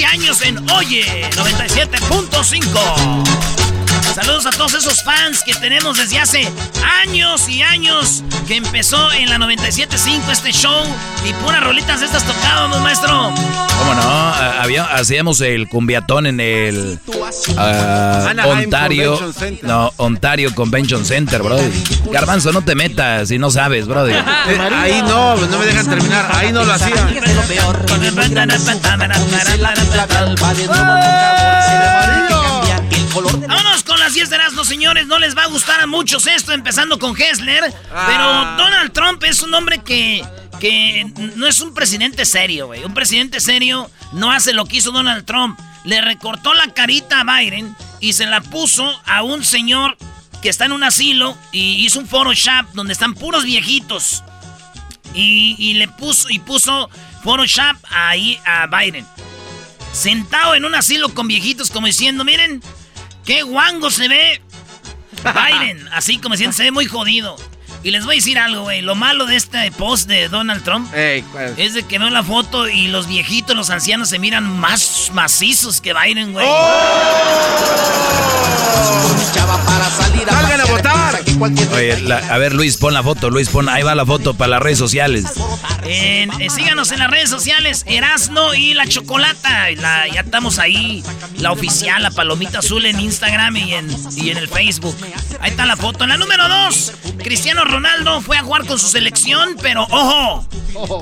15 años en Oye 97.5. Saludos a todos esos fans que tenemos desde hace años y años que empezó en la 97.5 este show y puras rolitas de estas tocábamos, maestro. ¿Cómo no? Ah, Había, hacíamos el cumbiatón en el ah, Ontario. Convention Center. No, Ontario Convention Center, brody. Garbanzo, no te metas si no sabes, brody. Eh, ahí no, no me dejan terminar. Ahí no lo hacían. Vámonos con las 10 de Erasmo, señores. No les va a gustar a muchos esto, empezando con Hessler. Pero Donald Trump es un hombre que, que no es un presidente serio, güey. Un presidente serio no hace lo que hizo Donald Trump. Le recortó la carita a Biden y se la puso a un señor que está en un asilo y hizo un Photoshop donde están puros viejitos. Y, y le puso, y puso Photoshop ahí a Biden. Sentado en un asilo con viejitos como diciendo, miren, qué guango se ve Biden. Así como diciendo, se ve muy jodido. Y les voy a decir algo, güey. Lo malo de este post de Donald Trump es de que veo la foto y los viejitos, los ancianos se miran más macizos que Biden, güey. ¡Salgan a votar! Oye, la- a ver, Luis, pon la foto, Luis, pon, ahí va la foto para las redes sociales. En- eh, síganos en las redes sociales, Erasno y la Chocolata. La- ya estamos ahí, la oficial, la palomita azul en Instagram y en, y en el Facebook. Ahí está la foto. En la número 2, Cristiano Ronaldo fue a jugar con su selección, pero ojo,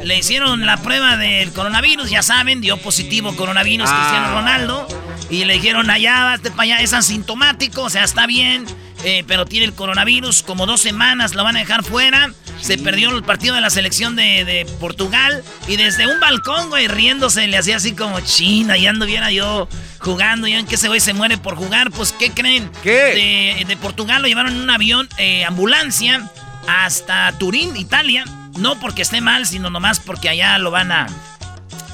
le hicieron la prueba del coronavirus, ya saben, dio positivo coronavirus Cristiano Ronaldo. Y le dijeron, allá, vete para allá, es asintomático, o sea, está bien, eh, pero tiene el coronavirus, como dos semanas lo van a dejar fuera. Se perdió el partido de la selección de, de Portugal y desde un balcón, güey, riéndose, le hacía así como China, y anduviera yo jugando, y en que ese güey se muere por jugar, pues, ¿qué creen? ¿Qué? De, de Portugal lo llevaron en un avión, eh, ambulancia, hasta Turín, Italia. No porque esté mal, sino nomás porque allá lo van a...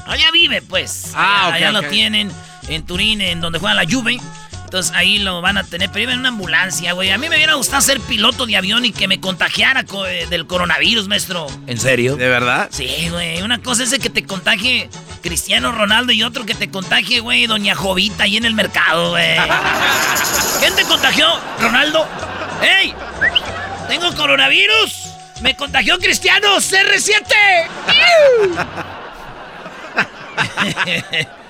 Allá vive, pues. Ah, allá allá lo tienen en Turín, en donde juega la Juve. Entonces ahí lo van a tener, pero iba en una ambulancia, güey. A mí me hubiera gustado ser piloto de avión y que me contagiara co- eh, del coronavirus, maestro. ¿En serio? ¿De verdad? Sí, güey. Una cosa es de que te contagie Cristiano Ronaldo y otro que te contagie, güey, Doña Jovita ahí en el mercado, güey. ¿Quién te contagió? ¿Ronaldo? ¡Ey! ¡Tengo coronavirus! ¡Me contagió Cristiano! ¡CR7!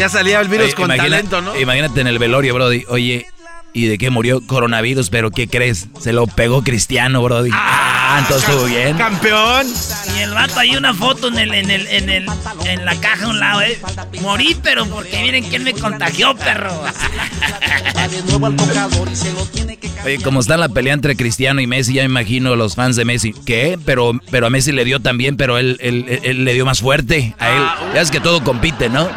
Ya salía el virus Oye, con imagina- talento, ¿no? Imagínate en el velorio, brody. Oye, ¿y de qué murió coronavirus? ¿Pero qué crees? Se lo pegó Cristiano, brody. Ah. Ah, entonces estuvo bien. Campeón. Y el vato hay una foto en el, en el, en el, en la caja a un lado, eh. Morí, pero porque miren quién me contagió, perro. Oye, como está la pelea entre Cristiano y Messi, ya me imagino los fans de Messi. ¿Qué? Pero, pero a Messi le dio también, pero él, él, él le dio más fuerte a él. Ya es que todo compite, ¿no?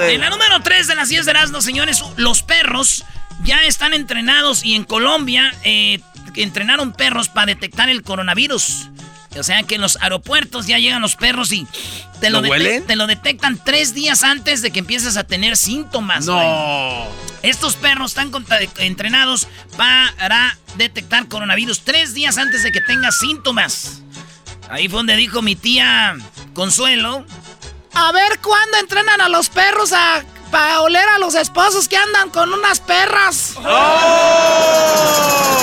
En la número 3 de las 10 de Erasmo, señores, los perros ya están entrenados y en Colombia eh, entrenaron perros para detectar el coronavirus. O sea que en los aeropuertos ya llegan los perros y te lo, te lo detectan tres días antes de que empieces a tener síntomas. No. Estos perros están entrenados para detectar coronavirus tres días antes de que tengas síntomas. Ahí fue donde dijo mi tía Consuelo. A ver cuándo entrenan a los perros a para oler a los esposos que andan con unas perras. ¡Oh!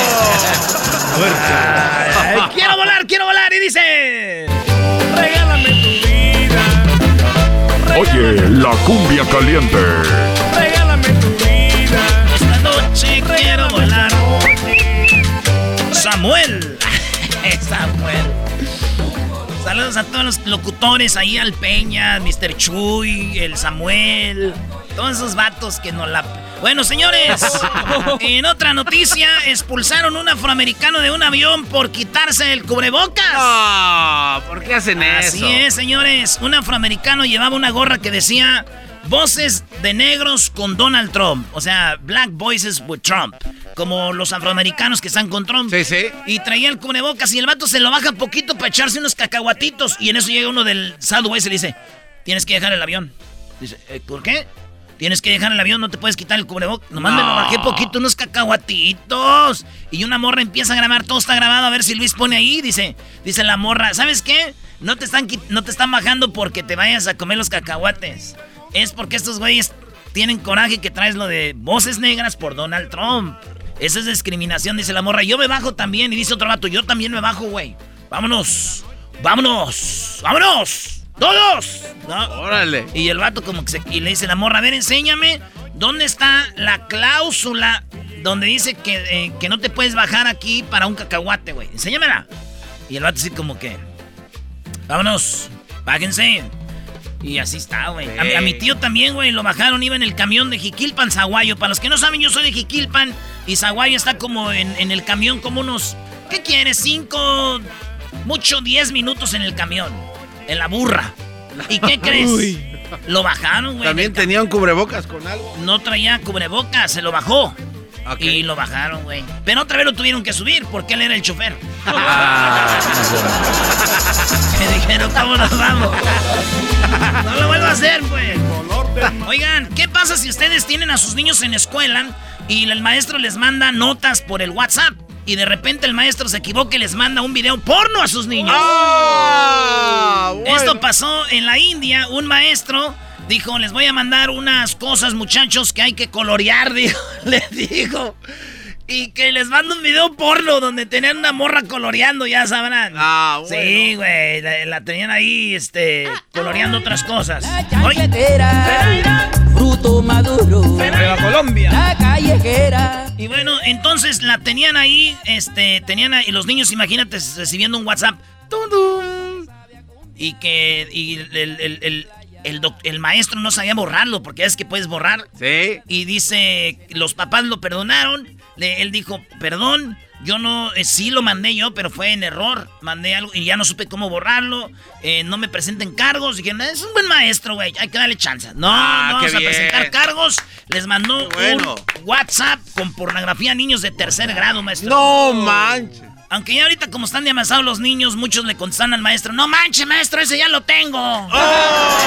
quiero volar, quiero volar. Y dice: Regálame tu vida. Oye, la cumbia caliente. Regálame tu vida. Esta noche quiero volar. Samuel. Samuel. Saludos a todos los locutores ahí, al Peña, Mr. Chuy, el Samuel, todos esos vatos que no la... Bueno, señores, en otra noticia, expulsaron un afroamericano de un avión por quitarse el cubrebocas. No, ¿por qué hacen eso? Así es, señores. Un afroamericano llevaba una gorra que decía voces de negros con Donald Trump. O sea, Black Voices with Trump como los afroamericanos que están con Trump. Sí, sí. Y traía el cubrebocas y el vato se lo baja un poquito para echarse unos cacahuatitos. Y en eso llega uno del Southwest y le dice, tienes que dejar el avión. Dice, eh, ¿por qué? Tienes que dejar el avión, no te puedes quitar el cubrebocas. Nomás me lo bajé poquito, unos cacahuatitos. Y una morra empieza a grabar, todo está grabado, a ver si Luis pone ahí. Dice, dice la morra, ¿sabes qué? No te están, no te están bajando porque te vayas a comer los cacahuates. Es porque estos güeyes tienen coraje que traes lo de voces negras por Donald Trump. Esa es discriminación, dice la morra. Yo me bajo también. Y dice otro vato, yo también me bajo, güey. Vámonos. Vámonos. Vámonos. Todos. Órale. Y el vato como que se... Y le dice la morra, a ver, enséñame. ¿Dónde está la cláusula donde dice que, eh, que no te puedes bajar aquí para un cacahuate, güey? Enséñamela. Y el vato así como que... Vámonos. Bájense. Y así está, güey. A, mi tío también, güey, lo bajaron, iba en el camión de Jiquilpan, Zaguayo. Para los que no saben, yo soy de Jiquilpan y Zaguayo está como en, el camión, como unos, ¿qué quieres? Cinco, mucho, diez minutos en el camión, en la burra. ¿Y qué crees? Lo bajaron, güey. ¿También tenía un cubrebocas con algo? No traía cubrebocas, se lo bajó. Y lo bajaron, güey. Pero otra vez lo tuvieron que subir porque él era el chofer. Ah, Me dijeron, ¿cómo nos vamos? No lo vuelvo a hacer, pues. Oigan, ¿qué pasa si ustedes tienen a sus niños en escuela y el maestro les manda notas por el WhatsApp? Y de repente el maestro se equivoca y les manda un video porno a sus niños. Ah, Esto pasó en la India. Un maestro Dijo, les voy a mandar unas cosas, muchachos, que hay que colorear, dijo. Les dijo. Y que les mando un video porno donde tenían una morra coloreando, ya sabrán. Ah, bueno. Sí, güey. La, tenían ahí, este, coloreando otras cosas. fruto maduro. Nueva Colombia. La callejera. Y bueno, entonces la tenían ahí, este, tenían ahí, los niños, imagínate, recibiendo un WhatsApp. Y que, y el el, maestro no sabía borrarlo, porque es que puedes borrar. Sí. Y dice, los papás lo perdonaron. él dijo, perdón, yo no, eh, sí lo mandé yo, pero fue en error. Mandé algo y ya no supe cómo borrarlo. Eh, no me presenten cargos. Dije, es un buen maestro, güey, hay que darle chance. No, ah, no vamos a presentar cargos. Les mandó un WhatsApp con pornografía a niños de tercer grado, maestro. No manches. Aunque ya ahorita como están de avanzados los niños, muchos le contestan al maestro, no manches, maestro, ese ya lo tengo. ¡Oh!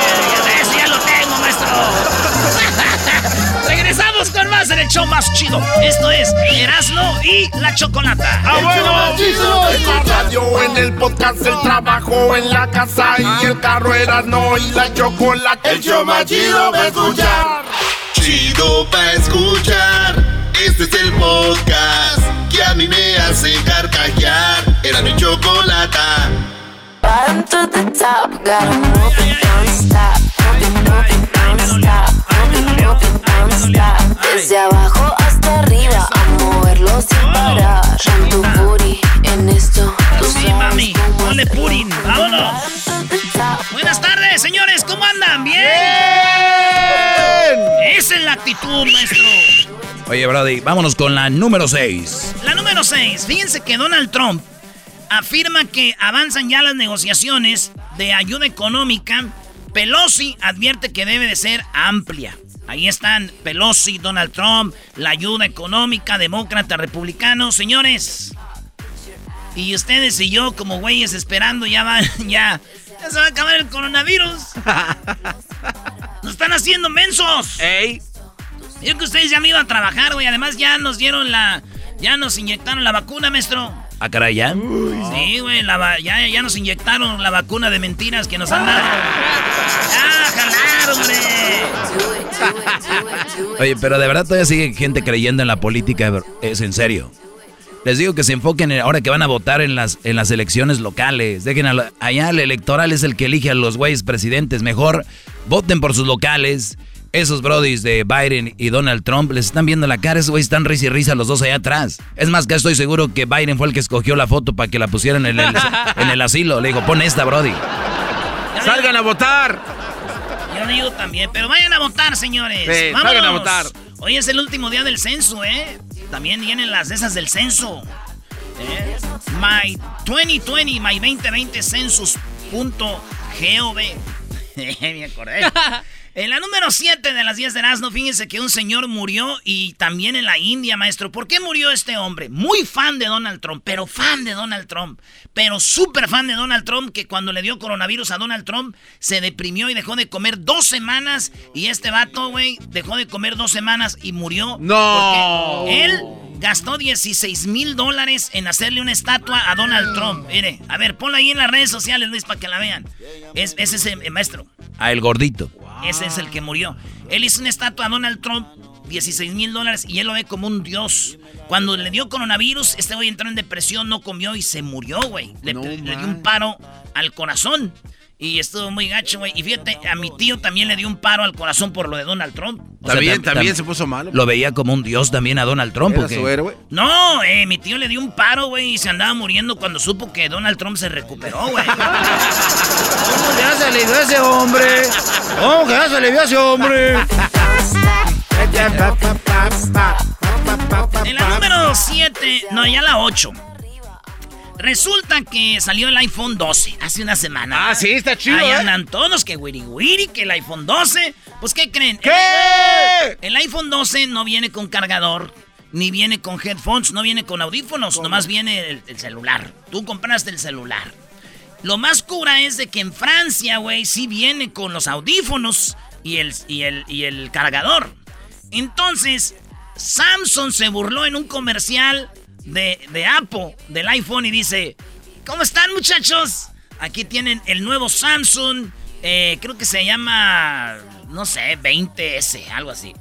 Ese ya lo tengo, maestro. Regresamos con más en el show más chido. Esto es Erasmo y la Chocolata. ¡Ah, bueno! En la radio, en el podcast, el trabajo, en la casa y el carro Erasmo y la Chocolata. El show más chido va a escuchar. Chido pa' escuchar. Este es el podcast que a mí me hace carcajear. Era mi chocolata. Bottom to the top, gotta move it, don't stop. Move it, don't stop. Don't stop. Desde abajo arriba, a moverlo sin parar. En tu puri, en esto, sí, mami, ponle purin, vámonos. Buenas tardes, señores, ¿cómo andan? ¿Bien? Esa es la actitud, maestro. Oye, Brody, vámonos con la número 6. La número 6. Fíjense que Donald Trump afirma que avanzan ya las negociaciones de ayuda económica. Pelosi advierte que debe de ser amplia. Ahí están Pelosi, Donald Trump, la ayuda económica, demócrata, republicano. Señores, y ustedes y yo como güeyes esperando ya van, ya, ya se va a acabar el coronavirus. Nos están haciendo mensos. ¡Ey! Yo que ustedes ya me iban a trabajar, güey. Además ya nos dieron la, ya nos inyectaron la vacuna, maestro. ¿Ah, caray, ya? Sí, güey, ya, ya nos inyectaron la vacuna de mentiras que nos han dado. ¡Ah, jalar, hombre! Oye, pero de verdad todavía sigue gente creyendo en la política, es en serio. Les digo que se enfoquen en, ahora que van a votar en las, en las elecciones locales. Dejen a la- allá el electoral es el que elige a los güeyes presidentes. Mejor voten por sus locales. Esos brodis de Biden y Donald Trump les están viendo la cara. Esos güeyes están risa y risa los dos allá atrás. Es más, que estoy seguro que Biden fue el que escogió la foto para que la pusieran en el, en el asilo. Le dijo, pon esta, brody. ¡Salgan a votar! Yo digo también, pero vayan a votar, señores. Sí, Vámonos. salgan a votar. Hoy es el último día del censo, ¿eh? También vienen las de esas del censo. ¿eh? My 2020, my 2020 census.gov. Me acordé. En la número 7 de las 10 de Erasmo, fíjense que un señor murió y también en la India, maestro. ¿Por qué murió este hombre? Muy fan de Donald Trump, pero fan de Donald Trump, pero súper fan de Donald Trump, que cuando le dio coronavirus a Donald Trump se deprimió y dejó de comer dos semanas. Y este vato, güey, dejó de comer dos semanas y murió. ¡No! Porque él gastó 16 mil dólares en hacerle una estatua a Donald Trump. Mire, a ver, ponla ahí en las redes sociales, Luis, para que la vean. Es, es ese eh, maestro. A el gordito. Ese es el que murió. Él hizo una estatua a Donald Trump, 16 mil dólares, y él lo ve como un dios. Cuando le dio coronavirus, este güey entró en depresión, no comió y se murió, güey. Le, le dio un paro al corazón. Y estuvo muy gacho, güey. Y fíjate, a mi tío también le dio un paro al corazón por lo de Donald Trump. O sea, También, tam- también tam- se puso malo. Lo veía como un dios también a Donald Trump. Era ¿o qué? su héroe. No, eh, mi tío le dio un paro, güey, y se andaba muriendo cuando supo que Donald Trump se recuperó, güey. ¿Cómo que ya se alivió ese hombre? ¿Cómo que ya se alivió ese hombre? En la número 7, no, ya la 8. Resulta que salió el iPhone 12 hace una semana. Ah, sí, está chido, Ahí ¿eh? andan todos que wiri wiri, que el iPhone 12. Pues, ¿qué creen? ¿Qué? El iPhone 12 no viene con cargador, ni viene con headphones, no viene con audífonos, nomás viene el, el celular. Tú compraste el celular. Lo más cura es de que en Francia, güey, sí viene con los audífonos y el, y el, y el cargador. Entonces, Samsung se burló en un comercial de, de Apple, del iPhone, y dice, ¿cómo están muchachos? Aquí tienen el nuevo Samsung, eh, creo que se llama, no sé, 20S, algo así.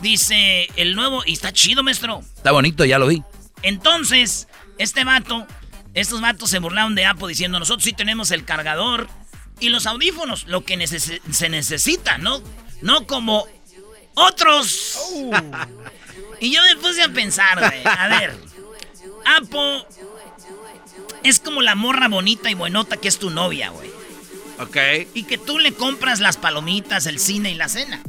Dice, el nuevo, y está chido, maestro. Está bonito, ya lo vi. Entonces, este vato, estos vatos se burlaron de Apple diciendo, nosotros sí tenemos el cargador y los audífonos, lo que neces- se necesita, ¿no? No como otros. y yo me puse a pensar, güey, a ver, Apple es como la morra bonita y buenota que es tu novia, güey. Ok. Y que tú le compras las palomitas, el cine y la cena.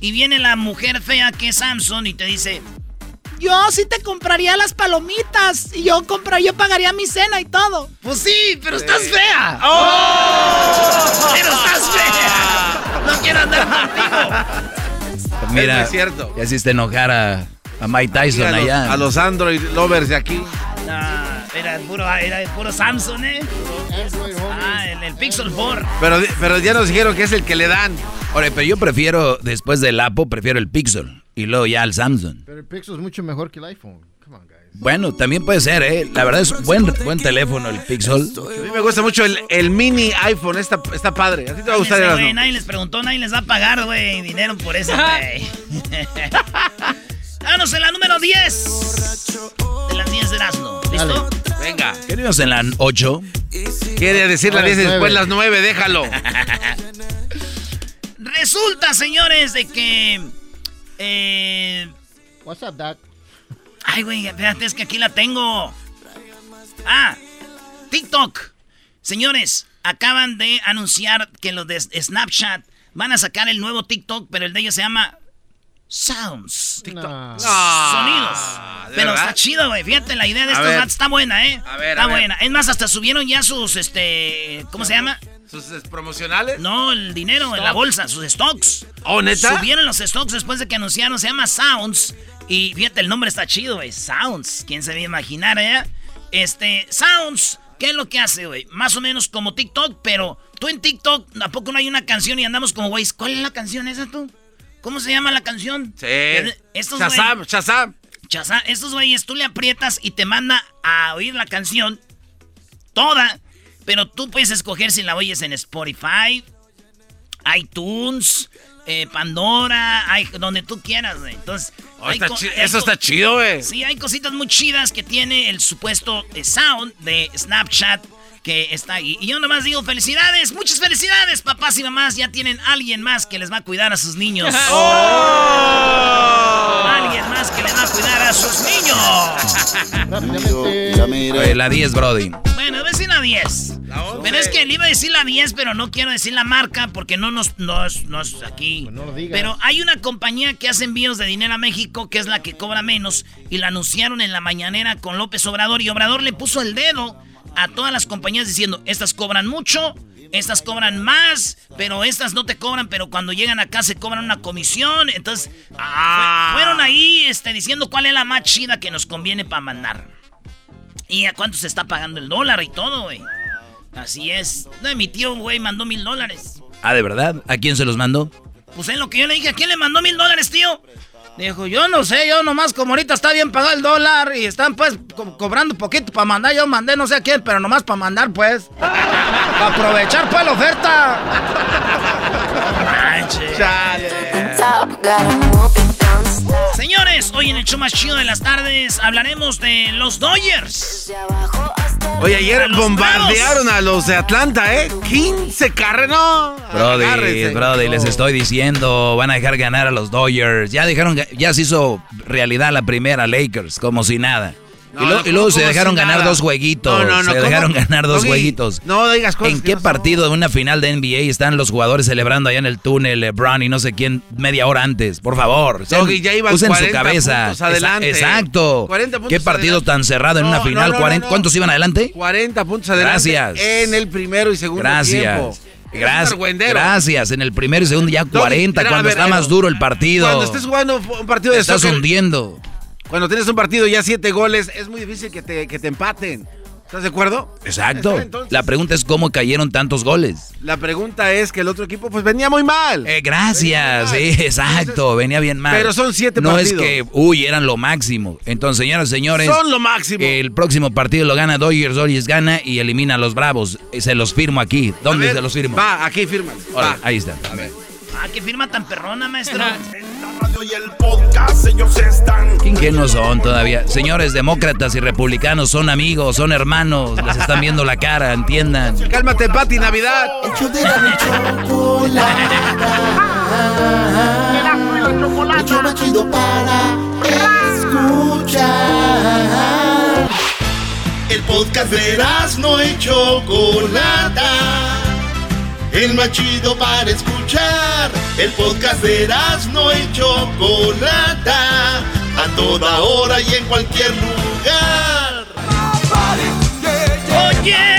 Y viene la mujer fea que es Samsung y te dice, Yo sí te compraría las palomitas y yo compra, yo pagaría mi cena y todo. pues sí, pero estás fea. ¡Oh! Pero estás fea. No quiero andar contigo. Mira, Es cierto. ya hiciste enojar a, a Mike Tyson a, los, allá. a los Android lovers de aquí. No, era puro, era puro Samsung, ¿eh? Ah, el, el Pixel 4. Pero, pero ya nos dijeron que es el que le dan. Ahora, pero yo prefiero, después del Apple, prefiero el Pixel. Y luego ya el Samsung. Pero el Pixel es mucho mejor que el iPhone. Come on, guys. Bueno, también puede ser, ¿eh? La verdad es buen, buen teléfono el Pixel. A mí me gusta mucho el, el mini iPhone. Está, está padre. A ti te va a gustar el nadie les preguntó, nadie les va a pagar, güey, dinero por eso, güey. Vámonos en la número 10 de las 10 de Erasmo. ¿Listo? Venga. Queridos en la 8. Quiere decir la Ahora 10 y es después las 9, déjalo. Resulta, señores, de que. Eh, What's up, Doc? ay, güey, espérate, es que aquí la tengo. Ah, TikTok. Señores, acaban de anunciar que los de Snapchat van a sacar el nuevo TikTok, pero el de ellos se llama Sounds. TikTok. Sonidos. Pero está chido, güey. Fíjate, la idea de estos está buena, ¿eh? A ver, está a ver. buena. Es más, hasta subieron ya sus, este... ¿Cómo se llama? ¿Sus promocionales? No, el dinero en la bolsa, sus stocks. ¿Oh, neta? Subieron los stocks después de que anunciaron, se llama Sounds. Y fíjate, el nombre está chido, güey. Sounds. ¿Quién se iba a imaginar, eh? Este, Sounds, ¿qué es lo que hace, güey? Más o menos como TikTok, pero tú en TikTok, ¿a poco no hay una canción y andamos como, güey, ¿cuál es la canción esa tú? ¿Cómo se llama la canción? Sí. Estos Shazam, güey- Shazam. Shazam, estos güeyes, tú le aprietas y te manda a oír la canción toda, pero tú puedes escoger si la oyes en Spotify, iTunes, eh, Pandora, hay- donde tú quieras, güey. Entonces, Oh, está eso está chido, güey. Sí, hay cositas muy chidas que tiene el supuesto eh, sound de Snapchat que está ahí. Y yo nomás digo felicidades, muchas felicidades, papás y mamás. Ya tienen alguien más que les va a cuidar a sus niños. Alguien más que les va a cuidar a sus niños. La 10, Brody. Bueno, voy a decir la 10. Pero es que le iba a decir la 10, pero no quiero decir la marca porque no nos no es, no es aquí. Pero hay una compañía que hace envíos de dinero a México que es la que cobra menos y la anunciaron en la mañanera con López Obrador y Obrador le puso el dedo a todas las compañías diciendo, estas cobran mucho, estas cobran más, pero estas no te cobran, pero cuando llegan acá se cobran una comisión. Entonces, fue- fueron ahí este, diciendo cuál es la más chida que nos conviene para mandar. ¿Y a cuánto se está pagando el dólar y todo, güey? Así es. No, mi tío, güey, mandó mil dólares. Ah, ¿de verdad? ¿A quién se los mandó? Pues es lo que yo le dije, ¿a quién le mandó mil dólares, tío? Dijo, yo no sé, yo nomás como ahorita está bien pagado el dólar y están pues co- cobrando poquito para mandar, yo mandé no sé a quién, pero nomás para mandar pues. Para aprovechar pues la oferta. Señores, hoy en el show más chido de las tardes hablaremos de los Dodgers. Oye, ayer A bombardearon a los de Atlanta, ¿eh? 15 carreras, no. Brody, Agárrense. Brody, les estoy diciendo, van a dejar ganar a los Dodgers. Ya dejaron, ya se hizo realidad la primera Lakers, como si nada. No, y, lo- no, y luego se dejaron ganar nada. dos jueguitos. No, no, no, se ¿cómo? dejaron ganar dos jueguitos. no digas cosas ¿En qué partido de una final de NBA están los jugadores celebrando allá en el túnel, LeBron y no sé quién, media hora antes? Por favor, Doggy, ya iban usen su 40 cabeza. puntos adelante. Exacto. 40 puntos ¿Qué partido adelante. tan cerrado en una final? no, no, 40 no. ¿Cuántos iban adelante? 40 puntos adelante. Gracias. En el primero y segundo. Gracias. Gracias. Gracias. En el primero y segundo ya Doggy, 40, mira, a cuando ver, está ver. más duro el partido. Cuando estés jugando un partido Te de estás soccer, hundiendo. Cuando tienes un partido ya siete goles, es muy difícil que te, que te empaten. ¿Estás de acuerdo? Exacto. Entonces- La pregunta es cómo cayeron tantos goles. La pregunta es que el otro equipo pues venía muy mal. Eh, gracias, sí, exacto, venía bien mal. Pero son siete no partidos. es que, uy, eran lo máximo. Entonces, señoras y señores, Son lo máximo. el próximo partido lo gana Dodgers, Dodgers gana y elimina a los Bravos. Eh, Se los firmo aquí. ¿Dónde A ver, se los firmo? Va, aquí firman. Ahí está. Ah, qué firma tan perrona, maestro. Y el podcast ellos están. ¿Qué no son todavía? Señores, demócratas y republicanos son amigos, son hermanos. Les están viendo la cara, entiendan. Cálmate, Pati, Navidad. El show más chido para escuchar. El podcast de no y Chocolata. El más chido para escuchar. El podcast de no y Chocolata. A toda hora y en cualquier lugar. Oye.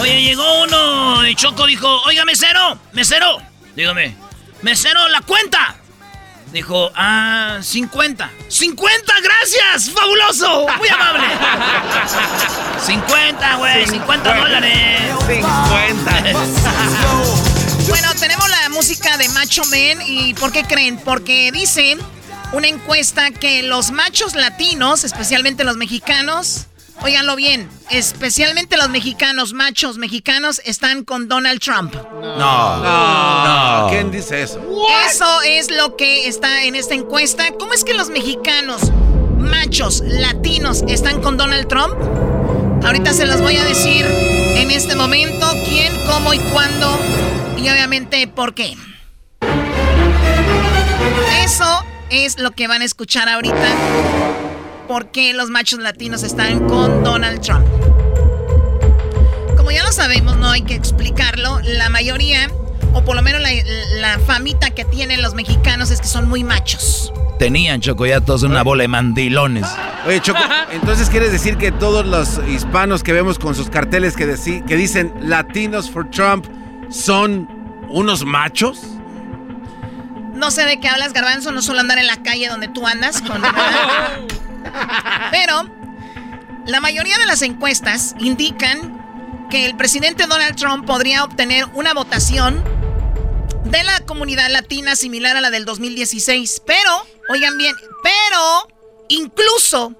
Oye, llegó uno y Choco dijo, oiga, mesero, mesero. Dígame, mesero, la cuenta. Dijo, ah, 50. ¡50! ¡Gracias! ¡Fabuloso! ¡Muy amable! 50, güey, 50 dólares. 50. Bueno, tenemos la música de Macho Men y ¿por qué creen? Porque dice una encuesta que los machos latinos, especialmente los mexicanos, óiganlo bien, especialmente los mexicanos, machos mexicanos, están con Donald Trump. No, No. no. ¿Quién dice eso? Eso es lo que está en esta encuesta. ¿Cómo es que los mexicanos, machos latinos, están con Donald Trump? Ahorita se los voy a decir en este momento quién, cómo y cuándo y obviamente por qué. Eso es lo que van a escuchar ahorita. ¿Por qué los machos latinos están con Donald Trump? Como ya lo sabemos, no hay que explicarlo, la mayoría, o por lo menos la, la famita que tienen los mexicanos es que son muy machos. Tenían, Choco, ya todos una bola de mandilones. Oye, Choco, entonces quieres decir que todos los hispanos que vemos con sus carteles que, deci- que dicen Latinos for Trump son unos machos? No sé de qué hablas, Garbanzo, no solo andar en la calle donde tú andas. Con... Pero la mayoría de las encuestas indican que el presidente Donald Trump podría obtener una votación de la comunidad latina similar a la del 2016. Pero, oigan bien, pero incluso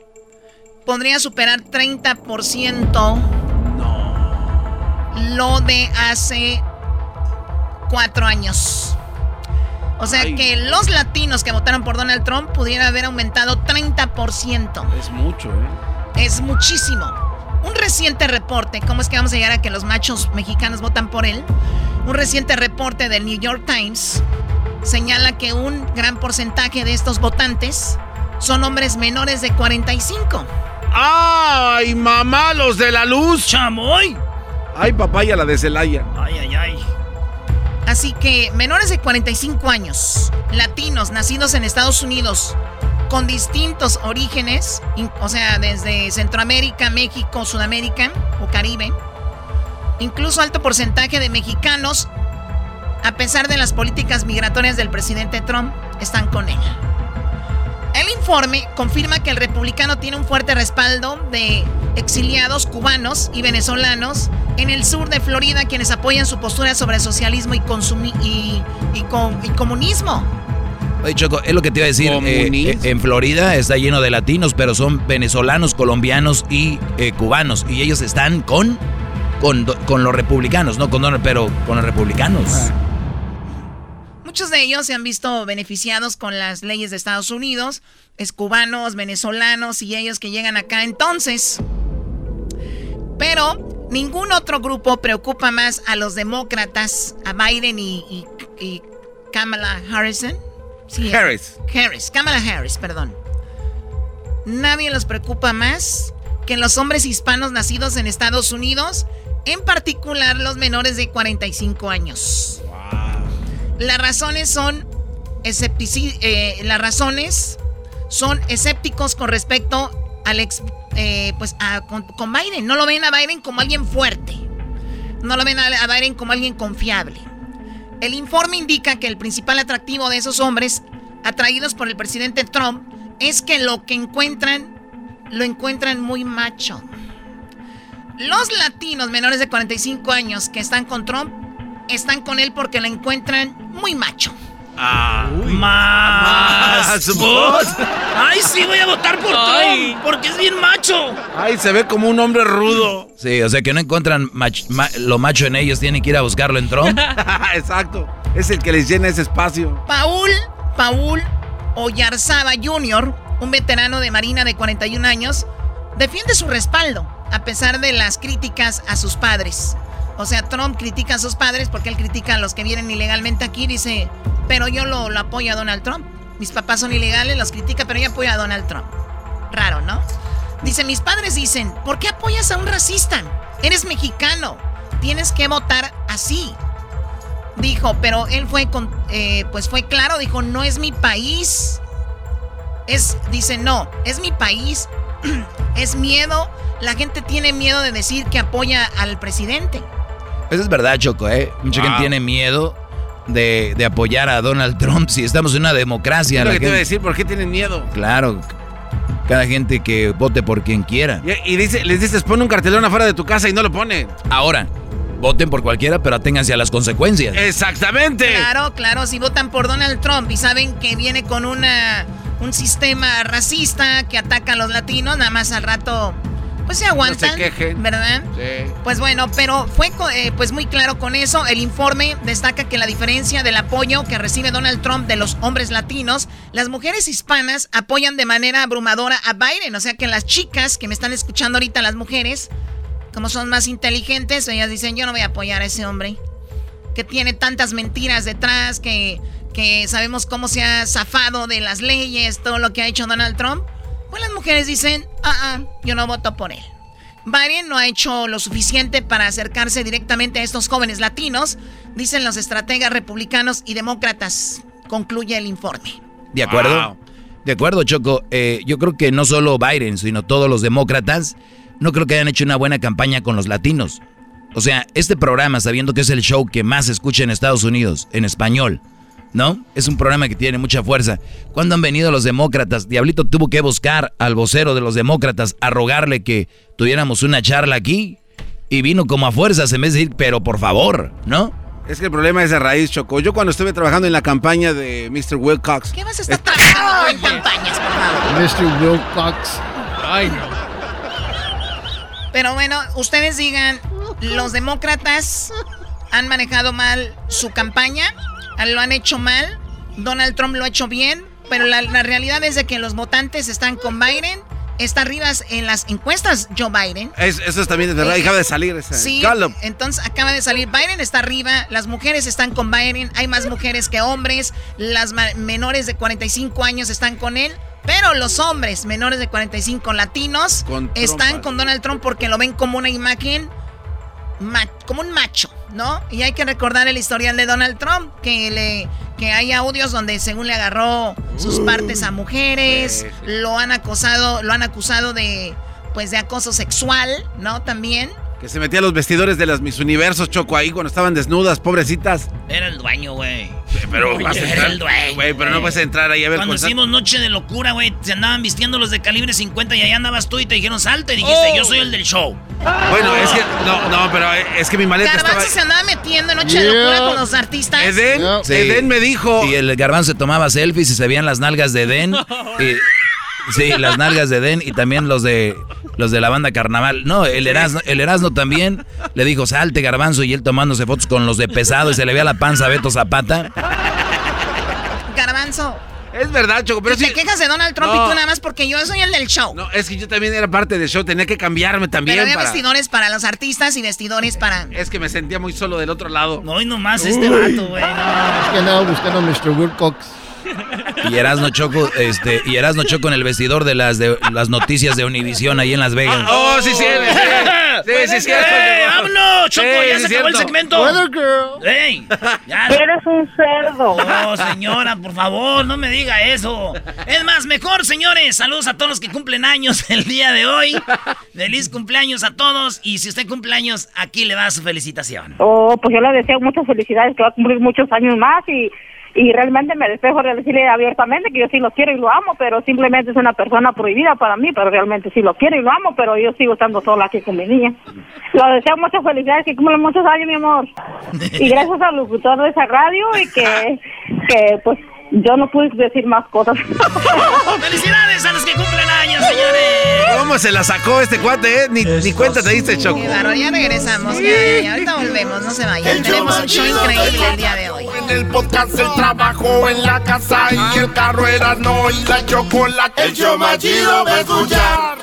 podría superar 30% lo de hace cuatro años. O sea que los latinos que votaron por Donald Trump pudiera haber aumentado 30%. Es mucho, ¿eh? Es muchísimo. Un reciente reporte, ¿cómo es que vamos a llegar a que los machos mexicanos votan por él? Un reciente reporte del New York Times señala que un gran porcentaje de estos votantes son hombres menores de 45. ¡Ay, mamá, los de la luz! ¡Chamoy! ¡Ay, papaya, la de Celaya! ¡Ay, ay, ay! Así que menores de 45 años, latinos nacidos en Estados Unidos, con distintos orígenes, o sea, desde Centroamérica, México, Sudamérica o Caribe, incluso alto porcentaje de mexicanos, a pesar de las políticas migratorias del presidente Trump, están con él. El informe confirma que el republicano tiene un fuerte respaldo de exiliados cubanos y venezolanos en el sur de Florida quienes apoyan su postura sobre socialismo y, consumi- y, y com- y comunismo. Oye, Choco, es lo que te iba a decir. eh, eh, en Florida está lleno de latinos, pero son venezolanos, colombianos y eh, cubanos. Y ellos están con, con, con los republicanos, no con Donald, pero con los republicanos. Muchos de ellos se han visto beneficiados con las leyes de Estados Unidos, es cubanos, venezolanos y ellos que llegan acá entonces. Pero ningún otro grupo preocupa más a los demócratas, a Biden y, y- y Kamala Harrison. Sí, Harris. Harris, Kamala Harris, perdón. Nadie los preocupa más que los hombres hispanos nacidos en Estados Unidos, en particular los menores de 45 años. Las razones son eh, las razones son escépticos con respecto al ex, eh, pues a- con, Biden. No lo ven a Biden como alguien fuerte. No lo ven a Biden como alguien confiable. El informe indica que el principal atractivo de esos hombres atraídos por el presidente Trump es que lo que encuentran lo encuentran muy macho. Los latinos menores de 45 años que están con Trump están con él porque lo encuentran muy macho. Ah, ¡Más! Más voz. ¡Ay, sí, voy a votar por Ay. Trump! Porque es bien macho. ¡Ay, se ve como un hombre rudo! Sí, o sea que no encuentran mach- ma- lo macho en ellos, tienen que ir a buscarlo en Trump. Exacto. Es el que les llena ese espacio. Paul, Paul Oyarzaba Jr., un veterano de Marina de 41 años, defiende su respaldo a pesar de las críticas a sus padres. O sea, Trump critica a sus padres porque él critica a los que vienen ilegalmente aquí. Dice, pero yo lo, lo apoyo a Donald Trump. Mis papás son ilegales, los critica, pero yo apoyo a Donald Trump. Raro, ¿no? Dice, mis padres dicen, ¿por qué apoyas a un racista? Eres mexicano. Tienes que votar así. Dijo, pero él fue con, eh, pues fue claro, dijo, no es mi país. Es, dice, no, es mi país. es miedo. La gente tiene miedo de decir que apoya al presidente. Eso es verdad, Choco, ¿eh? Mucha Wow. gente tiene miedo de, de apoyar a Donald Trump si estamos en una democracia. Es lo que te iba a decir, ¿por qué tienen miedo? Claro, cada gente que vote por quien quiera. Y, y dice, les dices, pon un cartelón afuera de tu casa y no lo ponen. Ahora, voten por cualquiera, pero aténganse a las consecuencias. Exactamente. Claro, claro, si votan por Donald Trump y saben que viene con una un sistema racista que ataca a los latinos, nada más al rato pues se aguantan, quejen. ¿verdad? Sí. Pues bueno, pero fue eh, pues muy claro con eso. El informe destaca que la diferencia del apoyo que recibe Donald Trump de los hombres latinos, las mujeres hispanas apoyan de manera abrumadora a Biden. O sea que las chicas que me están escuchando ahorita, las mujeres, como son más inteligentes, ellas dicen, yo no voy a apoyar a ese hombre. Que tiene tantas mentiras detrás, que, que sabemos cómo se ha zafado de las leyes, todo lo que ha hecho Donald Trump. Pues las mujeres dicen, ah, ah, yo no voto por él. Biden no ha hecho lo suficiente para acercarse directamente a estos jóvenes latinos, dicen los estrategas republicanos y demócratas. Concluye el informe. De acuerdo. De acuerdo, Choco. Eh, yo creo que no solo Biden, sino todos los demócratas, no creo que hayan hecho una buena campaña con los latinos. O sea, este programa, sabiendo que es el show que más se escucha en Estados Unidos, en español, ¿no? Es un programa que tiene mucha fuerza. ¿Cuándo han venido los demócratas? Diablito tuvo que buscar al vocero de los demócratas a rogarle que tuviéramos una charla aquí. Y vino como a fuerzas en vez de decir, pero por favor, ¿no? Es que el problema es de raíz, Choco. Yo cuando estuve trabajando en la campaña de Mr. Wilcox... ¿Qué vas a estar trabajando en campañas, por favor? Mr. Wilcox. Ay, no. Pero bueno, ustedes digan, los demócratas han manejado mal su campaña, lo han hecho mal, Donald Trump lo ha hecho bien, pero la, la realidad es de que los votantes están con Biden, está arriba en las encuestas Joe Biden. Es- eso es también de verdad, Eh, acaba de salir ese Sí, Gallup. entonces acaba de salir, Biden está arriba, las mujeres están con Biden, hay más mujeres que hombres, las menores de 45 años están con él, pero los hombres menores de 45 latinos Con están con Donald Trump porque lo ven como una imagen, ma- como un macho, ¿no? Y hay que recordar el historial de Donald Trump, que le que hay audios donde según le agarró sus partes a mujeres, lo han acosado, lo han acusado de pues de acoso sexual, ¿no? También. Que se metía a los vestidores de las Miss Universos, Choco, ahí cuando estaban desnudas, pobrecitas. Era el dueño, güey. Pero vas a Era entrar, el dueño. güey, pero no vas a entrar ahí a ver Cuando hicimos Noche de Locura, güey, se andaban vistiendo los de calibre 50 y allá andabas tú y te dijeron salte. Dijiste, Oh. yo soy el del show. Bueno, es que, no, no, pero es que mi maleta Garbanzo estaba... se andaba metiendo en noche de locura con los artistas. Eden, Sí. Eden me dijo... Y el garbanzo se tomaba selfies y se veían las nalgas de Den. y- sí, las nalgas de Den y también los de los de la banda Carnaval. No, el Erasmo, el Erasmo también le dijo, salte garbanzo, y él tomándose fotos con los de pesado y se le veía la panza a Beto Zapata. Garbanzo. Es verdad, Choco, pero y te sí... quejas de Donald Trump No. y tú nada más porque yo soy el del show. No, es que yo también era parte del show, tenía que cambiarme también Pero había para... vestidores para los artistas y vestidores para... Es que me sentía muy solo del otro lado. No, y nomás este vato, güey. Es que andaba buscando a Mr. Wilcox. Y Erasmo Choco, este, y Erasmo Choco en el vestidor de las de las noticias de Univisión ahí en Las Vegas. Oh, sí, sí, sí, sí, sí, sí, cierto. ¡Ey, vámonos, Choco! Sí, ya sí, se acabó el segmento. Weather girl. ¡Ey! Ya. Eres un cerdo. No, señora, por favor, no me diga eso. Es más, mejor, señores. Saludos a todos los que cumplen años el día de hoy. Feliz cumpleaños a todos. Y si usted cumple años, aquí le va su felicitación. Oh, pues yo le deseo muchas felicidades, que va a cumplir muchos años más y, y realmente me despejo de decirle abiertamente que yo sí lo quiero y lo amo, pero simplemente es una persona prohibida para mí, pero realmente sí lo quiero y lo amo, pero yo sigo estando sola aquí con mi niña. Le deseo muchas felicidades, que cumpla muchos años, mi amor. Y gracias al locutor de esa radio y que, que pues yo no pude decir más cosas. ¡Felicidades a los que cumplen años, señores! ¿Cómo se la sacó este cuate, eh? Ni, ni cuenta te diste, Choco. Ya regresamos. Ya, ya, ya. Ahorita volvemos, no se vayan. Tenemos un show increíble el día de hoy. En el podcast, el trabajo, en la casa y el carro era no y la chocolate. El show más chido va a escuchar.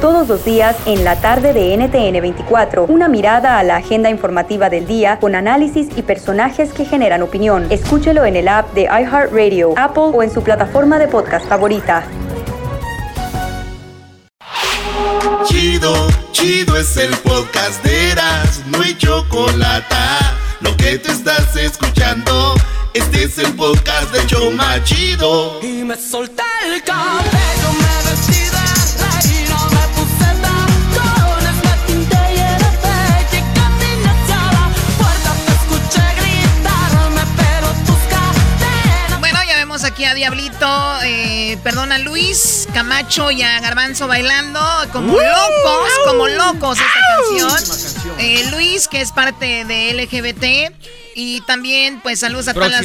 Todos los días en la tarde de NTN 24, una mirada a la agenda informativa del día con análisis y personajes que generan opinión. Escúchelo en el app de iHeartRadio, Apple o en su plataforma de podcast favorita. Chido, chido es el podcast de Eras, no hay chocolate. Lo que te estás escuchando, este es el podcast de Choma Chido. Y me solté el cabello, me vestí de reina, me puse tacones, me pinté y heredé, que caminé hacia la puerta, te escuché gritarme, pero tus cadenas... Bueno, ya vemos aquí a Diablito, eh, perdón, a Luis Camacho y a Garbanzo bailando como locos, como locos esta canción. Eh, Luis, que es parte de LGBT. Y también, pues, saludos a todas las,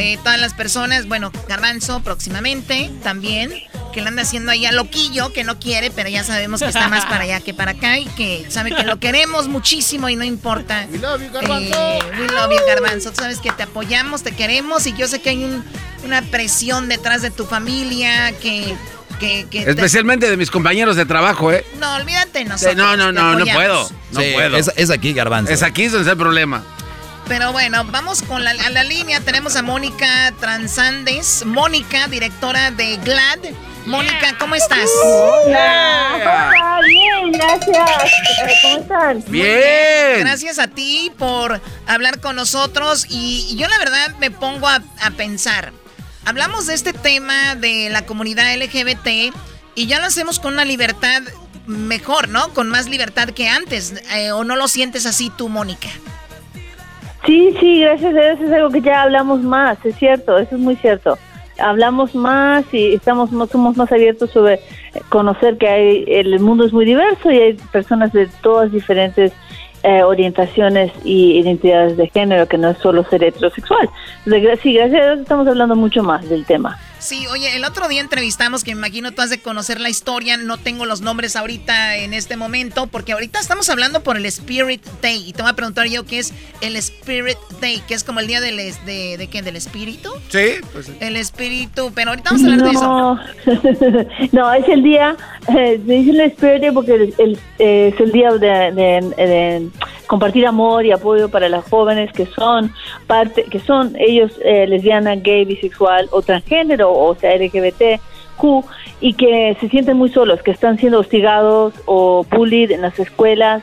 eh, todas las personas. Bueno, Garbanzo, próximamente también. Que le anda haciendo ahí a loquillo, que no quiere, pero ya sabemos que está más para allá que para acá. Y que sabe que lo queremos muchísimo y no importa. We love you, Garbanzo. Eh, we love you, Garbanzo. Tú sabes que te apoyamos, te queremos y yo sé que hay un- una presión detrás de tu familia que... que, que te- Especialmente de mis compañeros de trabajo, ¿eh? No, olvídate nosotros. no, no, no, no puedo. No Sí, puedo. Es, es aquí, garbanzo. Es aquí donde está el problema. Pero bueno, vamos con la, a la línea. Tenemos a Mónica Transandes. Mónica, directora de GLAD, Mónica, ¿cómo estás? Hola, hola, bien, gracias. ¿Cómo están? Bien. Gracias a ti por hablar con nosotros y yo la verdad me pongo a, a pensar. Hablamos de este tema de la comunidad LGBT y ya lo hacemos con una libertad mejor, ¿no? Con más libertad que antes. Eh, ¿O no lo sientes así tú, Mónica? Sí, sí, gracias a Dios es algo que ya hablamos más, es cierto, eso es muy cierto. Hablamos más y estamos somos más abiertos sobre conocer que hay, el mundo es muy diverso y hay personas de todas diferentes eh, orientaciones y identidades de género, que no es solo ser heterosexual. Sí, gracias a Dios estamos hablando mucho más del tema. Sí, oye, el otro día entrevistamos, que me imagino tú has de conocer la historia, no tengo los nombres ahorita en este momento, porque ahorita estamos hablando por el Spirit Day, y te voy a preguntar yo qué es el Spirit Day, que es como el día del, de, de, qué, del espíritu. Sí, pues sí. El espíritu, pero ahorita vamos a hablar de eso. no, es el día, eh, se dice el Spirit Day porque el- el- eh, es el día de, de- de compartir amor y apoyo para las jóvenes que son parte, que son ellos eh, lesbiana, gay, bisexual o transgénero, o sea, LGBTQ, y que se sienten muy solos, que están siendo hostigados o bullied en las escuelas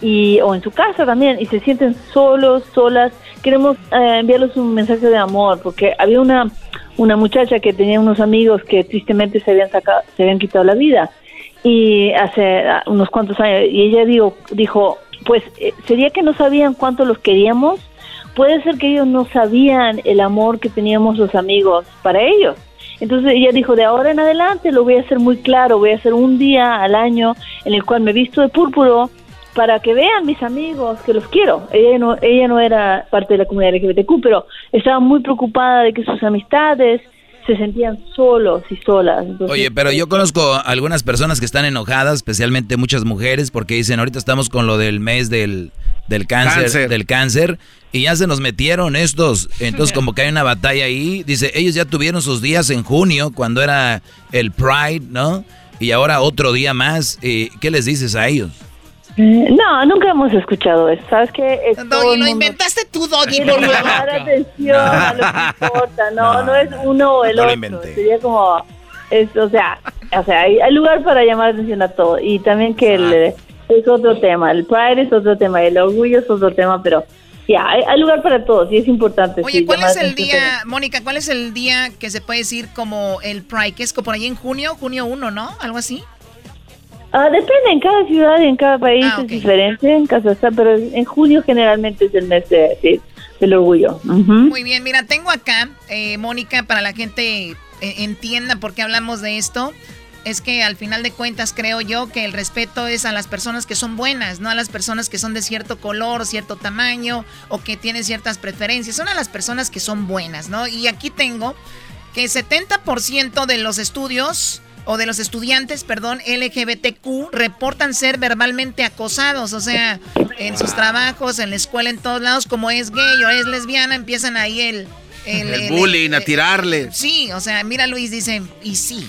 y o en su casa también y se sienten solos, solas. Queremos eh, enviarles un mensaje de amor porque había una una muchacha que tenía unos amigos que tristemente se habían sacado, se habían quitado la vida y hace ah, unos cuantos años y ella digo, dijo, pues eh, sería que no sabían cuánto los queríamos. Puede ser que ellos no sabían el amor que teníamos los amigos para ellos. Entonces ella dijo, de ahora en adelante lo voy a hacer muy claro, voy a hacer un día al año en el cual me visto de púrpuro para que vean mis amigos que los quiero. Ella no, ella no era parte de la comunidad LGBTQ, pero estaba muy preocupada de que sus amistades se sentían solos y solas. Oye, pero yo conozco algunas personas que están enojadas, especialmente muchas mujeres, porque dicen, ahorita estamos con lo del mes del, del cáncer, Cáncer. del cáncer, y ya se nos metieron estos. Entonces, como que hay una batalla ahí. Dice, ellos ya tuvieron sus días en junio, cuando era el Pride, ¿no? Y ahora otro día más. ¿Y ¿Qué les dices a ellos? eh, no, nunca hemos escuchado eso. ¿Sabes qué? Es Doggy, lo inventaste tú, Doggy. por favor. llamar atención a lo que importa. No, no, es uno o el No lo otro. inventé. Sería como, es, o sea, o sea, hay, hay lugar para llamar atención a todo. Y también que el, es otro tema. El Pride es otro tema. El orgullo es otro tema, pero ya, hay, hay lugar para todos y es importante. Oye, sí, ¿cuál es el día, Mónica, cuál es el día que se puede decir como el Pride? Que es como por ahí en junio, junio 1, ¿no? Algo así. Ah, depende, en cada ciudad y en cada país es diferente, en casa está, pero en junio generalmente es el mes de, del orgullo. Muy bien, mira, tengo acá, eh, Mónica, para la gente eh, entienda por qué hablamos de esto. Es que al final de cuentas creo yo que el respeto es a las personas que son buenas, no a las personas que son de cierto color, cierto tamaño o que tienen ciertas preferencias. Son a las personas que son buenas, ¿no? Y aquí tengo que 70% de los estudios o de los estudiantes, perdón, LGBTQ reportan ser verbalmente acosados, o sea, en sus trabajos, en la escuela, en todos lados, como es gay o es lesbiana, empiezan ahí el... El, el- bullying, a tirarle. Sí, o sea, mira Luis, dice, y sí.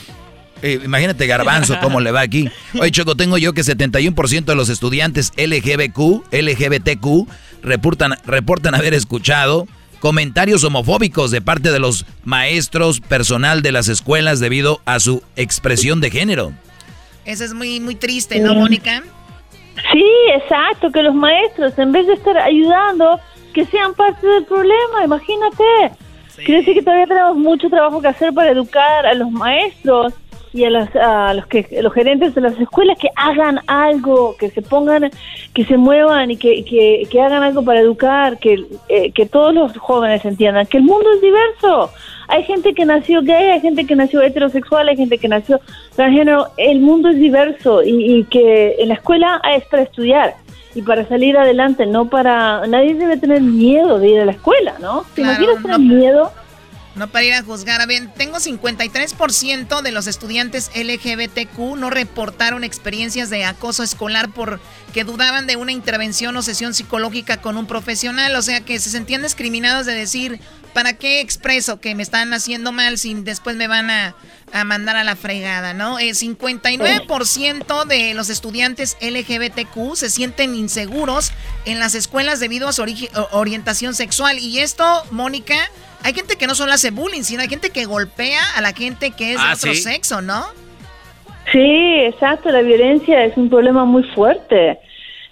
Eh, imagínate Garbanzo, cómo le va aquí. Oye, Choco, tengo yo que 71% de los estudiantes LGBTQ, LGBTQ reportan, reportan haber escuchado comentarios homofóbicos de parte de los maestros, personal de las escuelas debido a su expresión de género. Eso es muy, muy triste, ¿no, Sí. Mónica? Sí, exacto, que los maestros, en vez de estar ayudando, que sean parte del problema, imagínate. Quiere decir que todavía tenemos mucho trabajo que hacer para educar a los maestros y a, las- a los que los gerentes de las escuelas que hagan algo, que se pongan, que se muevan y que, que, que hagan algo para educar, que, eh, que todos los jóvenes entiendan que el mundo es diverso. Hay gente que nació gay, hay gente que nació heterosexual, hay gente que nació transgénero. El mundo es diverso y, y que en la escuela es para estudiar y para salir adelante, no para... Nadie debe tener miedo de ir a la escuela, ¿no? ¿Te Claro, imaginas tener no. miedo? No para ir a juzgar. A ver, tengo 53% de los estudiantes LGBTQ no reportaron experiencias de acoso escolar porque dudaban de una intervención o sesión psicológica con un profesional. O sea, que se sentían discriminados de decir, ¿para qué expreso que me están haciendo mal si después me van a, a mandar a la fregada, ¿no? Eh, 59% de los estudiantes LGBTQ se sienten inseguros en las escuelas debido a su orientación sexual. Y esto, Mónica, hay gente que no solo hace bullying, sino hay gente que golpea a la gente que es de Ah, otro ¿sí? sexo, ¿no? Sí, exacto, la violencia es un problema muy fuerte.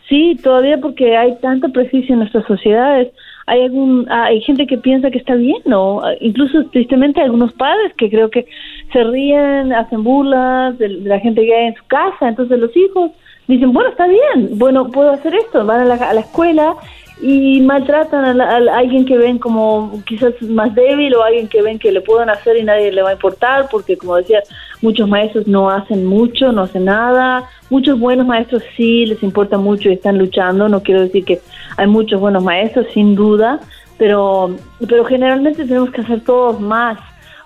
Sí, todavía porque hay tanto prejuicio en nuestras sociedades. Hay algún, hay gente que piensa que está bien, ¿no? Incluso tristemente hay algunos padres que creo que se ríen, hacen burlas de, de la gente que hay en su casa. Entonces los hijos dicen, bueno, está bien, bueno, puedo hacer esto. Van a la, a la escuela y maltratan a, la- a alguien que ven como quizás más débil o alguien que ven que le pueden hacer y nadie le va a importar porque como decía muchos maestros no hacen mucho no hacen nada. Muchos buenos maestros sí les importa mucho y están luchando. No quiero decir que hay muchos buenos maestros sin duda pero pero generalmente tenemos que hacer todos más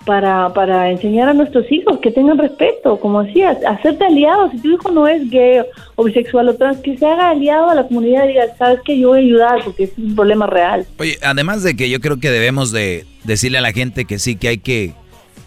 para, para enseñar a nuestros hijos que tengan respeto, como decías, hacerte aliado. Si tu hijo no es gay o bisexual o trans, que se haga aliado a la comunidad y diga, sabes que yo voy a ayudar porque es un problema real. Oye, además de que yo creo que debemos de decirle a la gente que sí, que hay que,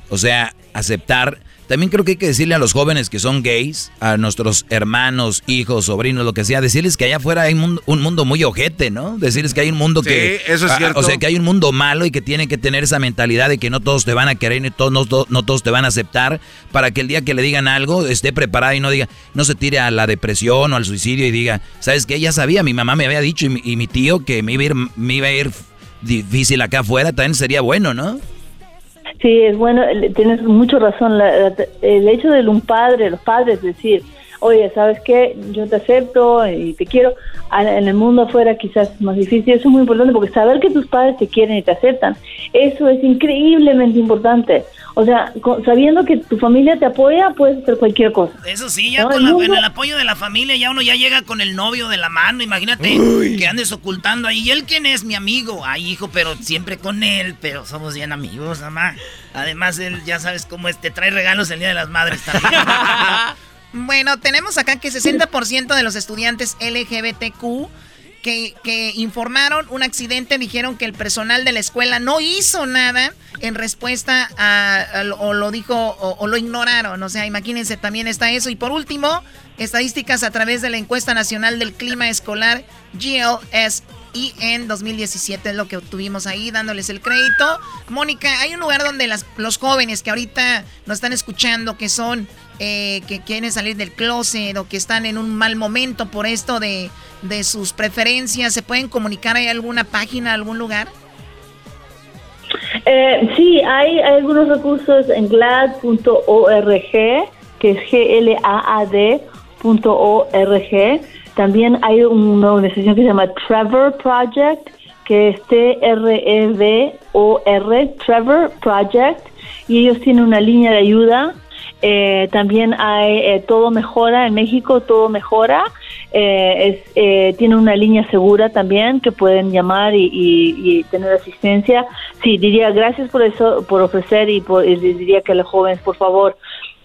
o sea, aceptar. También creo que hay que decirle a los jóvenes que son gays, a nuestros hermanos, hijos, sobrinos, lo que sea, decirles que allá afuera hay mundo- un mundo muy ojete, ¿no? Decirles que hay un mundo Sí, que... eso es cierto. O sea, que hay un mundo malo y que tienen que tener esa mentalidad de que no todos te van a querer y todos, no, no todos te van a aceptar para que el día que le digan algo esté preparada y no diga, no se tire a la depresión o al suicidio y diga, ¿sabes qué? Ya sabía, mi mamá me había dicho y mi, y mi tío que me iba a ir, me iba a ir difícil acá afuera, también sería bueno, ¿no? Sí, es bueno, tienes mucho razón. La- la- el hecho de un padre, los padres decir, oye, ¿sabes qué? Yo te acepto y te quiero. En el mundo afuera quizás es más difícil. Eso es muy importante porque saber que tus padres te quieren y te aceptan, eso es increíblemente importante. O sea, sabiendo que tu familia te apoya, puedes hacer cualquier cosa. Eso sí, ya No, con el la- el apoyo de la familia, ya uno ya llega con el novio de la mano. Imagínate que andes ocultando ahí. ¿Y él quién es? Mi amigo. Ay, hijo, pero siempre con él. Pero somos bien amigos, mamá. Además, él ya sabes cómo es, te trae regalos el Día de las Madres también. Bueno, tenemos acá que 60% de los estudiantes LGBTQ que, que informaron un accidente dijeron que el personal de la escuela no hizo nada en respuesta a, o lo dijo o, o lo ignoraron. O sea, imagínense, también está eso. Y por último, estadísticas a través de la encuesta nacional del clima escolar GLS y en 2017 es lo que obtuvimos ahí, dándoles el crédito. Mónica, hay un lugar donde las- los jóvenes que ahorita nos están escuchando, que son, eh, que quieren salir del closet o que están en un mal momento por esto de, de sus preferencias, ¿se pueden comunicar? ¿Hay alguna página, algún lugar? Eh, sí, hay, hay algunos recursos en glad.org, que es G-L-A-A-D.org. También hay una organización que se llama Trevor Project, que es E T-R-E-V-O-R, Trevor Project, y ellos tienen una línea de ayuda. Eh, también hay eh, Todo Mejora en México, Todo Mejora. Eh, es, eh, tiene una línea segura también que pueden llamar y, y- tener asistencia. Sí, diría gracias por eso, por ofrecer y, por, y diría que los jóvenes, por favor,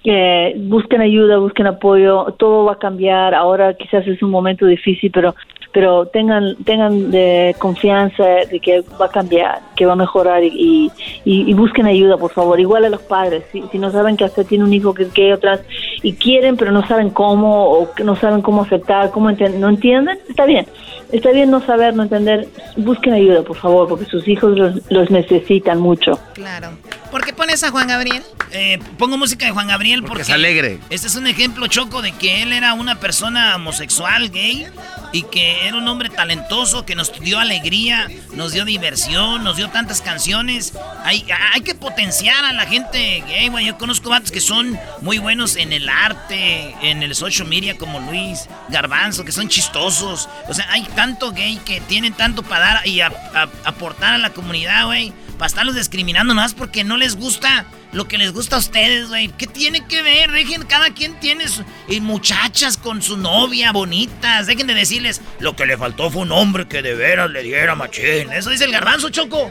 que busquen ayuda, busquen apoyo, todo va a cambiar. Ahora quizás es un momento difícil, pero pero tengan tengan de confianza de que va a cambiar, que va a mejorar y, y, busquen ayuda, por favor. Igual a los padres, si, si no saben que hacer, tiene un hijo que es gay o trans y quieren, pero no saben cómo o no saben cómo aceptar, cómo enten- no entienden, está bien. Está bien no saber, no entender. Busquen ayuda, por favor, porque sus hijos los, los necesitan mucho. Claro. ¿Por qué pones a Juan Gabriel? Eh, pongo música de Juan Gabriel porque, es alegre. Este es un ejemplo choco de que él era una persona homosexual, gay, y que era un hombre talentoso que nos dio alegría, nos dio diversión, nos dio tantas canciones. Hay, hay que potenciar a la gente gay, güey. Yo conozco vatos que son muy buenos en el arte, en el social media, como Luis Garbanzo, que son chistosos. O sea, hay tanto gay que tienen tanto para dar y a- a- aportar a la comunidad, güey. Para estarlos discriminando nada más porque no les gusta lo que les gusta a ustedes, güey. ¿Qué tiene que ver? Dejen, cada quien tiene su- y muchachas con su novia bonitas. Dejen de decirles, lo que le faltó fue un hombre que de veras le diera machín. Eso dice el garbanzo, Choco.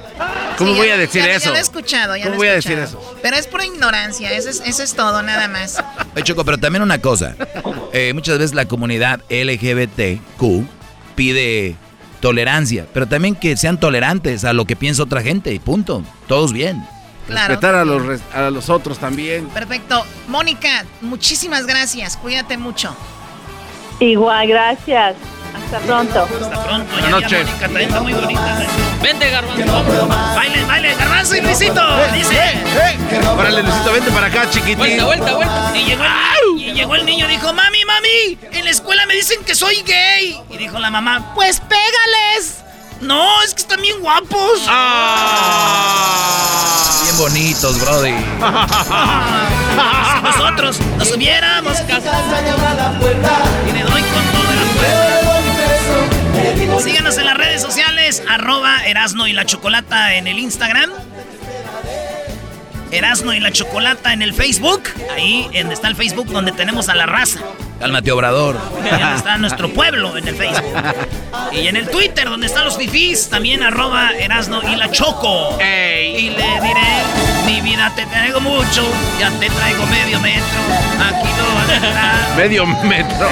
¿Cómo Sí, voy ya- a decir ya- ya eso? lo he escuchado, ya ¿Cómo lo he voy a decir escuchado. eso? Pero es por ignorancia, eso es, eso es todo, nada más. Oye, Choco, pero también una cosa. Eh, muchas veces la comunidad LGBTQ pide tolerancia, pero también que sean tolerantes a lo que piensa otra gente y punto. Todos bien. Claro. Respetar a los, res- a los otros también. Perfecto. Mónica, muchísimas gracias. Cuídate mucho. Igual, gracias. Hasta pronto. Hasta pronto. Buenas noches. Mónica, muy bonita. Vente, Garbanzo. Baile, baile, Garbanzo y Luisito. Dice. Órale, Luisito, vente para acá, chiquitín. Vuelta, vuelta, vuelta. Y llegó, el, y llegó el niño, dijo, mami, mami, en la escuela me dicen que soy gay. Y dijo la mamá, pues pégales. No, es que están bien guapos. Bien bonitos, brody. si nosotros nos hubiéramos casado. Y le Síganos en las redes sociales, arroba y la Chocolata en el Instagram. Erasno y la Chocolata en el Facebook. Ahí está el Facebook donde tenemos a la raza. Cálmate, obrador. Ahí donde está nuestro pueblo en el Facebook. Y en el Twitter, donde están los fifís, también arroba Erasno y la Choco. Y le diré, mi vida te traigo mucho, ya te traigo medio metro. Aquí no vas a entrar. Medio metro.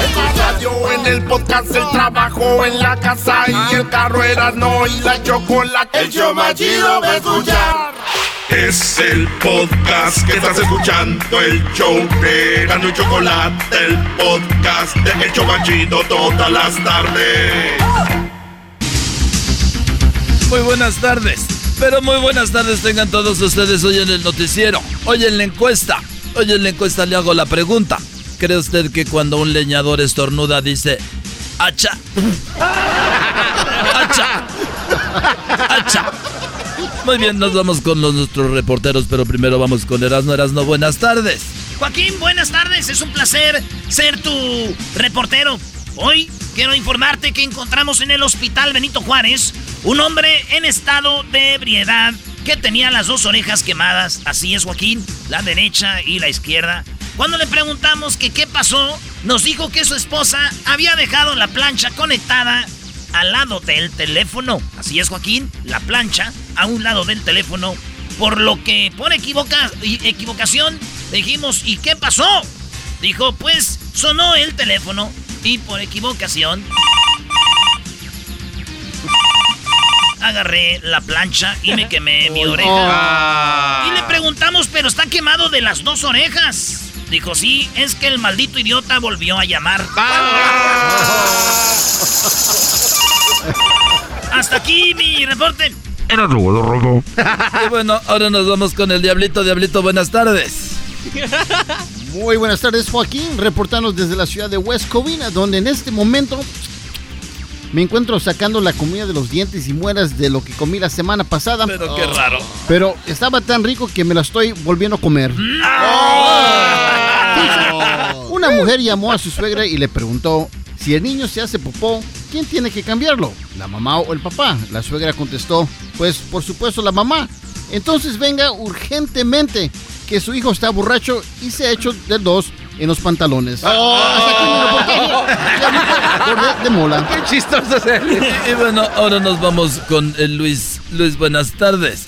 En radio, en el podcast, el trabajo, en la casa y el carro Erasno y la chocolate. El show más chido va a escuchar. Es el podcast que estás escuchando, el show de y Chocolate, el podcast de El Chobachito todas las tardes. Muy buenas tardes. Pero muy buenas tardes tengan todos ustedes hoy en el noticiero. Hoy en la encuesta. Hoy en la encuesta le hago la pregunta. ¿Cree usted que cuando un leñador estornuda dice hacha? ¡Hacha! ¡Hacha! Muy bien, nos vamos con los, nuestros reporteros, pero primero vamos con Erasno. Erasno, buenas tardes. Joaquín, buenas tardes. Es un placer ser tu reportero. Hoy quiero informarte que encontramos en el hospital Benito Juárez un hombre en estado de ebriedad que tenía las dos orejas quemadas. Así es, Joaquín, la derecha y la izquierda. Cuando le preguntamos qué pasó, nos dijo que su esposa había dejado la plancha conectada al lado del teléfono. Así es, Joaquín, la plancha a un lado del teléfono. Por lo que por equivoca equivocación dijimos, ¿y qué pasó? Dijo, pues sonó el teléfono y por equivocación agarré la plancha y me quemé mi oreja. Y le preguntamos, pero está quemado de las dos orejas. Dijo, sí, es que el maldito idiota volvió a llamar. Hasta aquí mi reporte. Y bueno, ahora nos vamos con el Diablito. Diablito, buenas tardes. Muy buenas tardes, Joaquín, reportando desde la ciudad de West Covina, donde en este momento me encuentro sacando la comida de los dientes y muelas de lo que comí la semana pasada. Pero qué raro. Pero estaba tan rico que me la estoy volviendo a comer. Una mujer llamó a su suegra y le preguntó, si el niño se hace popó, ¿quién tiene que cambiarlo? ¿La mamá o el papá? La suegra contestó, pues por supuesto la mamá. Entonces venga urgentemente, que su hijo está borracho y se ha hecho de dos en los pantalones. Hasta aquí mi reportaje. Por de- de mola. Qué chistoso. Y bueno, ahora nos vamos con el Luis. Luis, buenas tardes.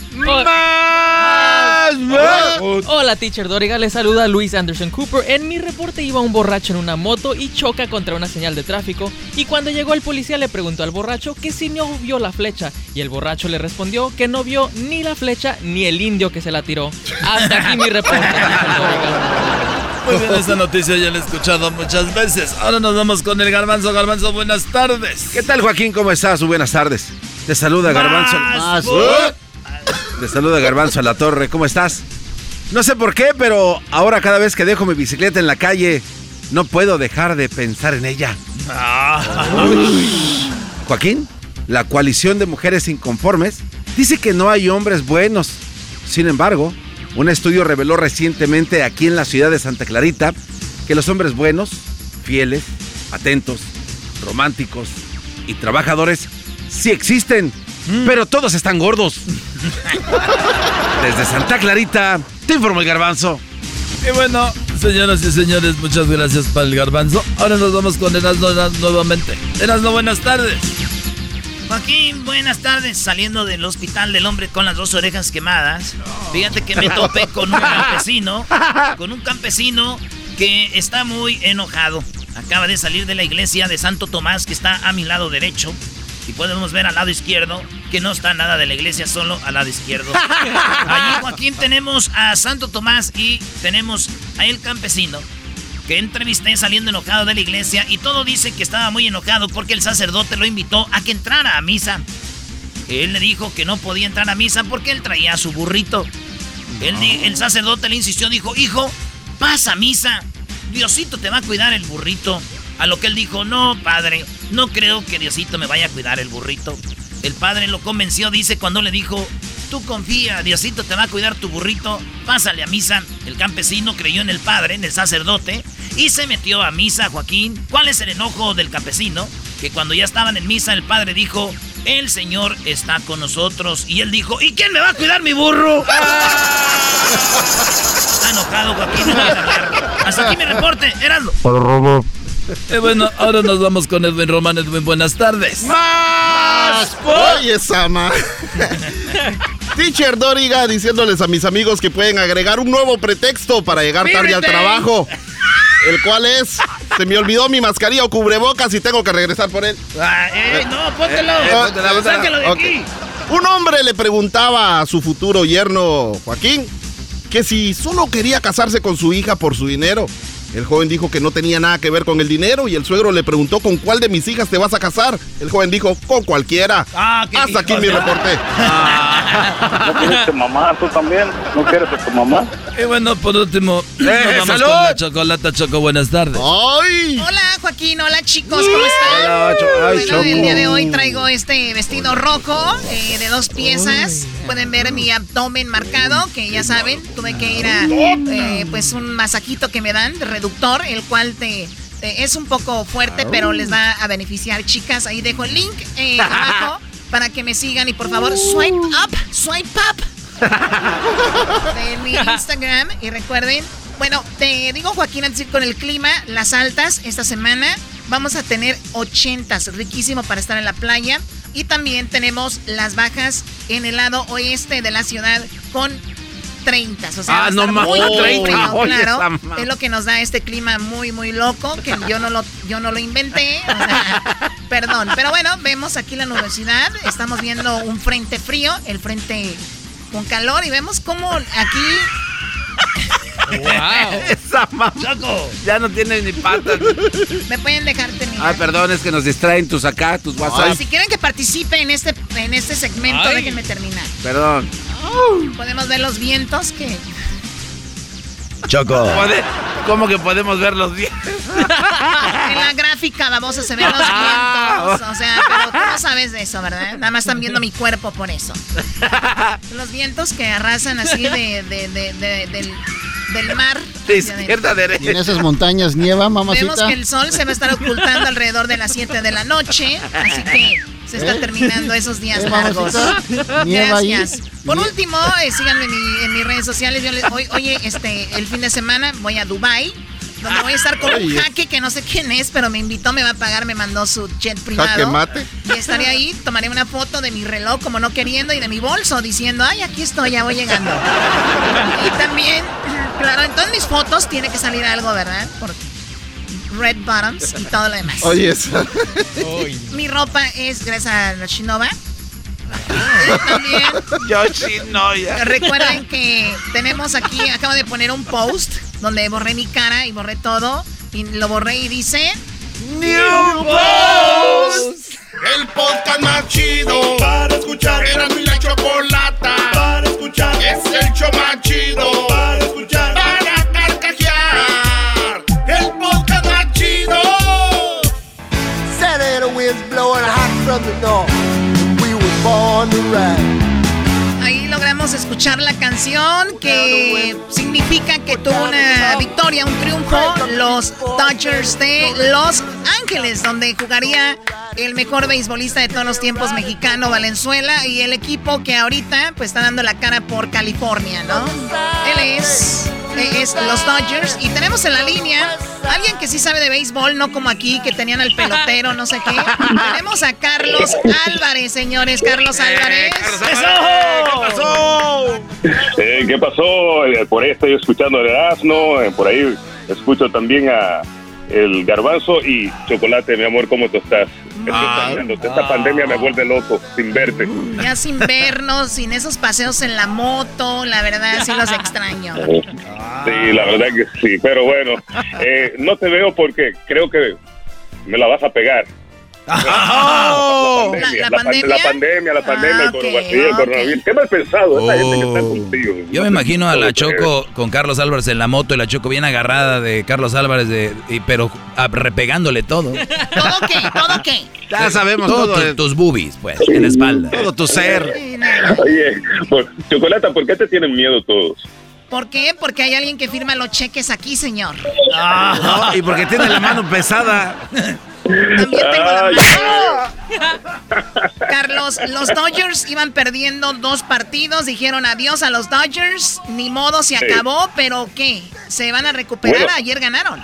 Hola, teacher Doriga. Le saluda Luis Anderson Cooper. En mi reporte iba un borracho en una moto y choca contra una señal de tráfico. Y cuando llegó el policía le preguntó al borracho que si no vio la flecha. Y el borracho le respondió que no vio ni la flecha ni el indio que se la tiró. Hasta aquí mi reporte, teacher Doriga. Muy bien, esta noticia ya la he escuchado muchas veces. Ahora nos vamos con el Garbanzo. Garbanzo, buenas tardes. ¿Qué tal, Joaquín? ¿Cómo estás? Buenas tardes. Te saluda Garbanzo. Más. Te saluda Garbanzo a la torre. ¿Cómo estás? No sé por qué, pero ahora cada vez que dejo mi bicicleta en la calle, no puedo dejar de pensar en ella. Joaquín, la coalición de mujeres inconformes dice que no hay hombres buenos. Sin embargo, un estudio reveló recientemente aquí en la ciudad de Santa Clarita que los hombres buenos, fieles, atentos, románticos y trabajadores sí existen, pero todos están gordos. Desde Santa Clarita, te informo el garbanzo. Y bueno, señoras y señores, muchas gracias para el Garbanzo. Ahora nos vamos con Erasno nuevamente. Erasno, buenas tardes. Joaquín, buenas tardes. Saliendo del hospital del hombre con las dos orejas quemadas. Fíjate que me topé con un campesino. Con un campesino que está muy enojado. Acaba de salir de la iglesia de Santo Tomás, que está a mi lado derecho. Y podemos ver al lado izquierdo que no está nada de la iglesia, solo al lado izquierdo. Allí, Joaquín, tenemos a Santo Tomás y tenemos a el campesino que entrevisté saliendo enojado de la iglesia y todo dice que estaba muy enojado porque el sacerdote lo invitó a que entrara a misa. Él le dijo que no podía entrar a misa porque él traía su burrito. Él el sacerdote le insistió, dijo, hijo, pasa a misa. Diosito te va a cuidar el burrito. A lo que él dijo, no, padre, no creo que Diosito me vaya a cuidar el burrito. El padre lo convenció, dice, cuando le dijo, tú confía, Diosito te va a cuidar tu burrito, pásale a misa. El campesino creyó en el padre, en el sacerdote, y se metió a misa, Joaquín. ¿Cuál es el enojo del campesino? Que cuando ya estaban en misa, el padre dijo, el Señor está con nosotros. Y él dijo, ¿y quién me va a cuidar mi burro? Está enojado, Joaquín. no. Hasta aquí mi reporte, Erasmo. Eh, bueno, ahora nos vamos con Edwin Román. Edwin, buenas tardes. ¡Más! Oye, Sama. Teacher Doriga diciéndoles a mis amigos que pueden agregar un nuevo pretexto para llegar tarde al trabajo. El cual es, se me olvidó mi mascarilla o cubrebocas y tengo que regresar por él. Ah, eh, no, póntelo. Eh, póntela, póntela. Sácalo de aquí. Un hombre le preguntaba a su futuro yerno, Joaquín, que si solo quería casarse con su hija por su dinero. El joven dijo que no tenía nada que ver con el dinero y el suegro le preguntó con cuál de mis hijas te vas a casar. El joven dijo, con cualquiera. Ah, Hasta aquí mi reporte. ¿No quieres tu mamá? ¿Tú también? ¿No quieres a tu mamá? Y bueno, por último, nos vamos salud! con la chocolata Choco. Buenas tardes. ¡Ay! Hola Joaquín, hola chicos, ¿cómo están? Hola, Cho- ay, bueno, Choco. el día de hoy traigo este vestido rojo eh, de dos piezas. Pueden ver mi abdomen marcado, que ya saben, tuve que ir a eh, pues un masajito que me dan, reductor, el cual te, te- es un poco fuerte, pero les va a beneficiar, chicas. Ahí dejo el link eh, abajo para que me sigan y por favor swipe up, swipe up de mi Instagram. Y recuerden, bueno, te digo Joaquín, antes con el clima, las altas esta semana vamos a tener 80, riquísimo para estar en la playa. Y también tenemos las bajas en el lado oeste de la ciudad con 30. O sea, Ah, no más, muy 30. frío, Oye, claro. Es lo que nos da este clima muy, muy loco, que yo no lo, yo no lo inventé. o sea, perdón. Pero bueno, vemos aquí la nubosidad. Estamos viendo un frente frío, el frente con calor, y vemos cómo aquí Esa mamá. Ya no tiene ni patas. me pueden dejar terminar. Ah, perdón, es que nos distraen tus acá, tus WhatsApp. Si quieren que participe en este, en este segmento, Ay. déjenme terminar. Perdón. Podemos ver los vientos que. Choco. ¿Cómo que podemos ver los días? En la gráfica, vamos a se ven los vientos. O sea, pero tú no sabes de eso, ¿verdad? Nada más están viendo mi cuerpo por eso. Los vientos que arrasan así de, de- de- de- del, del mar. De izquierda a Y en derecha. esas montañas nieva, Vemos mamacita. que el sol se va a estar ocultando alrededor de las 7 de la noche. Así que se está ¿Eh? terminando esos días ¿Eh, largos. Gracias. Por último, eh, síganme en, mi- en mis redes sociales. Yo les- hoy, oye, este, el fin de semana voy a Dubai donde voy a estar con un jaque que no sé quién es, pero me invitó, me va a pagar, me mandó su jet privado. ¿Jaque mate? Y estaré ahí, tomaré una foto de mi reloj como no queriendo y de mi bolso diciendo, ay, aquí estoy, ya voy llegando. y también, claro, en todas mis fotos tiene que salir algo, ¿verdad? Por red bottoms y todo lo demás. Oye, esa. Mi ropa es gracias a la Shinova. Y también recuerden que tenemos aquí, acabo de poner un post donde borré mi cara y borré todo. Y lo borré y dice... New Post. El podcast más chido para escuchar. Era mi la chocolata para escuchar. Es el show más chido para from the north. We were born to ride. Ahí logramos escuchar la canción que significa que tuvo una victoria, un triunfo, los Dodgers de Los Ángeles, donde jugaría el mejor beisbolista de todos los tiempos mexicano, Valenzuela, y el equipo que ahorita pues está dando la cara por California, ¿no? Él es, eh, es los Dodgers y tenemos en la línea a alguien que sí sabe de béisbol, no como aquí que tenían al pelotero, no sé qué. tenemos a Carlos Álvarez, señores, Carlos Álvarez. ¿Qué pasó? Eh, ¿Qué pasó? Eh, por ahí estoy escuchando el eh, por ahí escucho también a el garbanzo y chocolate, mi amor, ¿cómo tú estás? Estoy extrañándote. Esta pandemia me vuelve loco sin verte. Ya sin vernos, sin esos paseos en la moto, la verdad sí los extraño. Sí, la verdad que sí, pero bueno, eh, no te veo porque creo que me la vas a pegar. Oh. La, ¿La- la pan- pandemia? la pandemia, la pandemia, el, Ah, coronavirus, el ok. coronavirus. ¿Qué me has pensado? Esta gente que está Oh. contigo. Yo me imagino a la Choco con Carlos Álvarez en la moto y la Choco bien agarrada de Carlos Álvarez, de, y- pero ah, repegándole todo. ¿Todo qué? ¿Todo qué? Ya sabemos Todo todo. tu- tus boobies, pues, en la espalda. Todo tu ser. Oye, pues, Chocolata, ¿por qué te tienen miedo todos? ¿Por qué? Porque hay alguien que firma los cheques aquí, señor. No, y porque tiene la mano pesada. Ay, Carlos, los Dodgers iban perdiendo dos partidos, dijeron adiós a los Dodgers, ni modo se Sí. acabó, pero ¿qué? ¿Se van a recuperar? Bueno. Ayer ganaron.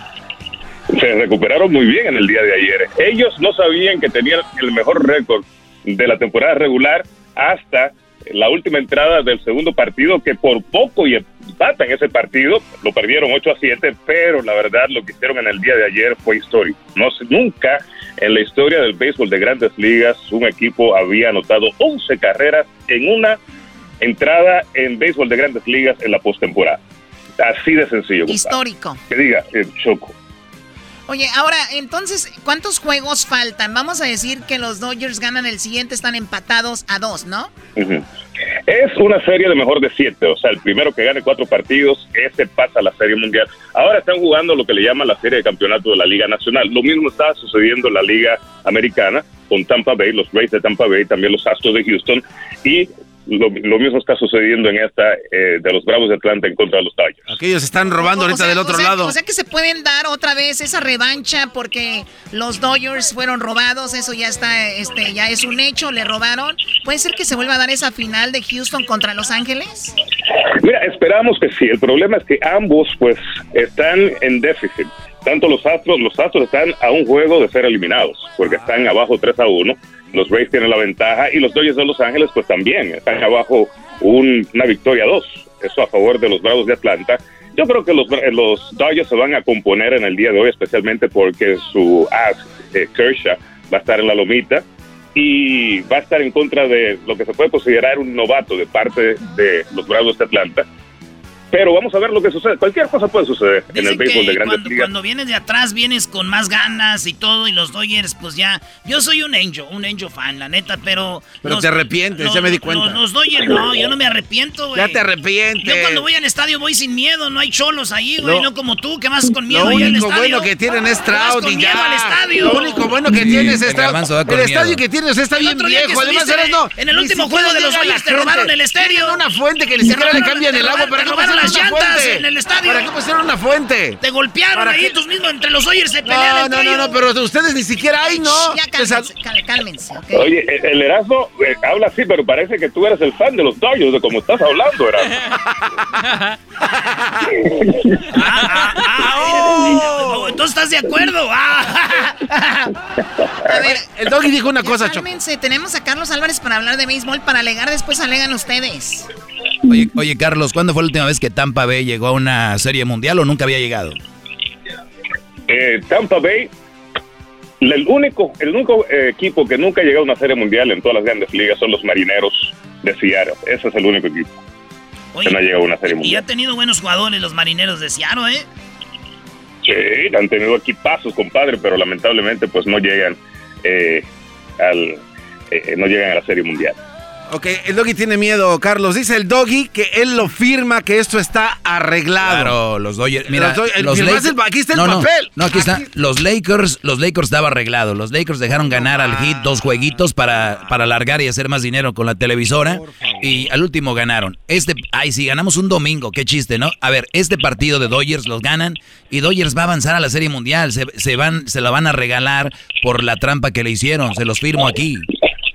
se recuperaron muy bien en el día de ayer. Ellos no sabían que tenían el mejor récord de la temporada regular hasta la última entrada del segundo partido, que por poco y empatan ese partido, lo perdieron 8 a 7, pero la verdad lo que hicieron en el día de ayer fue histórico. No nunca en la historia del béisbol de grandes ligas un equipo había anotado 11 carreras en una entrada en béisbol de grandes ligas en la postemporada. Así de sencillo. Histórico. Que diga, eh, Choco. Oye, ahora, entonces, ¿cuántos juegos faltan? Vamos a decir que los Dodgers ganan el siguiente, están empatados a dos, ¿no? Es una serie de mejor de siete, o sea, el primero que gane cuatro partidos, ese pasa a la Serie Mundial. Ahora están jugando lo que le llaman la Serie de Campeonato de la Liga Nacional. Lo mismo está sucediendo en la Liga Americana con Tampa Bay, los Rays de Tampa Bay, también los Astros de Houston, y lo, lo mismo está sucediendo en esta eh, de los Bravos de Atlanta en contra de los Dodgers. Aquellos están robando O ahorita sea- del otro o sea- lado. O sea que se pueden dar otra vez esa revancha porque los Dodgers fueron robados, eso ya está, este, ya es un hecho, le robaron. ¿Puede ser que se vuelva a dar esa final de Houston contra Los Ángeles? Mira, esperamos que sí. El problema es que ambos, pues, están en déficit. Tanto los Astros, los Astros están a un juego de ser eliminados, porque están abajo 3 a 1. Los Rays tienen la ventaja y los Dodgers de Los Ángeles, pues también están abajo un- una victoria a 2. Eso a favor de los Bravos de Atlanta. Yo creo que los, eh, los Dodgers se van a componer en el día de hoy, especialmente porque su as, eh, Kershaw, va a estar en la lomita y va a estar en contra de lo que se puede considerar un novato de parte de los Bravos de Atlanta. Pero vamos a ver lo que sucede. Cualquier cosa puede suceder en el béisbol que de grandes cuando, ligas. cuando vienes de atrás vienes con más ganas y todo y los Dodgers pues ya yo soy un Angel, un Angel fan la neta, pero Pero los- te arrepientes, ya me di cuenta. Los, los Dodgers no, yo no me arrepiento, güey. Ya te arrepientes. Yo cuando voy al estadio voy sin miedo, no hay cholos ahí, güey, no como tú que vas con miedo Lo ahí al único estadio. bueno que tienen es Trout y ya. al estadio. Lo único bueno que tienes es Trout. El estadio que tienes está El bien viejo. Además, eres no. en el último juego de los Dodgers te robaron el estadio. Tienen una fuente que siquiera le cambian el agua. robaron- ¿Para las llantas fuente? en el estadio. ¿Para qué pusieron una fuente? Te golpearon ¿Para ahí, qué? tus mismos entre los Dodgers se pelean No, no, no, no, pero ustedes ni siquiera ahí, no. Ya cálmense, cal- cálmense, ¿ok? Oye, el- el Erasmo eh, habla así, pero parece que tú eres el fan de los Dodgers, de cómo estás hablando, Erasmo. Oh, entonces estás de acuerdo. Ah. A ver, El doggy dijo una cosa, Choco. cálmense, tenemos a Carlos Álvarez para hablar de béisbol, para alegar, después alegan ustedes. Oye, oye, Carlos, ¿cuándo fue la última vez que Tampa Bay llegó a una serie mundial o nunca había llegado? Eh, Tampa Bay, el único, el único eh, equipo que nunca ha llegado a una serie mundial en todas las grandes ligas son los marineros de Seattle. Ese es el único equipo Oye, que no ha llegado a una serie y ha mundial. tenido buenos jugadores los marineros de Seattle, ¿eh? Sí, han tenido equipazos, compadre, pero lamentablemente pues no llegan eh, al, eh, no llegan a la serie mundial. Ok, el doggy tiene miedo, Carlos. Dice el doggy que él lo firma, que esto está arreglado. Claro, los Dodgers. Mira, Los el- los firmaste Lakers- el- aquí está el no, papel. No, aquí está. Los Lakers, los Lakers estaba arreglado. Los Lakers dejaron ganar al Heat dos jueguitos para, para alargar y hacer más dinero con la televisora. Y al último ganaron. Este, ay, si ganamos un domingo, qué chiste, ¿no? A ver, este partido de Dodgers los ganan y Dodgers va a avanzar a la Serie Mundial. Se, se van, se la van a regalar por la trampa que le hicieron. Se los firmo aquí.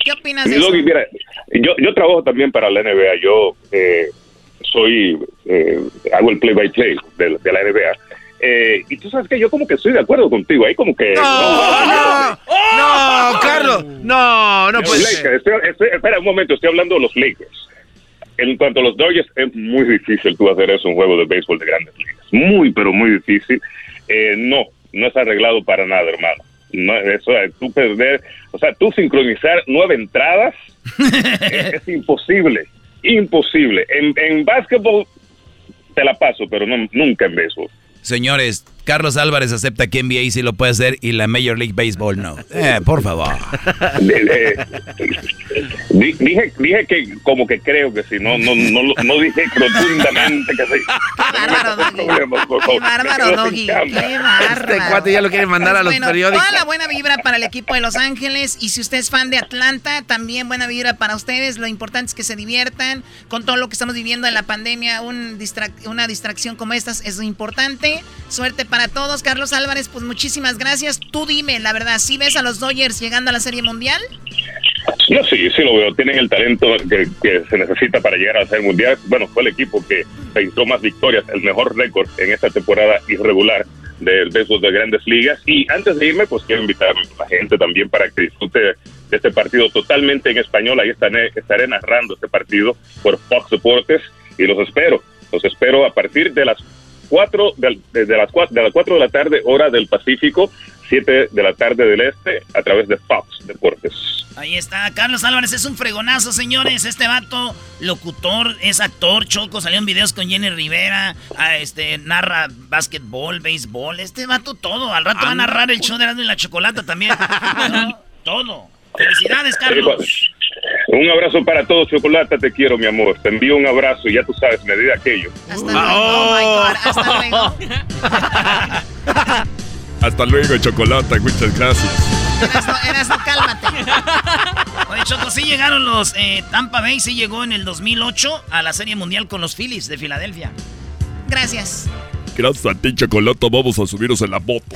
¿Qué opinas de eso? Mira, yo, yo trabajo también para la NBA. Yo eh, soy, eh, hago el play-by-play de, de la NBA. Eh, y tú sabes que yo como que estoy de acuerdo contigo. Ahí como que... No, no, Carlos. No, no puede ser. estoy- estoy- espera un momento, estoy hablando de los Lakers. En cuanto a los Dodgers, es muy difícil tú hacer eso, un juego de béisbol de grandes ligas. Muy, pero muy difícil. Eh, no, no es arreglado para nada, hermano. No, eso, tú perder, o sea, tú sincronizar nueve entradas es, es imposible, imposible. En, en básquetbol te la paso, pero no, nunca en béisbol. Señores, Carlos Álvarez acepta que NBA sí lo puede hacer y la Major League Baseball no. Eh, por favor. De- de- di- dije, dije que como que creo que sí, no, no, no, no dije rotundamente que sí. bárbaro, Qué bárbaro, Doggy. Qué bárbaro. Este cuate ya lo quiere mandar a los Bueno, periódicos. Toda la buena vibra para el equipo de Los Ángeles. Y si usted es fan de Atlanta, también buena vibra para ustedes. Lo importante es que se diviertan con todo lo que estamos viviendo en la pandemia. Un distrac- una distracción como esta es importante. Suerte para todos. Carlos Álvarez, pues muchísimas gracias. Tú dime, la verdad, ¿sí ves a los Dodgers llegando a la Serie Mundial? No, sí, sí lo veo. Tienen el talento que, se necesita para llegar a ser mundial. Bueno, fue el equipo que registró más victorias, el mejor récord en esta temporada irregular del béisbol de grandes ligas. Y antes de irme, pues quiero invitar a la gente también para que disfrute de este partido totalmente en español. Ahí estaré, estaré narrando este partido por Fox Deportes y los espero. Los espero a partir de las 4 de, de- de las 4 de las 4 de la tarde, hora del Pacífico, 7 de la tarde del Este, a través de Fox Deportes. Ahí está, Carlos Álvarez es un fregonazo, señores. Este vato, locutor, es actor, choco, salió en videos con Jenny Rivera, ah, este, narra básquetbol, béisbol. Este vato todo. Al rato va a narrar el show de Erasmo y la Chocolata también. No, todo. Felicidades, Carlos. Un abrazo para todos, Chocolata, te quiero, mi amor. Te envío un abrazo y ya tú sabes, me di aquello. Hasta luego. Oh my God. Hasta luego. Hasta luego, Chocolata. Muchas gracias. Erasno, Erasno, cálmate. Oye, Choco, sí llegaron los eh, Tampa Bay, sí llegó en el 2008 a la Serie Mundial con los Phillies de Filadelfia. Gracias. Gracias a ti, Chocolata. Vamos a subirnos en la moto.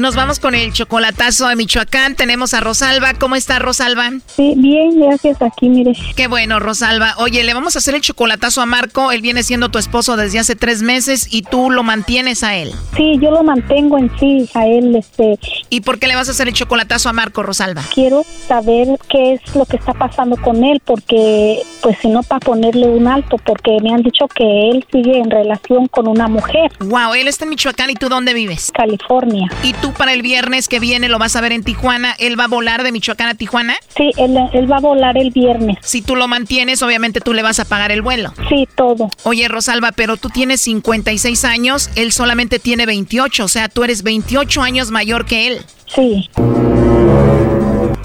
Nos vamos con el chocolatazo de Michoacán. Tenemos a Rosalba. ¿Cómo está Rosalba? Sí, bien, gracias. Aquí, mire. Qué bueno, Rosalba. Oye, le vamos a hacer el chocolatazo a Marco. Él viene siendo tu esposo desde hace tres meses y tú lo mantienes a él. Sí, yo lo mantengo en sí, a él, este. ¿Y por qué le vas a hacer el chocolatazo a Marco, Rosalba? Quiero saber qué es lo que está pasando con él, porque, pues, si no, para ponerle un alto, porque me han dicho que él sigue en relación con una mujer. Wow, él está en Michoacán y tú dónde vives? California. ¿Y tú para el viernes que viene lo vas a ver en Tijuana? ¿Él va a volar de Michoacán a Tijuana? Sí, él, él va a volar el viernes. Si tú lo mantienes, obviamente tú le vas a pagar el vuelo. Sí, todo. Oye, Rosalba, pero tú tienes 56 años, él solamente tiene 28, o sea, tú eres 28 años mayor que él. Sí.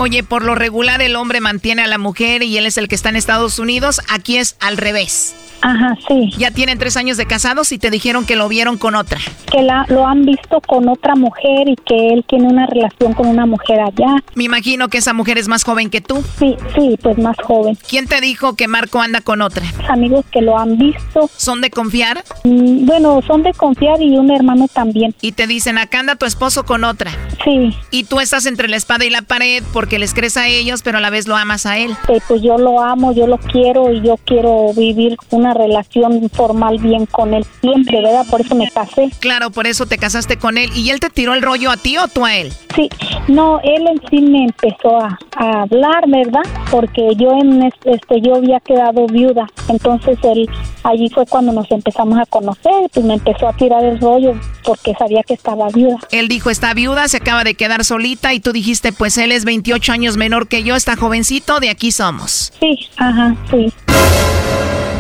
Oye, por lo regular el hombre mantiene a la mujer y él es el que está en Estados Unidos, aquí es al revés. Ajá, sí. Ya tienen tres años de casados y te dijeron que lo vieron con otra. Que la, lo han visto con otra mujer y que él tiene una relación con una mujer allá. Me imagino que esa mujer es más joven que tú. Sí, sí, pues más joven. ¿Quién te dijo que Marco anda con otra? Amigos que lo han visto. ¿Son de confiar? Mm, bueno, son de confiar y un hermano también. Y te dicen, acá anda tu esposo con otra. Sí. Y tú estás entre la espada y la pared porque les crees a ellos, pero a la vez lo amas a él. Eh, pues yo lo amo, yo lo quiero y yo quiero vivir una relación formal bien con él siempre, ¿verdad? Por eso me casé. Claro, por eso te casaste con él. ¿Y él te tiró el rollo a ti o tú a él? Sí, no, él en sí me empezó a, a hablar, ¿verdad? Porque yo en es- este yo había quedado viuda, entonces él allí fue cuando nos empezamos a conocer, pues me empezó a tirar el rollo porque sabía que estaba viuda. Él dijo, está viuda, se acaba de quedar solita y tú dijiste, pues él es 28 años menor que yo, está jovencito, de aquí somos. Sí, ajá, sí.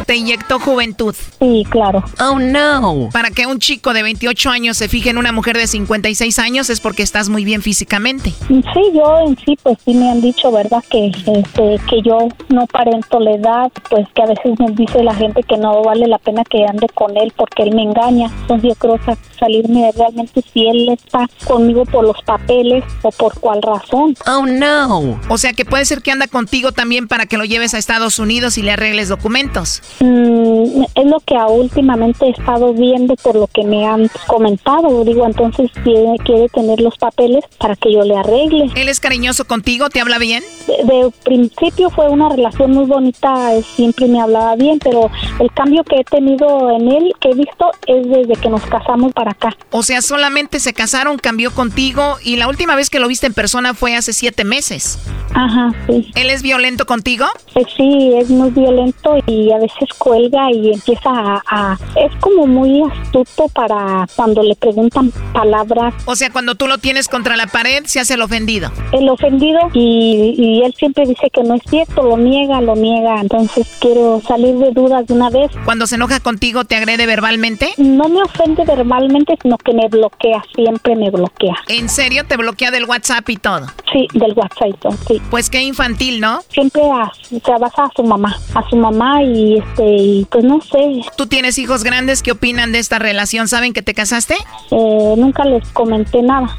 Te inyectó juventud. Sí, claro. Oh, no. Para que un chico de 28 años se fije en una mujer de 56 años es porque estás muy bien físicamente. Sí, yo en sí, pues sí me han dicho, ¿verdad? Que, este, que yo no parento la edad, pues que a veces me dice la gente que no vale la pena que ande con él porque él me engaña. Entonces yo creo que salirme realmente si él está conmigo por los papeles o por cuál razón. Oh, no. O sea que puede ser que anda contigo también para que lo lleves a Estados Unidos y le arregles documentos. Mm, es lo que últimamente he estado viendo por lo que me han comentado. Digo, entonces quiere, quiere tener los papeles para que yo le arregle. ¿Él es cariñoso contigo? ¿Te habla bien? De, de principio fue una relación muy bonita, eh, siempre me hablaba bien, pero el cambio que he tenido en él, que he visto, es desde que nos casamos para acá. O sea, solamente se casaron, cambió contigo y la última vez que lo viste en persona fue hace siete meses. Ajá, sí. ¿Él es violento contigo? Eh, sí, es muy violento y a veces cuelga y empieza a, a- Es como muy astuto para cuando le preguntan palabras. O sea, cuando tú lo tienes contra la pared, se hace el ofendido. El ofendido y, y él siempre dice que no es cierto, lo niega, lo niega. Entonces quiero salir de dudas de una vez. Cuando se enoja contigo, ¿te agrede verbalmente? No me ofende verbalmente, sino que me bloquea, siempre me bloquea. ¿En serio? ¿Te bloquea del WhatsApp y todo? Sí, del WhatsApp, y todo, sí. Pues qué infantil, ¿no? Siempre a, se basa a su mamá, a su mamá y este, y pues no sé, ¿Tú tienes hijos grandes? ¿Qué opinan de esta relación? ¿Saben que te casaste? eh, nunca les comenté nada.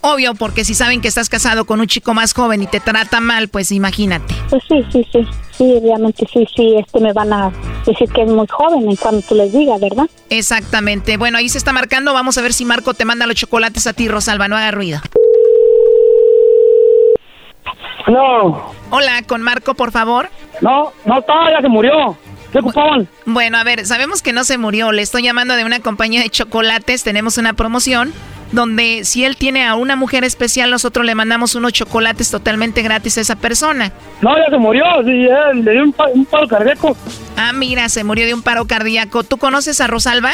Obvio, porque si saben que estás casado con un chico más joven y te trata mal, pues imagínate. Pues sí, sí, sí, sí, realmente sí, sí, este me van a decir que es muy joven en cuanto tú les digas, ¿verdad? Exactamente. Bueno, ahí se está marcando. Vamos a ver si Marco te manda los chocolates a ti, Rosalba. No haga ruido. No. Hola, con Marco, por favor. No, no está, ya se murió. ¿Qué ocupaban? Bueno, a ver, sabemos que no se murió. Le estoy llamando de una compañía de chocolates. Tenemos una promoción donde si él tiene a una mujer especial, nosotros le mandamos unos chocolates totalmente gratis a esa persona. No, ya se murió. Sí, ya, le dio un, pa- un paro cardíaco. Ah, mira, se murió de un paro cardíaco. ¿Tú conoces a Rosalba?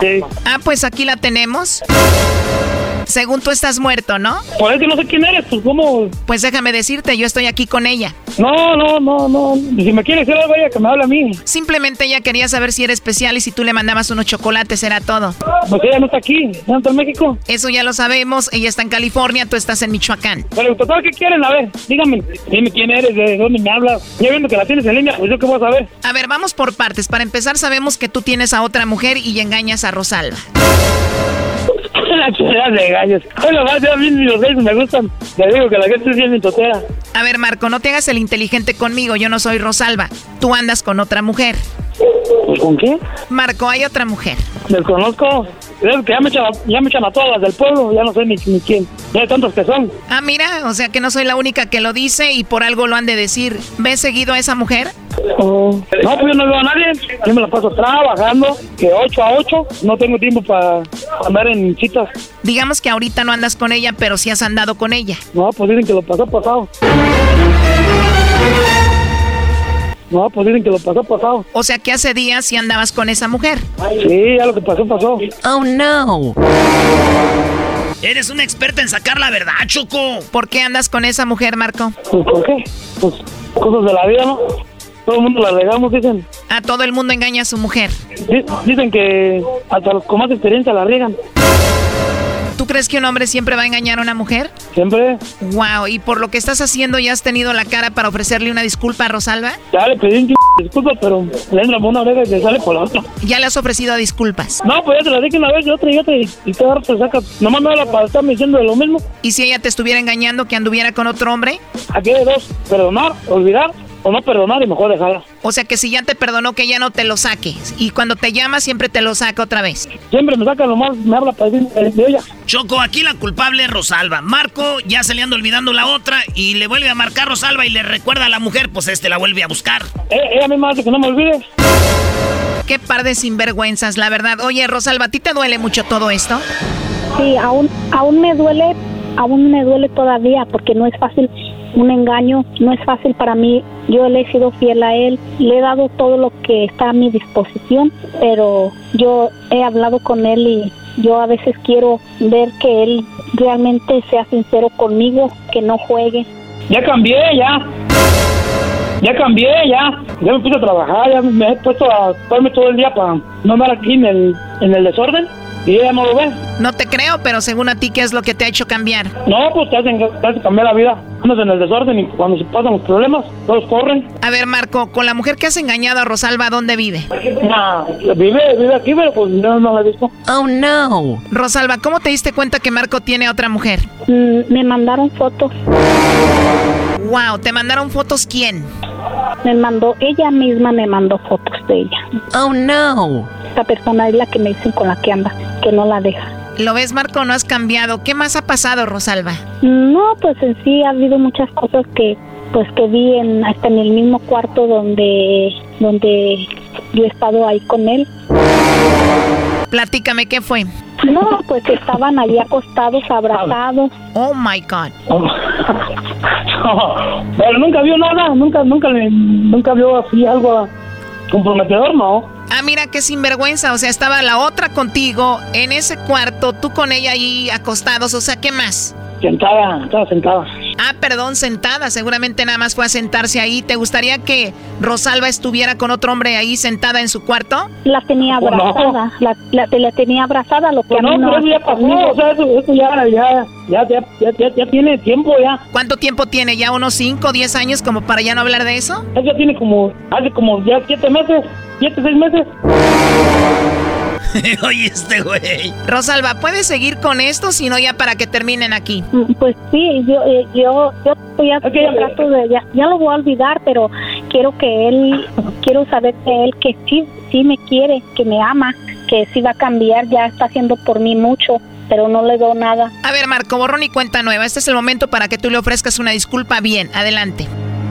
Sí. Ah, pues aquí la tenemos. Según tú estás muerto, ¿no? Pues es que no sé quién eres, pues cómo. Pues déjame decirte, yo estoy aquí con ella. No, no, no, no. Si me quiere decir algo, ella que me hable a mí. Simplemente ella quería saber si era especial y si tú le mandabas unos chocolates, era todo. Pues ella no está aquí, no está en México. Eso ya lo sabemos, ella está en California, tú estás en Michoacán. Pero, total, ¿qué quieren? A ver, dígame. Dime quién eres, de dónde me hablas. Ya viendo que la tienes en línea, pues yo qué voy a saber. A ver, vamos por partes. Para empezar, sabemos que tú tienes a otra mujer y engañas a Rosalba. La chulada de gallos. Lo más, a mí los gallos me gustan. Le digo que la gente es bien mintotera. A ver, Marco, no te hagas el inteligente conmigo, yo no soy Rosalba. Tú andas con otra mujer. ¿Con qué? Marco, hay otra mujer. Desconozco. Es que ya me, echan a, ya me echan a todas las del pueblo, ya no sé ni, ni quién. Ya hay tantos que son. Ah, mira, o sea que no soy la única que lo dice y por algo lo han de decir. ¿Ves seguido a esa mujer? Oh. No, pues yo no veo a nadie. Yo me la paso trabajando, que 8 a 8. No tengo tiempo para andar en citas. Digamos que ahorita no andas con ella, pero sí has andado con ella. No, pues dicen que lo pasó pasado. No, pues dicen que lo pasó pasado. O sea que hace días sí andabas con esa mujer. Sí, ya lo que pasó, pasó. Oh, no. Eres una experta en sacar la verdad, Choco. ¿Por qué andas con esa mujer, Marco? Pues, ¿por qué? Pues cosas de la vida, ¿no? Todo el mundo la regamos, dicen. A todo el mundo engaña a su mujer. Di- Dicen que hasta los con más experiencia la riegan. ¿Tú crees que un hombre siempre va a engañar a una mujer? Siempre. Wow, y por lo que estás haciendo ya has tenido la cara para ofrecerle una disculpa a Rosalba? Ya le pedí un disculpa, pero le entra por una oreja y le sale por la otra. Ya le has ofrecido disculpas. No, pues ya te la dije una vez y otra y otra y, y cada rato saca. Nomás me habla para estarme diciendo de lo mismo. ¿Y si ella te estuviera engañando que anduviera con otro hombre? Aquí hay dos, perdonar, olvidar o no perdonar y mejor dejarla. O sea que si ya te perdonó que ya no te lo saque. Y cuando te llama siempre te lo saca otra vez. Siempre me saca nomás, me habla para decir de, de ella. Choco, aquí la culpable es Rosalba. Marco ya se le anda olvidando la otra y le vuelve a marcar Rosalba y le recuerda a la mujer, pues este la vuelve a buscar. Eh, ella misma hace que no me olvide. Qué par de sinvergüenzas, la verdad. Oye, Rosalba, ¿a ti te duele mucho todo esto? Sí, aún, aún me duele, aún me duele todavía porque no es fácil un engaño, no es fácil para mí. Yo le he sido fiel a él, le he dado todo lo que está a mi disposición, pero yo he hablado con él y yo a veces quiero ver que él realmente sea sincero conmigo, que no juegue. Ya cambié, ya. Ya cambié, ya. Ya me puse a trabajar, ya me he puesto a ponerme todo el día para no andar aquí en el, en el desorden. Y ella no lo ve. No te creo, pero según a ti, ¿qué es lo que te ha hecho cambiar? No, pues te hacen, te hacen cambiar la vida. Andas en el desorden y cuando se pasan los problemas, todos corren. A ver, Marco, con la mujer que has engañado a Rosalba, ¿dónde vive? Nah, vive, vive aquí, pero pues no, no la he visto. Oh, no. Rosalba, ¿cómo te diste cuenta que Marco tiene a otra mujer? Mm, me mandaron fotos. Wow, ¿te mandaron fotos quién? Me mandó, ella misma me mandó fotos de ella. Oh, no. Esta persona es la que me dicen con la que anda, que no la deja. ¿Lo ves, Marco? No has cambiado. ¿Qué más ha pasado, Rosalba? No, pues en sí ha habido muchas cosas que, pues que vi en, hasta en el mismo cuarto donde, donde yo he estado ahí con él. Platícame, ¿qué fue? No, pues estaban allí acostados, abrazados. Oh my God. pero nunca vio nada, nunca, nunca, le, nunca vio así algo comprometedor, ¿no? Ah, mira qué sinvergüenza. O sea, estaba la otra contigo en ese cuarto, tú con ella ahí acostados. O sea, ¿qué más? Sentada, estaba sentada. Ah, perdón, sentada. Seguramente nada más fue a sentarse ahí. ¿Te gustaría que Rosalba estuviera con otro hombre ahí sentada en su cuarto? La tenía abrazada, la, la, la tenía abrazada, lo que Pues a mí no, no ya pasó, o sea, eso, eso ya, ya, ya, ya, ya, ya, ya tiene tiempo ya. ¿Cuánto tiempo tiene? ¿Ya unos 5, 10 años como para ya no hablar de eso? Ya tiene como, hace como ya siete meses, siete, seis meses. Oye, este güey. Rosalba, ¿puedes seguir con esto? Si no, ya para que terminen aquí. Mm, Pues sí, yo, eh, yo, yo, ya, yo trato de, ya, ya lo voy a olvidar, pero quiero que él, quiero saber de él que sí, sí me quiere, que me ama, que sí va a cambiar, ya está haciendo por mí mucho, pero no le doy nada. A ver, Marco, borrón y cuenta nueva. Este es el momento para que tú le ofrezcas una disculpa bien. Adelante.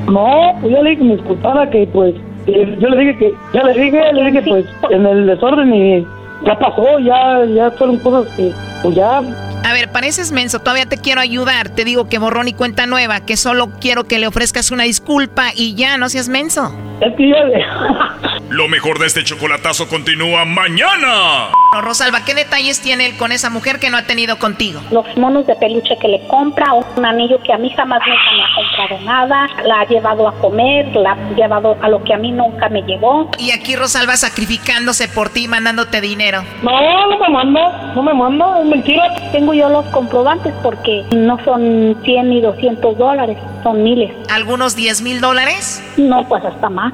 No, pues yo le dije que me disculpara, que pues, yo le dije que, ya le dije, le dije pues, en el desorden y ya pasó, ya, ya fueron cosas que, pues ya, A ver, pareces menso, todavía te quiero ayudar. Te digo que borrón y cuenta nueva, que solo quiero que le ofrezcas una disculpa y ya, no seas menso. es que yo, Lo mejor de este chocolatazo continúa mañana. Rosalba, ¿qué detalles tiene él con esa mujer que no ha tenido contigo? Los monos de peluche que le compra, un anillo que a mí jamás nunca me ha comprado nada, la ha llevado a comer, la ha llevado a lo que a mí nunca me llevó. Y aquí Rosalba sacrificándose por ti, mandándote dinero. no, no me manda, no me manda, es mentira. Tengo yo los comprobantes porque no son 100 ni 200 dólares, son miles. ¿Algunos 10 mil dólares? No, pues hasta más.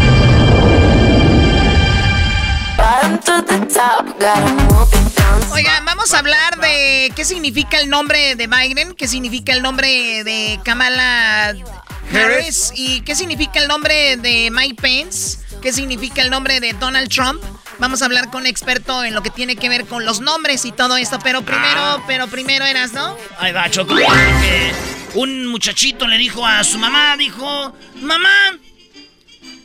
Oigan, vamos a hablar de qué significa el nombre de Biden, qué significa el nombre de Kamala Harris y qué significa el nombre de Mike Pence, qué significa el nombre de Donald Trump. Vamos a hablar con un experto en lo que tiene que ver con los nombres y todo esto, pero primero, pero primero eras, ¿no? Ahí va, Choco. porque un muchachito le dijo a su mamá, dijo, mamá,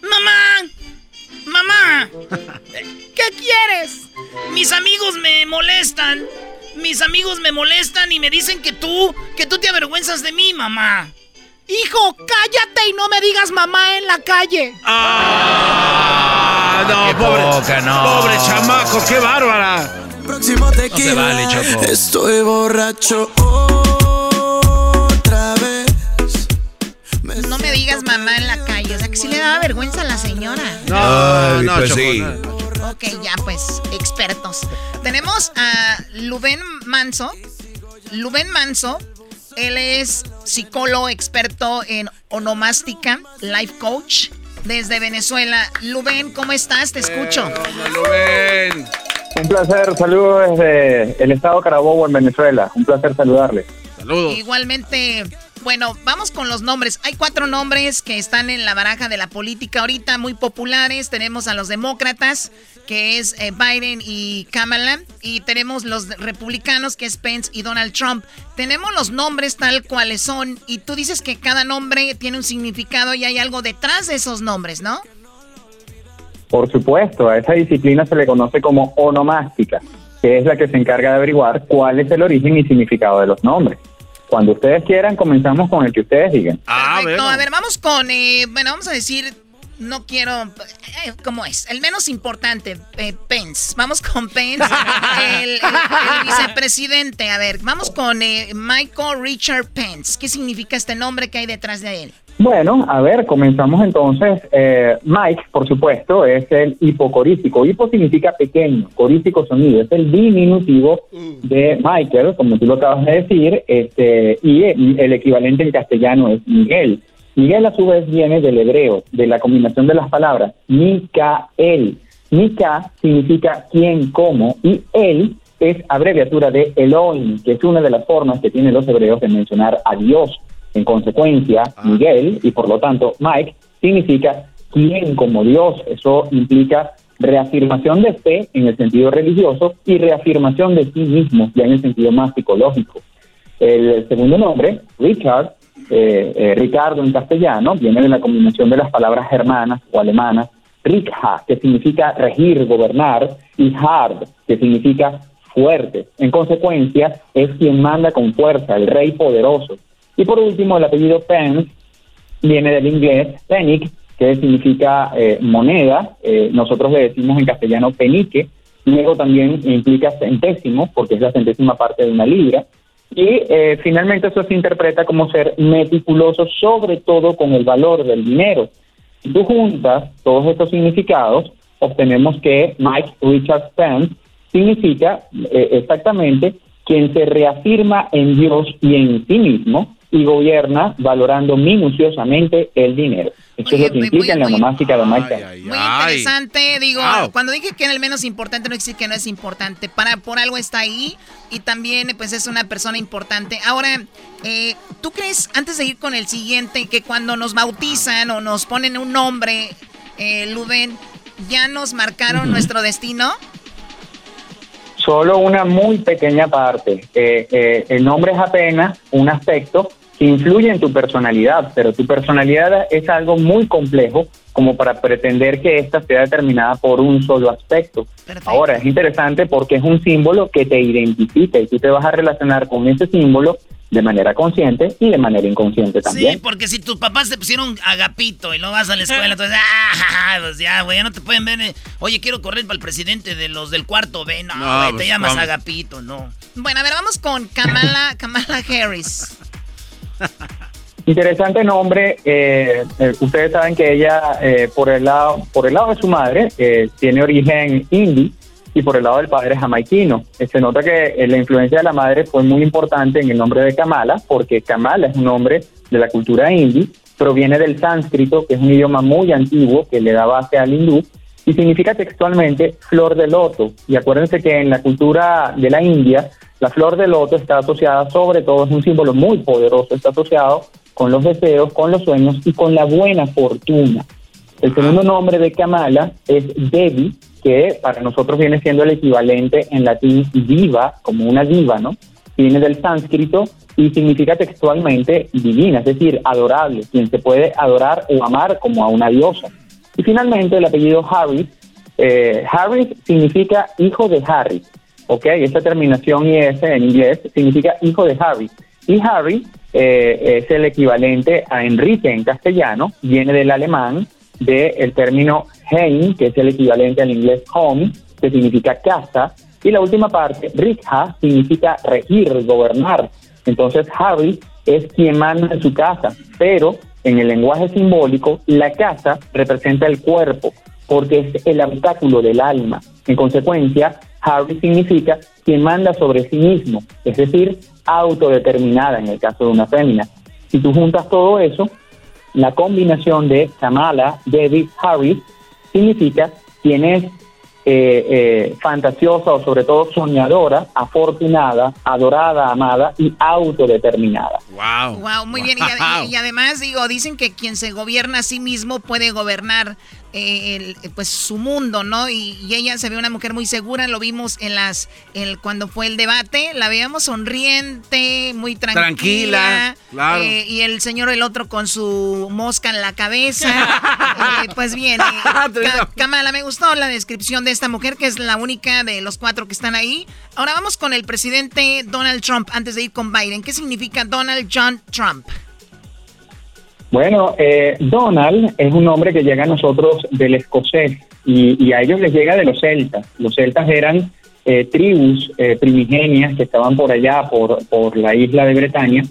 mamá, mamá, ¿qué quieres? Mis amigos me molestan, mis amigos me molestan y me dicen que tú, que tú te avergüenzas de mí, mamá. Hijo, cállate y no me digas mamá en la calle. Ah, no, Qué pobre, poca, no. pobre chamaco, qué bárbara. Próximo tequila. se vale, Choco. Estoy borracho otra vez. No me digas mamá en la daba vergüenza a la señora. No, Ay, no, pues sí. no. Ok, ya pues, expertos. Tenemos a Luben Manso. Luben Manso, él es psicólogo experto en onomástica, life coach desde Venezuela. Luben, ¿cómo estás? Te escucho. Un placer, saludos desde el estado Carabobo en Venezuela. Un placer saludarles. Saludos. Igualmente, bueno, vamos con los nombres. Hay cuatro nombres que están en la baraja de la política ahorita muy populares. Tenemos a los demócratas, que es eh, Biden y Kamala. Y tenemos los republicanos, que es Pence y Donald Trump. Tenemos los nombres tal cuales son. Y tú dices que cada nombre tiene un significado y hay algo detrás de esos nombres, ¿no? Por supuesto, a esa disciplina se le conoce como onomástica, que que es la que se encarga de averiguar cuál es el origen y significado de los nombres. Cuando ustedes quieran, comenzamos con el que ustedes digan. Perfecto. A ver, vamos con, eh, bueno, vamos a decir, no quiero, eh, ¿cómo es? El menos importante, eh, Pence. Vamos con Pence, el, el- el vicepresidente. A ver, vamos con eh, Michael Richard Pence. ¿Qué significa este nombre que hay detrás de él? Bueno, a ver, comenzamos entonces. Eh, Mike, por supuesto, es el hipocorístico. Hipo significa pequeño, corístico sonido. Es el diminutivo de Michael, como tú lo acabas de decir, este, y el, equivalente en castellano es Miguel. Miguel a su vez viene del hebreo, de la combinación de las palabras Mikael. Mika significa quién, cómo, y él es abreviatura de Elohim, que es una de las formas que tienen los hebreos de mencionar a Dios. En consecuencia, Miguel, y por lo tanto Mike, significa quién como Dios. Eso implica reafirmación de fe en el sentido religioso y reafirmación de sí mismo, ya en el sentido más psicológico. El segundo nombre, Richard, eh, eh, Ricardo en castellano, viene de la combinación de las palabras germanas o alemanas, Rikha, que significa regir, gobernar, y Hard, que significa fuerte. En consecuencia, es quien manda con fuerza, el rey poderoso. Y por último, el apellido Pence viene del inglés penick, que significa eh, moneda. Eh, nosotros le decimos en castellano penique. Luego también implica centésimo, porque es la centésima parte de una libra. Y eh, finalmente eso se interpreta como ser meticuloso, sobre todo con el valor del dinero. Si tú juntas todos estos significados, obtenemos que Mike Richard Pence significa exactamente quien se reafirma en Dios y en sí mismo y gobierna valorando minuciosamente el dinero. Esto es lo que implica en la monástica de Mike Pence. Muy interesante, digo, cuando dije que era el menos importante, no existe que no es importante. Para, por algo está ahí y también pues es una persona importante. Ahora, eh, ¿tú crees, antes de ir con el siguiente, que cuando nos bautizan o nos ponen un nombre, eh, Luden, ya nos marcaron nuestro destino? Solo una muy pequeña parte. Eh, eh, el nombre es apenas un aspecto que influye en tu personalidad, pero tu personalidad es algo muy complejo como para pretender que ésta sea determinada por un solo aspecto. Ahora, es interesante porque es un símbolo que te identifica y tú te vas a relacionar con ese símbolo de manera consciente y de manera inconsciente también. Sí, porque si tus papás te pusieron agapito y no vas a la escuela, entonces, ah, pues ya, güey, ya no te pueden ver. eh, Oye, quiero correr para el presidente de los del cuarto B. No, No, güey, te pues, llamas vamos. agapito, no. Bueno, a ver, vamos con Kamala, Kamala Harris. Interesante nombre. eh, eh, ustedes saben que ella, eh, por el lado, por el lado de su madre, eh, tiene origen hindi y por el lado del padre jamaiquino. Se nota que eh, la influencia de la madre fue muy importante en el nombre de Kamala, porque Kamala es un nombre de la cultura hindi, proviene del sánscrito, que es un idioma muy antiguo que le da base al hindú y significa textualmente flor de loto. Y acuérdense que en la cultura de la India, la flor de loto está asociada sobre todo, es un símbolo muy poderoso, está asociado con los deseos, con los sueños y con la buena fortuna. El segundo nombre de Kamala es Devi, que para nosotros viene siendo el equivalente en latín diva, como una diva, ¿no? Viene del sánscrito y significa textualmente divina, es decir, adorable, quien se puede adorar o amar como a una diosa. Y finalmente el apellido Harris, eh, Harris significa hijo de Harry, ¿ok? Esta terminación IS en inglés significa hijo de Harry. Y Harry eh, es el equivalente a Enrique en castellano, viene del alemán, del término Heim, que es el equivalente al inglés home, que significa casa, y la última parte, Rikha, significa regir, gobernar. Entonces Harry es quien manda en su casa, pero en el lenguaje simbólico, la casa representa el cuerpo, porque es el habitáculo del alma. En consecuencia, Harry significa quien manda sobre sí mismo, es decir, autodeterminada en el caso de una fémina. Si tú juntas todo eso, la combinación de Kamala, David, Harris significa quien es eh, eh, fantasiosa o sobre todo soñadora, afortunada, adorada, amada y autodeterminada. Wow. Wow, muy bien. Y, y además, digo, dicen que quien se gobierna a sí mismo puede gobernar eh, el- pues su mundo, ¿no? Y, y ella se ve una mujer muy segura, lo vimos en las, el, cuando fue el debate, la veíamos sonriente, muy tranquila. Tranquila, claro. eh, y el señor el otro con su mosca en la cabeza. Eh, pues bien, eh, Ka- Kamala, me gustó la descripción de esta mujer, que es la única de los cuatro que están ahí. Ahora vamos con el presidente Donald Trump, antes de ir con Biden. ¿Qué significa Donald John Trump? Bueno, eh, Donald es un nombre que llega a nosotros del escocés y, a ellos les llega de los celtas. Los celtas eran eh, tribus eh, primigenias que estaban por allá, por, por la isla de Bretaña,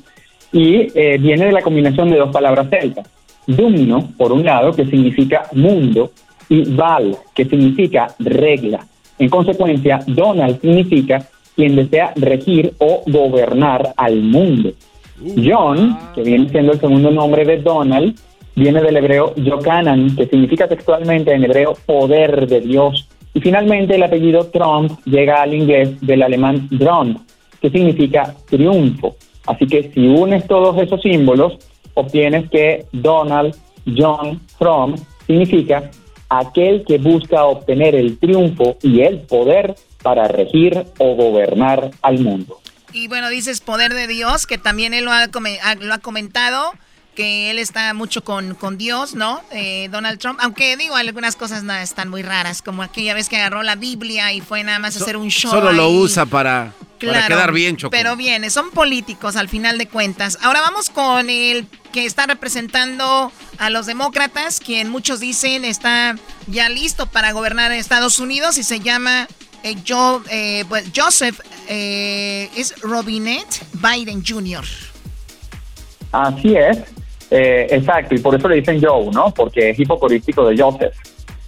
y eh, viene de la combinación de dos palabras celtas. Dumno, por un lado, que significa mundo, y Val, que significa regla. En consecuencia, Donald significa quien desea regir o gobernar al mundo. John, que viene siendo el segundo nombre de Donald, viene del hebreo Yokanan, que significa textualmente en hebreo poder de Dios. Y finalmente el apellido Trump llega al inglés del alemán Trump, que significa triunfo. Así que si unes todos esos símbolos, obtienes que Donald John Trump significa aquel que busca obtener el triunfo y el poder para regir o gobernar al mundo. Y bueno, dices poder de Dios, que también él lo ha, lo comentado, que él está mucho con, con Dios, ¿no? Eh, Donald Trump, aunque digo, algunas cosas no, están muy raras, como aquella vez que agarró la Biblia y fue nada más a hacer un show. Solo lo usa para, para quedar bien, Choco. Pero bien, son políticos al final de cuentas. Ahora vamos con el que está representando a los demócratas, quien muchos dicen está ya listo para gobernar Estados Unidos y se llama eh, Jo- eh, pues, Joseph, eh, es Robinette Biden Jr. Así es, eh, exacto, y por eso le dicen Joe, ¿no? Porque es hipocorístico de Joseph.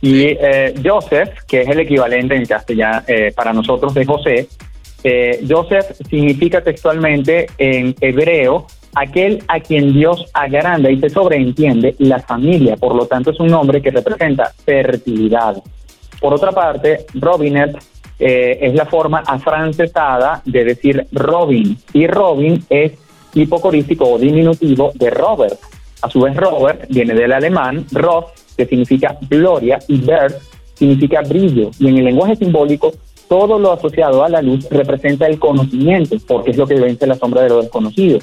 Y eh, Joseph, que es el equivalente en castellano eh, para nosotros de José, eh, Joseph significa textualmente en hebreo aquel a quien Dios agranda y se sobreentiende la familia, por lo tanto es un nombre que representa fertilidad. Por otra parte, Robinette eh, es la forma afrancesada de decir Robin, y Robin es hipocorístico o diminutivo de Robert. A su vez, Robert viene del alemán Roth, que significa gloria, y Bert significa brillo. Y en el lenguaje simbólico, todo lo asociado a la luz representa el conocimiento, porque es lo que vence la sombra de lo desconocido.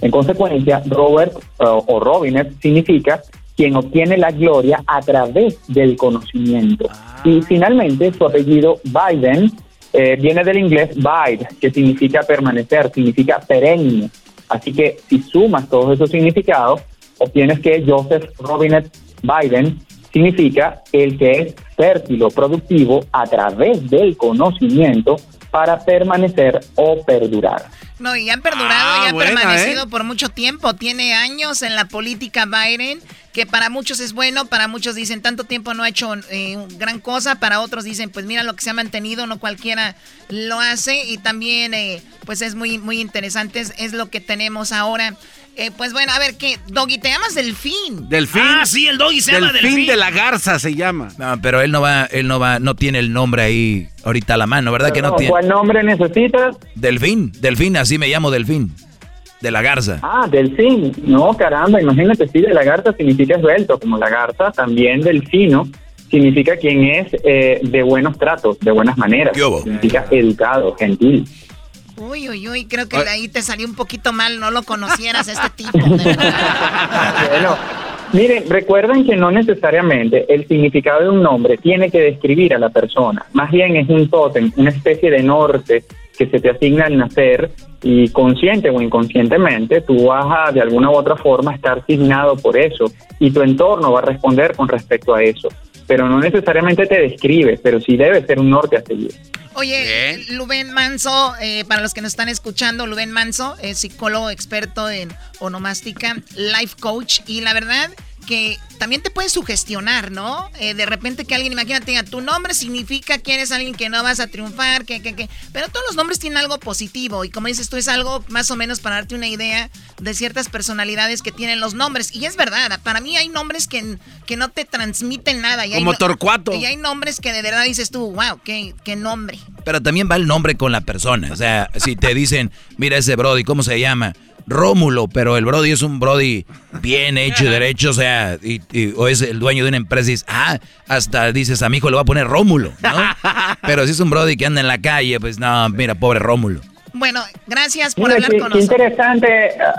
En consecuencia, Robert eh, o Robinet significa quien obtiene la gloria a través del conocimiento. Y finalmente, su apellido Biden eh, viene del inglés bide, que significa permanecer, significa perenne. Así que si sumas todos esos significados, obtienes que Joseph Robinet Biden significa el que es fértil o productivo a través del conocimiento para permanecer o perdurar. No, y han perdurado Ah, y ha buena, permanecido ¿eh? por mucho tiempo. Tiene años en la política Biden, que para muchos es bueno, para muchos dicen tanto tiempo no ha hecho eh, gran cosa, para otros dicen pues mira lo que se ha mantenido, no cualquiera lo hace y también eh, pues es muy muy interesante, es, es lo que tenemos ahora. Eh, pues bueno, a ver qué, Doggy, te llamas Delfín. Delfín. Ah, sí, el Doggy se llama Delfín. de la garza se llama. No, pero él no va, él no va, no tiene el nombre ahí ahorita a la mano, ¿verdad que no tiene? ¿Cuál nombre necesitas? Delfín, Delfín, así me llamo Delfín. De la garza. Ah, delfín. No, caramba, imagínate, sí, de la garza significa esbelto, como la garza, también delfino significa quien es eh, de buenos tratos, de buenas maneras. Significa educado, gentil. Uy, uy, uy, creo que de ahí te salió un poquito mal, no lo conocieras este tipo. Bueno, miren, recuerden que no necesariamente el significado de un nombre tiene que describir a la persona. Más bien es un tótem, una especie de norte que se te asigna al nacer y consciente o inconscientemente tú vas a de alguna u otra forma estar asignado por eso y tu entorno va a responder con respecto a eso. Pero no necesariamente te describe, pero sí debe ser un norte a seguir. Oye, Luben Manso, eh, para los que nos están escuchando, Luben Manso es psicólogo experto en onomástica, life coach, y la verdad que también te puede sugestionar, ¿no? Eh, de repente que alguien, imagínate, tu nombre significa que eres alguien que no vas a triunfar, que, que, que... Pero todos los nombres tienen algo positivo, y como dices tú, es algo más o menos para darte una idea de ciertas personalidades que tienen los nombres. Y es verdad, para mí hay nombres que, que no te transmiten nada. Y hay Como no- Torcuato. Y hay nombres que de verdad dices tú, wow, qué, qué nombre. Pero también va el nombre con la persona. O sea, si te dicen, mira ese Brody, ¿cómo se llama? Rómulo, pero el Brody es un Brody bien hecho y derecho, o sea, y, y- o es el dueño de una empresa y dices, ah, hasta dices, a mi hijo le voy a poner Rómulo, ¿no? Pero si es un Brody que anda en la calle, pues no, mira, pobre Rómulo. Bueno, gracias por Mira, hablar qué, con qué nosotros. interesante.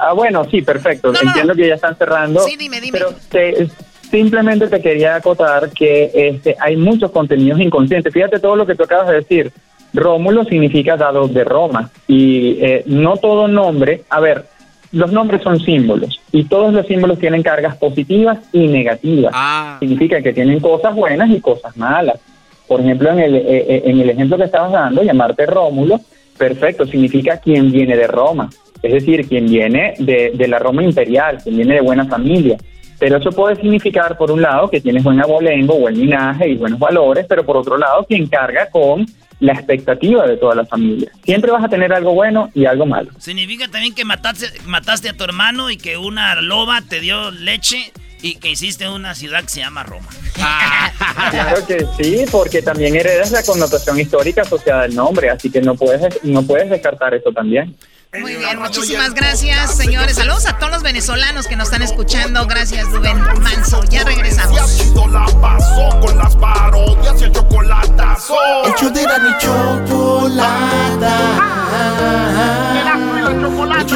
Ah, bueno, sí, perfecto. Entiendo que ya están cerrando. Sí, dime, dime. Pero te- simplemente te quería acotar que este, hay muchos contenidos inconscientes. Fíjate todo lo que tú acabas de decir. Rómulo significa dado de Roma. Y eh, no todo nombre. A ver, los nombres son símbolos. Y todos los símbolos tienen cargas positivas y negativas. Significa que tienen cosas buenas y cosas malas. Por ejemplo, en el, eh, eh, en el ejemplo que estabas dando, llamarte Rómulo, perfecto, significa quien viene de Roma, es decir, quien viene de, de la Roma imperial, quien viene de buena familia. Pero eso puede significar, por un lado, que tienes buen abolengo, buen linaje y buenos valores, pero por otro lado, quien carga con la expectativa de toda la familia. Siempre vas a tener algo bueno y algo malo. Significa también que mataste, mataste a tu hermano y que una loba te dio leche y que hiciste una ciudad que se llama Roma. Claro que sí, porque también heredas la connotación histórica asociada al nombre, así que no puedes, no puedes descartar eso también. Muy bien, muchísimas gracias, señores. Saludos a todos los venezolanos que nos están escuchando. Gracias, Rubén Manso. Ya regresamos. la pasó con las parodias y el chocolatazo. El show de la chocolata.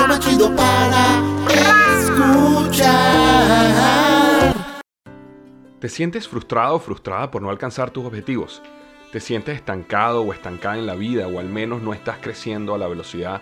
Más chido para escuchar. ¿Te sientes frustrado o frustrada por no alcanzar tus objetivos? ¿Te sientes estancado o estancada en la vida o al menos no estás creciendo a la velocidad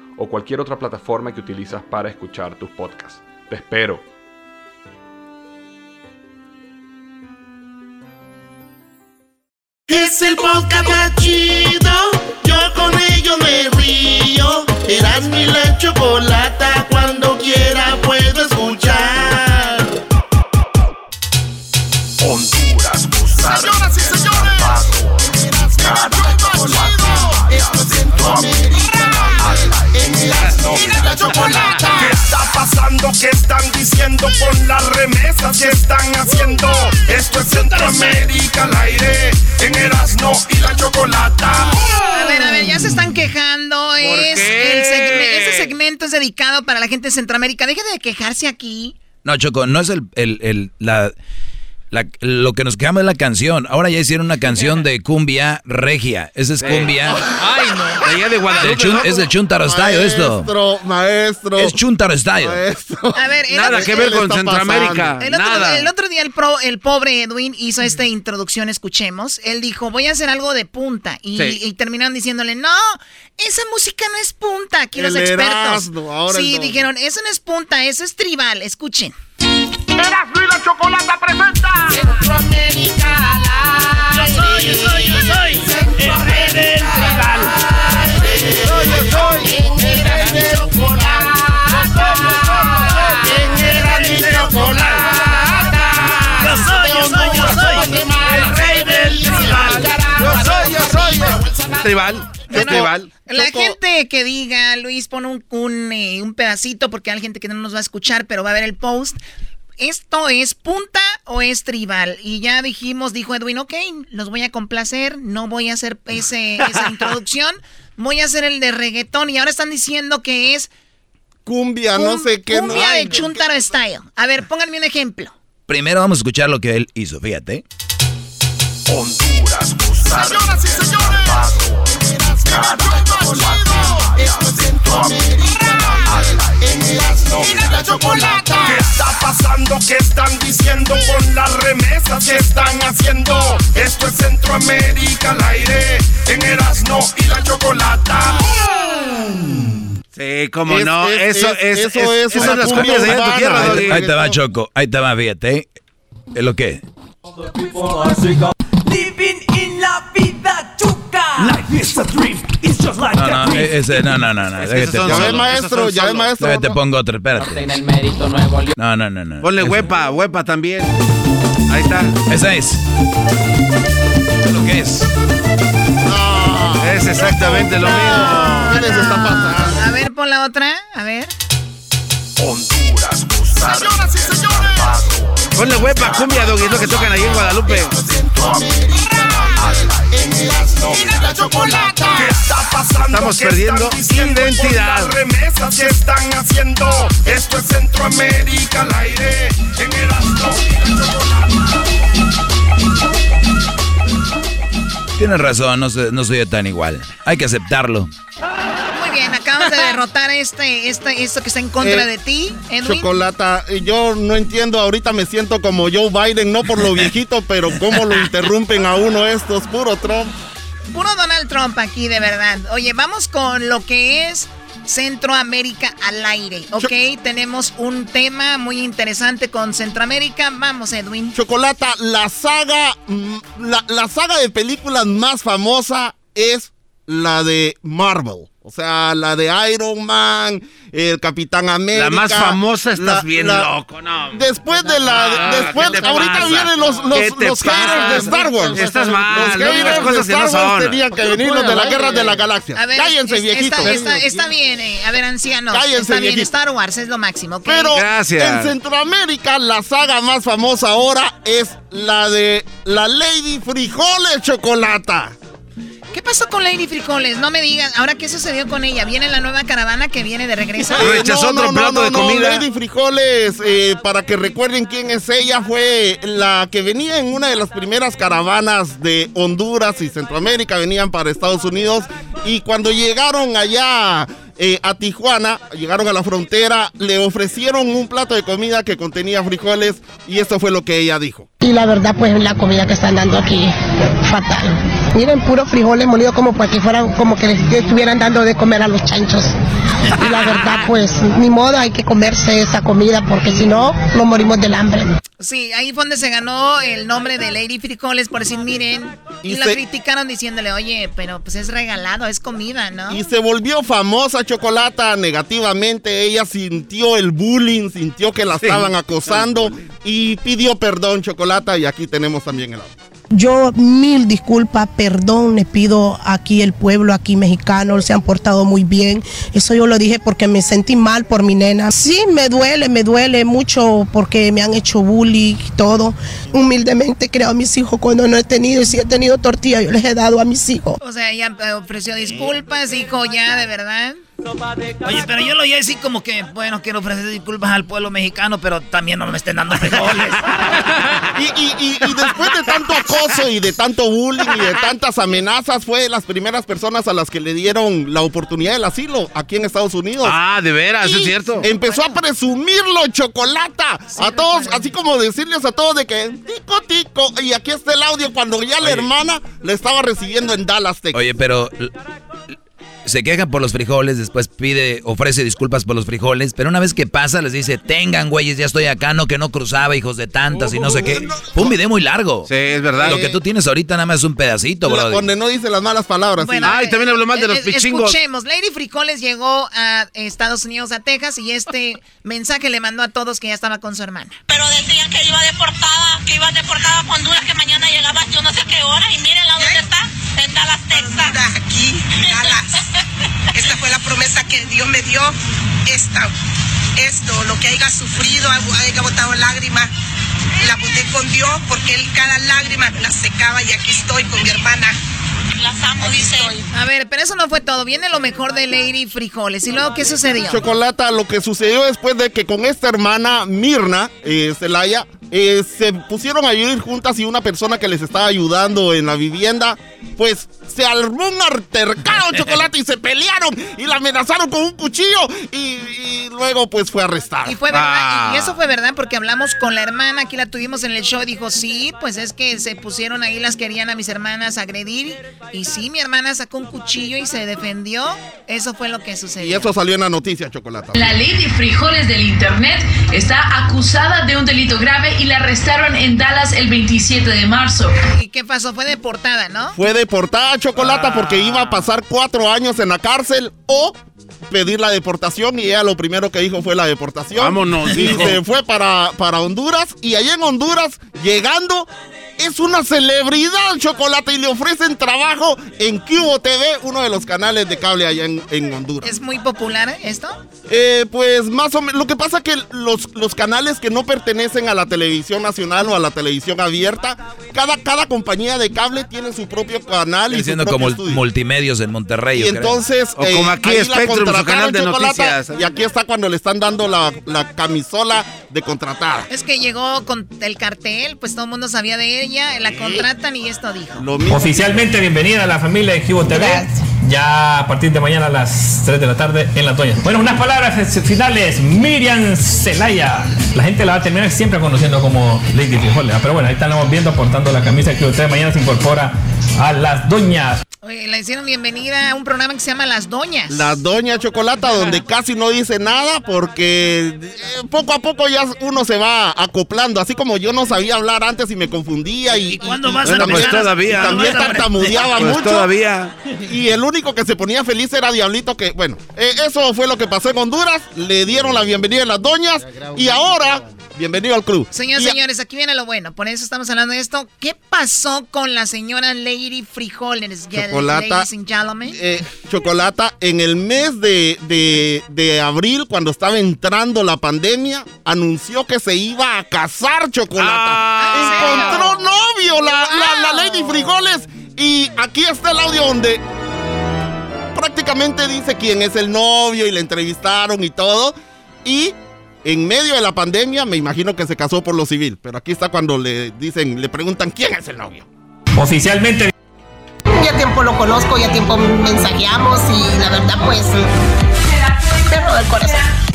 o cualquier otra plataforma que utilizas para escuchar tus podcasts. Te espero. Es el podcast más chido. Yo con ello me río. Eras mi la chocolata. Cuando quiera puedo escuchar. La chocolata. ¿Qué está pasando? ¿Qué están diciendo con las remesas que están haciendo? Esto es Centroamérica al aire en Erasmo y la Chocolata. A ver, a ver, ya se están quejando. Es qué? el segme- ese segmento es dedicado para la gente de Centroamérica. Deje de quejarse aquí. No, Choco, no es el, el, el- la, la- lo que nos quejamos es la canción. Ahora ya hicieron una canción de cumbia regia. Esa es cumbia. Ay, no. De allá de Guadalupe. Es del Chuntaro Style esto. Maestro, maestro. Es Chuntaro Style. A ver, el Nada otro- que ver con Centroamérica. El otro, Nada. el otro día el, pro- el pobre Edwin hizo esta introducción, escuchemos. Él dijo, voy a hacer algo de punta. Y, Sí. y terminaron diciéndole, no, esa música no es punta. Aquí los expertos. Erasmo, ahora sí, dijeron, eso no es punta, eso es tribal. Escuchen. La chocolata presenta. Centroamérica al aire. Yo soy, yo soy, yo soy el rey del tribal. Soy, yo soy el rey del chocolate. Yo soy, yo soy, yo soy el rey del tribal. Yo soy, yo soy, yo Tribal. Bueno, Tribal. La Choco. gente que diga, Luis, pon un, un, eh, un pedacito porque hay gente que no nos va a escuchar, pero va a ver el post. ¿Esto es punta o es tribal? Y ya dijimos, dijo Edwin, ok, los voy a complacer, no voy a hacer ese, esa introducción, voy a hacer el de reggaetón y ahora están diciendo que es Cumbia, no sé qué. cumbia no. de Chuntaro Style. A ver, pónganme un ejemplo. Primero vamos a escuchar lo que él hizo, fíjate. Honduras, Señoras y señores. Esto es Centroamérica. En Erasmo y la chocolata. ¿Qué está pasando? ¿Qué están diciendo con las remesas que están haciendo? Esto es Centroamérica al aire en Erasmo y la Chocolata. Sí, cómo Es- no. es- eso, es- es, eso es- es esas una son las cumbia cumbias de allá en tu tierra, Ahí- Doggy. Ahí te va, Choco. Ahí te va, fíjate. ¿Es lo que? Living in la vida. Life is a dream, it's No, no, e- ese, no, no, no, no. Es que déjate esos son pongo- solos, maestro, ya ves, maestro. Déjate pongo otro, espérate. No, no, no, no. Ponle huepa, huepa también. Ahí está. Esa es. Lo que es. Es exactamente lo mismo. ¿Qué les está pasando? A ver, pon la otra. A ver. Honduras, Señoras y señores. Ponle huepa, cumbia, doggy, lo que tocan ahí en Guadalupe. La chocolata. ¿Qué está pasando? Estamos ¿Qué perdiendo identidad. Las remesas que están haciendo. Esto es Centroamérica al aire. En el Tienes razón, no, no soy tan igual. Hay que aceptarlo. Acabas de derrotar este, este, esto que está en contra Eh, de ti, Edwin. Chocolata, yo no entiendo, ahorita me siento como Joe Biden, no por lo viejito, pero cómo lo interrumpen a uno estos, puro Trump. Puro Donald Trump aquí, de verdad. Oye, vamos con lo que es Centroamérica al aire, ¿ok? Tenemos un tema muy interesante con Centroamérica. Vamos, Edwin. Chocolata, la saga, mm, la, la saga de películas más famosa es la de Marvel. O sea, la de Iron Man, el Capitán América. La más famosa estás la- bien la- loco, no. Después de la. Ah, después, ¿qué te ahorita pasa? vienen los, los, ¿Qué te los haters de? Star Wars. Estás mal, Los no haters cosas de Star Wars tenían que venir los de la guerra de la galaxia. A ver, Cállense, es- viejitos. Está, está- está bien, eh. a ver, ancianos. Cállense, está bien, viejito. Star Wars es lo máximo. Pero en Centroamérica la saga más famosa ahora es la de la Lady Frijoles Chocolata. ¿Qué pasó con Lady Frijoles? No me digas. Ahora, ¿qué sucedió con ella? ¿Viene la nueva caravana que viene de regreso? Eh, no, no, no, no, no, Lady Frijoles, eh, para que recuerden quién es ella, fue la que venía en una de las primeras caravanas de Honduras y Centroamérica, venían para Estados Unidos y cuando llegaron allá eh, a Tijuana, llegaron a la frontera, le ofrecieron un plato de comida que contenía frijoles y esto fue lo que ella dijo. Y la verdad, pues la comida que están dando aquí, fatal. Miren, puro frijoles molidos como pues que fueran, como que les estuvieran dando de comer a los chanchos. Y la verdad, pues, ni modo, hay que comerse esa comida porque si no, nos morimos del hambre. Sí, ahí fue donde se ganó el nombre de Lady Frijoles por decir, miren. Y, Y la se- criticaron diciéndole, oye, pero pues es regalado, es comida, ¿no? Y se volvió famosa Chocolata negativamente. Ella sintió el bullying, sintió que la Sí. estaban acosando y pidió perdón Chocolata y aquí tenemos también el audio. Yo mil disculpas, perdón, le pido aquí el pueblo, aquí mexicano, se han portado muy bien. Eso yo lo dije porque me sentí mal por mi nena. Sí, me duele, me duele mucho porque me han hecho bullying y todo. Humildemente creo a mis hijos cuando no he tenido, y si he tenido tortilla, yo les he dado a mis hijos. O sea, ella eh, ofreció disculpas, dijo ya, de verdad. Oye, pero yo lo oí así como que, bueno, quiero ofrecer disculpas al pueblo mexicano, pero también no me estén dando frijoles. Y, y- y- y después de tanto acoso y de tanto bullying y de tantas amenazas, fue de las primeras personas a las que le dieron la oportunidad del asilo aquí en Estados Unidos. Ah, de veras, Y es cierto. Empezó a presumirlo, chocolata. A todos, así como decirles a todos de que tico, tico. Y aquí está el audio cuando ya la hermana le estaba recibiendo en Dallas, Texas. Oye, pero se queja por los frijoles, después pide, ofrece disculpas por los frijoles, pero una vez que pasa les dice, tengan güeyes, ya estoy acá, no que no cruzaba, hijos de tantas y no sé qué. Fue un video muy largo. Sí, es verdad. Lo que tú tienes ahorita nada más es un pedacito, bro. donde no dice las malas palabras. Bueno, sí. eh, eh, Escuchemos, Lady Frijoles llegó a Estados Unidos, a Texas, y este mensaje le mandó a todos que ya estaba con su hermana. Pero decían que iba deportada, que iba deportada a Honduras, que mañana llegaba yo no sé qué hora y mírenla dónde está, en Dallas, Texas. Aquí, Dallas. Esta fue la promesa que Dios me dio. Esta, esto, lo que haya sufrido, haya botado lágrimas, la boté con Dios porque Él cada lágrima me la secaba y aquí estoy con mi hermana. Las amo, dice. A ver, pero eso no fue todo. Viene lo mejor de Lady Frijoles. ¿Y luego qué sucedió? Chocolata, lo que sucedió después de que con esta hermana, Mirna, eh, Celaya, eh, se pusieron a vivir juntas y una persona que les estaba ayudando en la vivienda, pues se armó un altercado, Chocolate, y se pelearon y la amenazaron con un cuchillo y, y luego pues fue arrestada. Y fue verdad, Ah. y eso fue verdad porque hablamos con la hermana, aquí la tuvimos en el show, dijo, sí, pues es que se pusieron ahí, las querían a mis hermanas agredir, y sí, mi hermana sacó un cuchillo y se defendió, eso fue lo que Y sucedió. eso salió en la noticia, Chocolata. La Lady Frijoles del Internet está acusada de un delito grave y la arrestaron en Dallas el 27 de marzo. ¿Y qué pasó? Fue deportada, ¿no? Fue fue deportada Chocolata porque iba a pasar cuatro años en la cárcel o pedir la deportación y ella lo primero que dijo fue la deportación. Vámonos, Y dijo. se fue para, para Honduras y allá en Honduras, llegando, es una celebridad Chocolate y le ofrecen trabajo en Cubo TV, uno de los canales de cable allá en, en Honduras. ¿Es muy popular esto? Eh, pues más o menos. Lo que pasa es que los, los canales que no pertenecen a la televisión nacional o a la televisión abierta, cada, cada compañía de cable tiene su propio canal y propio como estudio. multimedios en Monterrey. Y entonces, O eh, como aquí ahí su canal de noticias. Y aquí está cuando le están dando la, la camisola de contratada. Es que llegó con el cartel, pues todo el mundo sabía de ella, la contratan y esto dijo. Lo mismo. Oficialmente bienvenida a la familia de Cubo TV. Ya a partir de mañana a las 3 de la tarde en La Toya. Bueno, unas palabras finales. Miriam Celaya. La gente la va a terminar siempre conociendo como Lady Frijoles. Pero bueno, ahí estamos viendo portando la camisa Cubo TV. Mañana se incorpora a las doñas. Oye, le hicieron bienvenida a un programa que se llama Las Doñas. La Doña Chocolata, donde casi no dice nada porque eh, poco a poco ya uno se va acoplando. Así como yo no sabía hablar antes y me confundía. ¿Y, cuándo vas a bueno, pues, todavía. y También ¿Cuándo vas a tartamudeaba Pues mucho. todavía. Y el único que se ponía feliz era Diablito, que bueno, eh, eso fue lo que pasó en Honduras. Le dieron la bienvenida a las doñas y ahora, bienvenido al club. Y a- señores, aquí viene lo bueno. Por eso estamos hablando de esto. ¿Qué pasó con la señora Lady Frijoles? Chocolata. Eh, Chocolata, en el mes de, de- de abril, cuando estaba entrando la pandemia, anunció que se iba a casar Chocolata. Encontró novio la, la- la Lady Frijoles. Y aquí está el audio donde prácticamente dice quién es el novio y le entrevistaron y todo. Y en medio de la pandemia, me imagino que se casó por lo civil. Pero aquí está cuando le dicen, le preguntan quién es el novio. Oficialmente Ya tiempo lo conozco, ya tiempo mensajeamos y la verdad pues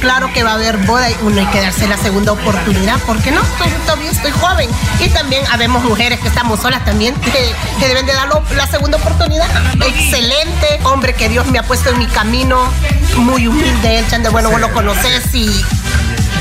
Claro que va a haber boda y uno hay que darse la segunda oportunidad, porque no, Estoy- todavía estoy joven. Y también habemos mujeres que estamos solas también, que, que deben de dar la segunda oportunidad. Excelente, hombre que Dios me ha puesto en mi camino, muy humilde, el chan de bueno, vos lo conoces y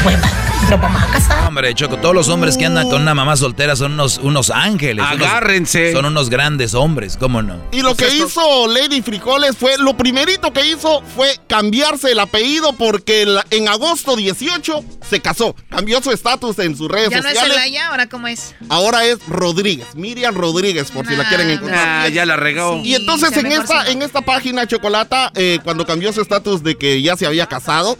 pues va, nos vamos a casar. Hombre, Choco, todos los hombres que andan con una mamá soltera son unos, unos ángeles. unos- Agárrense. son unos grandes hombres, ¿cómo no? Y lo que hizo Lady Frijoles fue, lo primerito que hizo fue cambiarse el apellido porque en agosto 18 se casó. Cambió su estatus en sus redes ¿Ya no es sociales. Celaya? ¿Ahora cómo es? Ahora es Rodríguez, Miriam Rodríguez, por si la quieren encontrar. Ah, ya la regó. Y entonces en esta, en esta página Chocolata, eh, cuando cambió su estatus de que ya se había casado,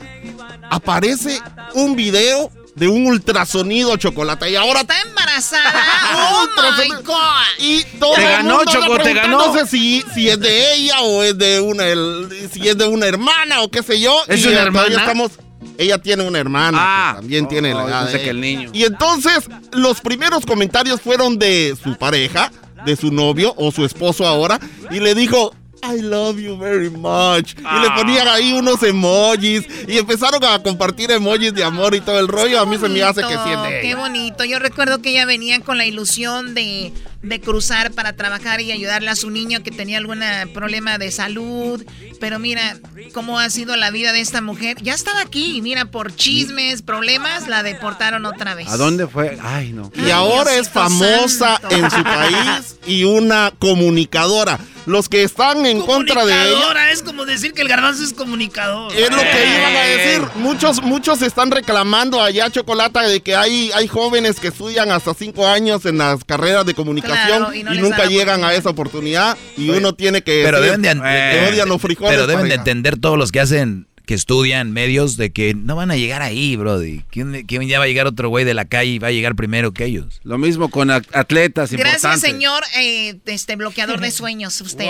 aparece un video de un ultrasonido Chocolata. Y ahora Está embarazada. ¡Oh, my God! y todo Te el ganó, mundo Choco, te ganó. preguntándose Si, si es de ella o es de una el- si es de una hermana o qué sé yo. ¿Es Y, una todavía hermana? estamos ella tiene una hermana Ah. que también tiene la Oh, edad de que el niño. Y entonces los primeros comentarios fueron de su pareja, de su novio o su esposo ahora y le dijo I love you very much. Y Ah. le ponían ahí unos emojis y empezaron a compartir emojis de amor y todo el rollo. A mí se me hace que de Qué bonito. Yo recuerdo que ella venía con la ilusión de, de cruzar para trabajar y ayudarle a su niño que tenía algún problema de salud. Pero mira cómo ha sido la vida de esta mujer. Ya estaba aquí y mira, por chismes, problemas, la deportaron otra vez. ¿A dónde fue? Ay, no. Y ahora es famosa santo. en su país y una comunicadora. Los que están en contra de ella Comunicadora, es como decir que el garbanzo es comunicador. es lo que iban a decir. Muchos, muchos están reclamando allá, Chocolata, de que hay, hay jóvenes que estudian hasta cinco años en las carreras de comunicación Claro, y y, no nunca llegan a esa oportunidad y uno tiene que Pero decir deben de, que odian los frijoles. pero deben de entender todos los que hacen, que estudian medios, de que no van a llegar ahí, brody. ¿Quién, quién ya va a llegar otro güey de la calle y va a llegar primero que ellos? Lo mismo con at- atletas Gracias, importantes. señor eh, este bloqueador de sueños, usted.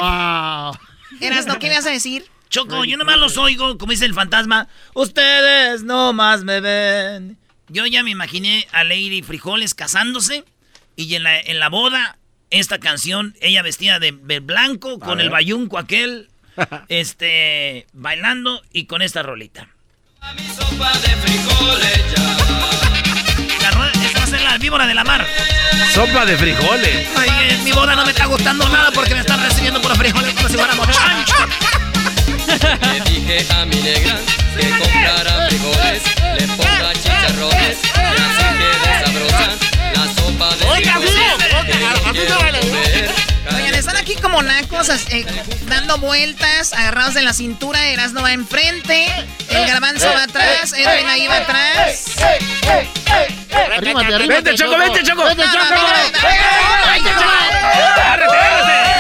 Eras, ¿no? ¿Qué me vas a decir? Choco, yo nomás los oigo, como dice el fantasma. Ustedes nomás me ven. Yo ya me imaginé a Lady Frijoles casándose y en la, en la boda, esta canción, ella vestida de, de blanco, con el bayunco aquel, este, bailando y con esta rolita. La ro- esta va a ser la víbora de la mar. Sopa de frijoles. Ay, en mi boda no me está gustando nada porque me están recibiendo por frijoles como si fuéramos chancho. Le dije a mi negra que comprara frijoles, le ponga chicharrones y así quede sabrosa la sopa de Oiga. Oigan, están aquí como eh, dando vueltas, agarrados de la cintura. Erasno va enfrente. El garbanzo va atrás. Edwin ahí va atrás. Arrímate, arrímate, Vente, Choco, vente, Choco. Vente, Choco. Vente, Choco.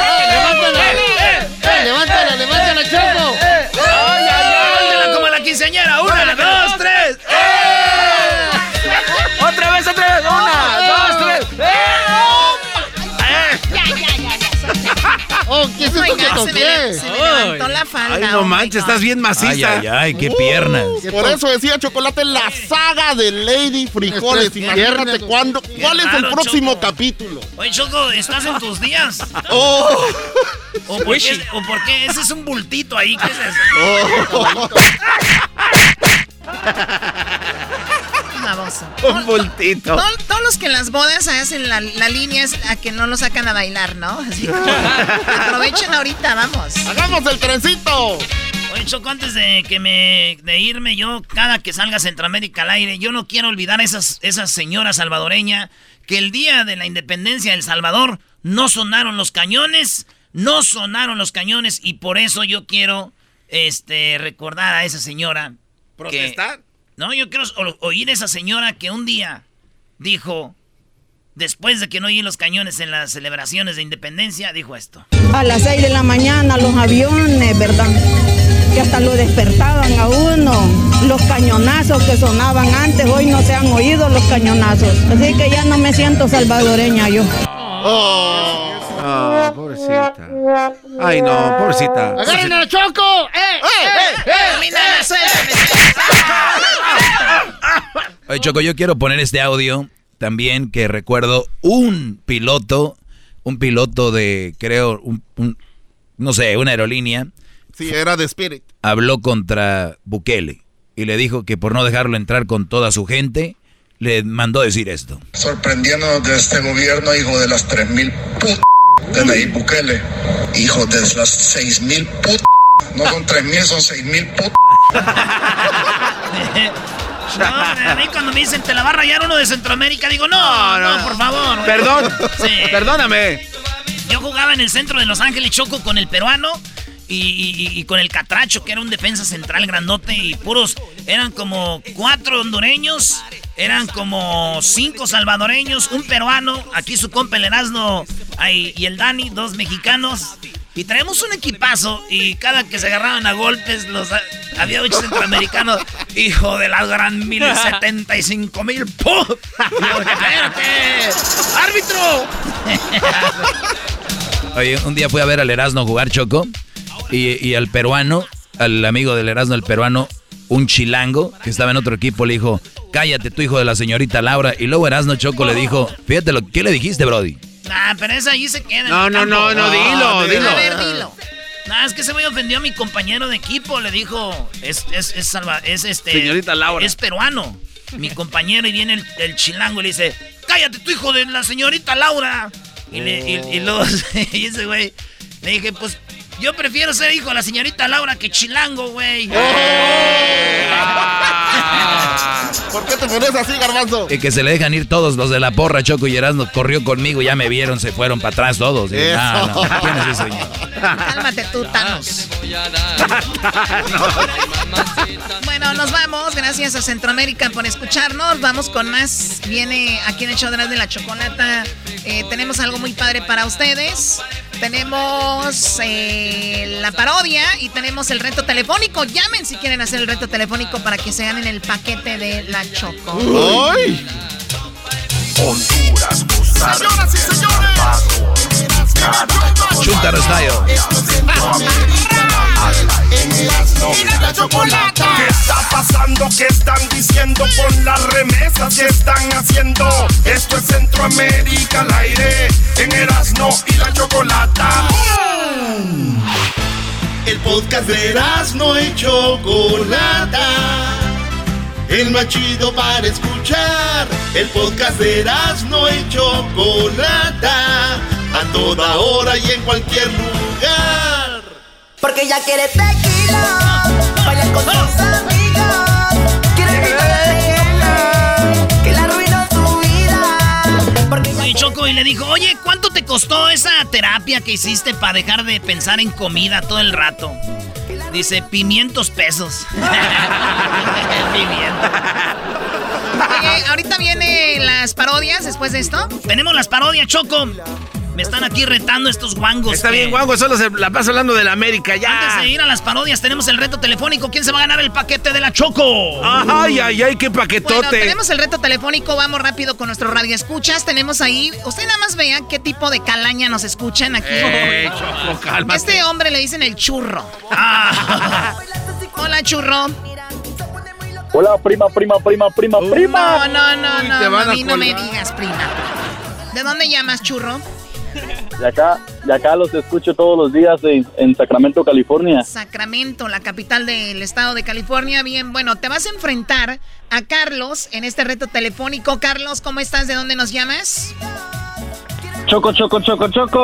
Falda. Ay, no oh manches, estás bien maciza. Ay, ay, ay, qué piernas. Por eso decía Chocolate la saga de Lady Frijoles. Imagínate cuándo, cuál es el próximo Choco. capítulo. Oye, Choco, ¿estás en tus días? Oh, ¿O por, qué, ¿O por qué? Ese es un bultito ahí. ¿Qué es eso? oh. Baboso. Un bultito. Todos los que en las bodas hacen la, la línea es a que no lo sacan a bailar, ¿no? Así como, aprovechen ahorita, vamos. ¡Hagamos el trencito! Oye, Choco, antes de que me de irme, yo, cada que salga Centroamérica al aire, yo no quiero olvidar a esas, esas señoras salvadoreña que el día de la independencia del Salvador no sonaron los cañones, no sonaron los cañones, y por eso yo quiero este recordar a esa señora. ¿Protestar? No, yo quiero oír a esa señora que un día dijo, después de que no oí los cañones en las celebraciones de independencia, dijo esto. A las 6 de la mañana los aviones, ¿verdad? Que hasta lo despertaban a uno. Los cañonazos que sonaban antes, hoy no se han oído los cañonazos. Así que ya no me siento salvadoreña yo. Ah, pobrecita. Ay, no, pobrecita. ¡Agarren a Choco! ¡Eh, eh, eh! Termina, suéltame. Oye, Choco, yo quiero poner este audio también que recuerdo un piloto, un piloto de, creo, un, un- no sé, una aerolínea, Sí, era de Spirit. habló contra Bukele y le dijo que por no dejarlo entrar con toda su gente, le mandó decir esto. sorprendiéndonos de este gobierno, hijo de las 3.000 put de Nayib Bukele, hijo de las 6.000 put no son 3.000, son 6.000 put No, a mí cuando me dicen te la va a rayar uno de Centroamérica, digo, no, no, por favor. güey". Perdón. Sí. Perdóname. Yo jugaba en el centro de Los Ángeles Choco con el peruano y, con el catracho, que era un defensa central grandote, y puros, eran como cuatro hondureños, eran como cinco salvadoreños, un peruano, aquí su compa el Erasmo ahí, y el Dani, dos mexicanos. Y traemos un equipazo y cada que se agarraban a golpes, los había ocho centroamericanos. Hijo de la gran mil setenta y cinco mil. ¡pum! ¡Árbitro! Oye, un día fui a ver al Erasmo jugar Choco y, y al peruano, al amigo del Erasmo, el peruano, un chilango que estaba en otro equipo, le dijo, cállate tu hijo de la señorita Laura. Y luego Erasmo Choco le dijo, fíjate lo ¿qué le dijiste, Brody? Ah, pero esa ahí se queda. en No, no, no, no, dilo, dilo. A ver, dilo. No, es que se me ofendió a mi compañero de equipo. Le dijo, es, es, es, salva- es este. Señorita Laura. Es peruano. Mi compañero y viene el, el chilango y le dice, cállate tu hijo de la señorita Laura. Y, le, y, y luego y ese güey le dije, pues yo prefiero ser hijo de la señorita Laura que chilango, güey. ¿Por qué te pones así, garbanzo? Y que se le dejan ir todos los de la porra, Choco y Erasmo corrió conmigo, ya me vieron, se fueron para atrás todos. Y, Eso. no, no, ¿quién es ese señor? Cálmate tú, Thanos. Bueno, nos vamos. Gracias a Centroamérica por escucharnos. Vamos con más. Viene aquí en las de la chocolata. Eh, tenemos algo muy padre para ustedes. Tenemos eh, la parodia y tenemos el reto telefónico. Llamen si quieren hacer el reto telefónico para que se ganen el paquete de la Choco. ¡Ay! Honduras, Señoras y señores. Chuntaro style. La chocolata. ¿Qué está pasando? ¿Qué están diciendo con las remesas que están haciendo? Esto es Centroamérica al aire en Erasmo y la chocolata. El podcast de Erasmo y Chocolata. El más chido para escuchar. El podcast de Erasmo y Chocolata. A toda hora y en cualquier lugar. Porque ella quiere tequila, bailar con sus amigos. Quiere gritar que la arruinó su vida. Porque ella Oye, Choco, y le dijo, oye, ¿cuánto te costó esa terapia que hiciste para dejar de pensar en comida todo el rato? Dice, pimientos pesos. Oye, ahorita vienen las parodias después de esto. Tenemos las parodias, Choco. Me están aquí retando estos guangos. Está que- bien, Guango, solo se la pasa hablando de la América, ya. Antes de ir a las parodias, tenemos el reto telefónico. ¿Quién se va a ganar el paquete de la Choco? Ay, ay, ay, qué paquetote. Bueno, tenemos el reto telefónico, vamos rápido con nuestro radio escuchas. Tenemos ahí, usted nada más vea qué tipo de calaña nos escuchan aquí. Eh, Choco, cálmate. Este hombre le dicen el churro. Hola, churro. Hola, prima, prima, prima, prima, prima. No, no, no, Uy, no, a a mí no me digas, prima. ¿De dónde llamas, churro? De acá, de acá los escucho todos los días en, en Sacramento, California. Sacramento, la capital del estado de California. Bien, bueno, te vas a enfrentar a Carlos en este reto telefónico. Carlos, ¿cómo estás? ¿De dónde nos llamas? Choco, choco, choco, choco.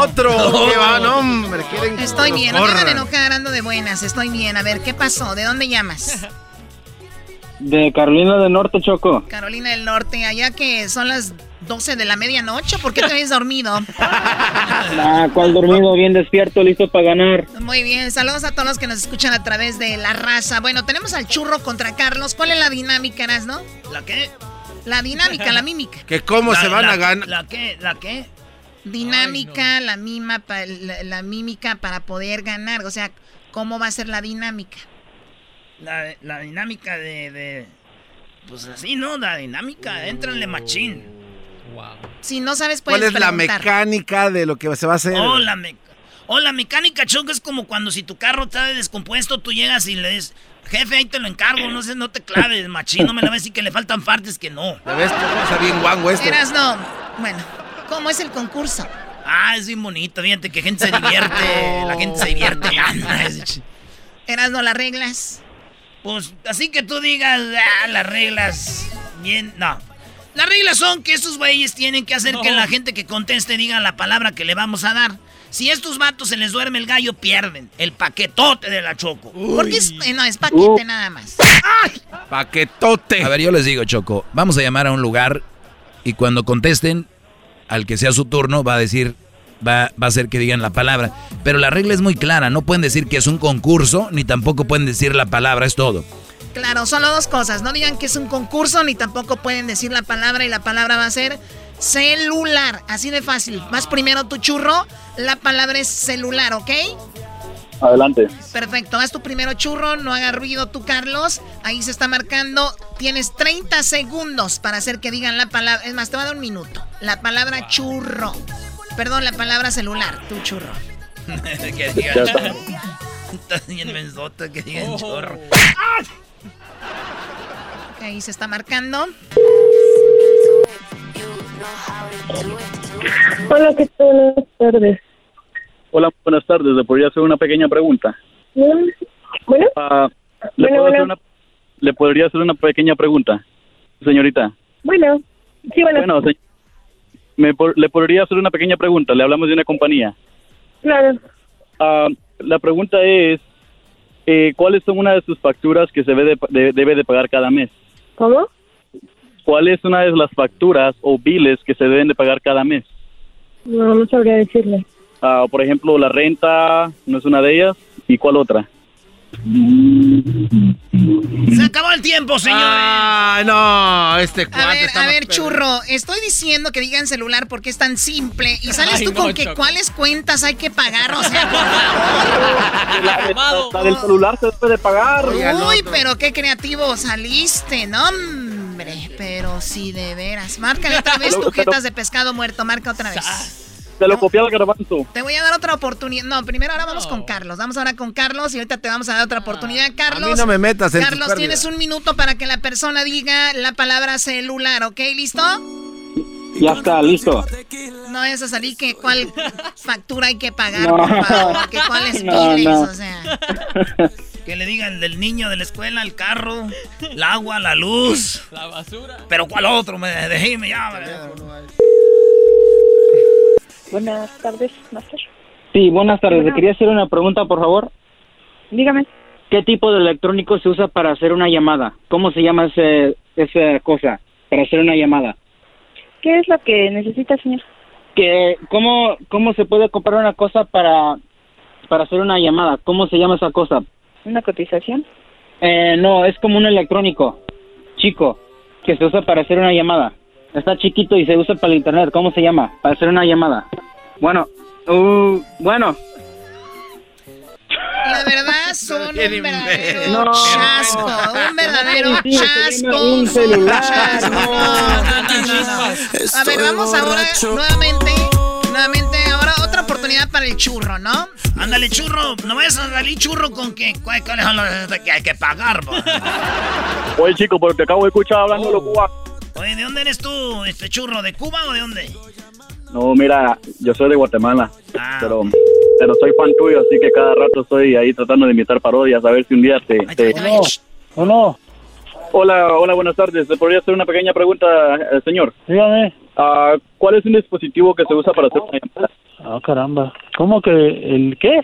otro. ¿Qué va? No, hombre, quieren Estoy bien, no me hagan enojar, ando de buenas, estoy bien. A ver, ¿qué pasó? ¿De dónde llamas? De Carolina del Norte, Choco. Carolina del Norte, allá que son las 12 de la medianoche, ¿por qué te habías dormido? Ah, ¿cuál dormido? Bien despierto, listo para ganar. Muy bien, saludos a todos los que nos escuchan a través de la raza. Bueno, tenemos al churro contra Carlos. ¿Cuál es la dinámica, no? ¿La qué? La dinámica, la mímica. Que cómo La- se van la- a ganar. ¿La qué? ¿La qué? Dinámica, la, mima, pa- la, la mímica para poder ganar. O sea, ¿cómo va a ser la dinámica? La, la dinámica de, de- Pues así, ¿no? La dinámica. Éntranle machín. Si no sabes, ¿Cuál puedes es la mecánica de lo que se va a hacer? Oh, la, me- oh, la mecánica, Choco, es como cuando si tu carro está descompuesto, tú llegas y le dices, jefe, ahí te lo encargo, no sé, no te claves, machín, no me la ves y que le faltan partes que no. ¿Ya ves? Está bien guango este. Eras no. Bueno, ¿cómo es el concurso? Ah, es bien bonito, fíjate que gente se divierte, la gente se divierte. Eras no las reglas. Pues así que tú digas, ah, las reglas, bien, no. Las reglas son que estos güeyes tienen que hacer que la gente que conteste diga la palabra que le vamos a dar. Si a estos vatos se les duerme el gallo, pierden el paquetote de la Choco. Porque es, eh, no, es paquete nada más. Paquetote. A ver, yo les digo, Choco, vamos a llamar a un lugar y cuando contesten, al que sea su turno, va a decir, va, va a hacer que digan la palabra. Pero la regla es muy clara, no pueden decir que es un concurso, ni tampoco pueden decir la palabra, es todo. Claro, solo dos cosas. No digan que es un concurso, ni tampoco pueden decir la palabra y la palabra va a ser celular. Así de fácil. Vas primero tu churro, la palabra es celular, ¿ok? Adelante. Perfecto, haz tu primero churro, no haga ruido tú, Carlos. Ahí se está marcando. Tienes 30 segundos para hacer que digan la palabra. Es más, te va a dar un minuto. La palabra churro. Perdón, la palabra celular, tu churro. que digan. Estás bien mensota, que digan chorro. Ahí se está marcando. Hola, ¿qué tal? Buenas tardes. Hola, buenas tardes. ¿Le podría hacer una pequeña pregunta? Bueno, Ah, ¿le, Bueno, puedo hacer bueno. una, ¿Le podría hacer una pequeña pregunta, señorita? bueno. Sí, bueno, Bueno, se- me, le podría hacer una pequeña pregunta. Le hablamos de una compañía. claro. Ah, la pregunta es, eh, ¿cuáles son una de sus facturas que se debe de, de- debe de pagar cada mes? ¿Cómo? ¿Cuál es una de las facturas o biles que se deben de pagar cada mes? No, no sabría decirle. Ah, por ejemplo, la renta no es una de ellas. ¿Y cuál otra? Se acabó el tiempo, señores. Ah, no, este A cuate ver, está a ver, churro, estoy diciendo que digan celular porque es tan simple y sales Ay, tú no, con que Choco. cuáles cuentas hay que pagar, o sea, por favor. La, del celular se debe de pagar. Uy, pero qué creativo saliste, no hombre, pero sí de veras. Márcale otra vez Pero- tu jetas de pescado muerto, marca otra vez. Se lo copié al garbanzo. Te voy a dar otra oportunidad. No, primero ahora vamos con Carlos. Vamos ahora con Carlos y ahorita te vamos a dar otra oportunidad. Carlos. A mí no me metas en Carlos, tienes un minuto para que la persona diga la palabra celular, ¿ok? ¿Listo? Ya está, listo. No es a salir que cuál factura hay que pagar, No. por favor, que cuáles No, biles, no. o sea. Que le digan del niño de la escuela, el carro, el agua, la luz. La basura. Pero ¿cuál otro? Me dejé y me llama. Buenas tardes, Master. Sí, buenas tardes. Le quería hacer una pregunta, por favor. Dígame. ¿Qué tipo de electrónico se usa para hacer una llamada? ¿Cómo se llama ese, esa cosa para hacer una llamada? ¿Qué es lo que necesita, señor? que cómo cómo se puede comprar una cosa para para hacer una llamada cómo se llama esa cosa ¿Una cotización? eh, no es como un electrónico chico que se usa para hacer una llamada está chiquito y se usa para el internet cómo se llama para hacer una llamada bueno uh, bueno La verdad son un verdadero No. chasco, un verdadero chasco. un celular, chasco. No, no, no, no. A ver, vamos ahora nuevamente, nuevamente, ahora otra oportunidad para el churro, ¿no? Ándale, churro. No vayas a salir churro con que, cuál- cuáles son los que hay que pagar. Oye, chico, pero te acabo de escuchar hablando los cubanos. Oye, ¿de dónde eres tú, este churro? ¿De Cuba o de dónde? No, mira, yo soy de Guatemala, pero, pero soy fan tuyo, así que cada rato estoy ahí tratando de imitar parodias, a ver si un día te... te... No, no. Hola, hola, buenas tardes. ¿Le podría hacer una pequeña pregunta, eh, señor? dígame Ah, ¿Cuál es un dispositivo que se usa para hacer una llamada? ah caramba cómo que el qué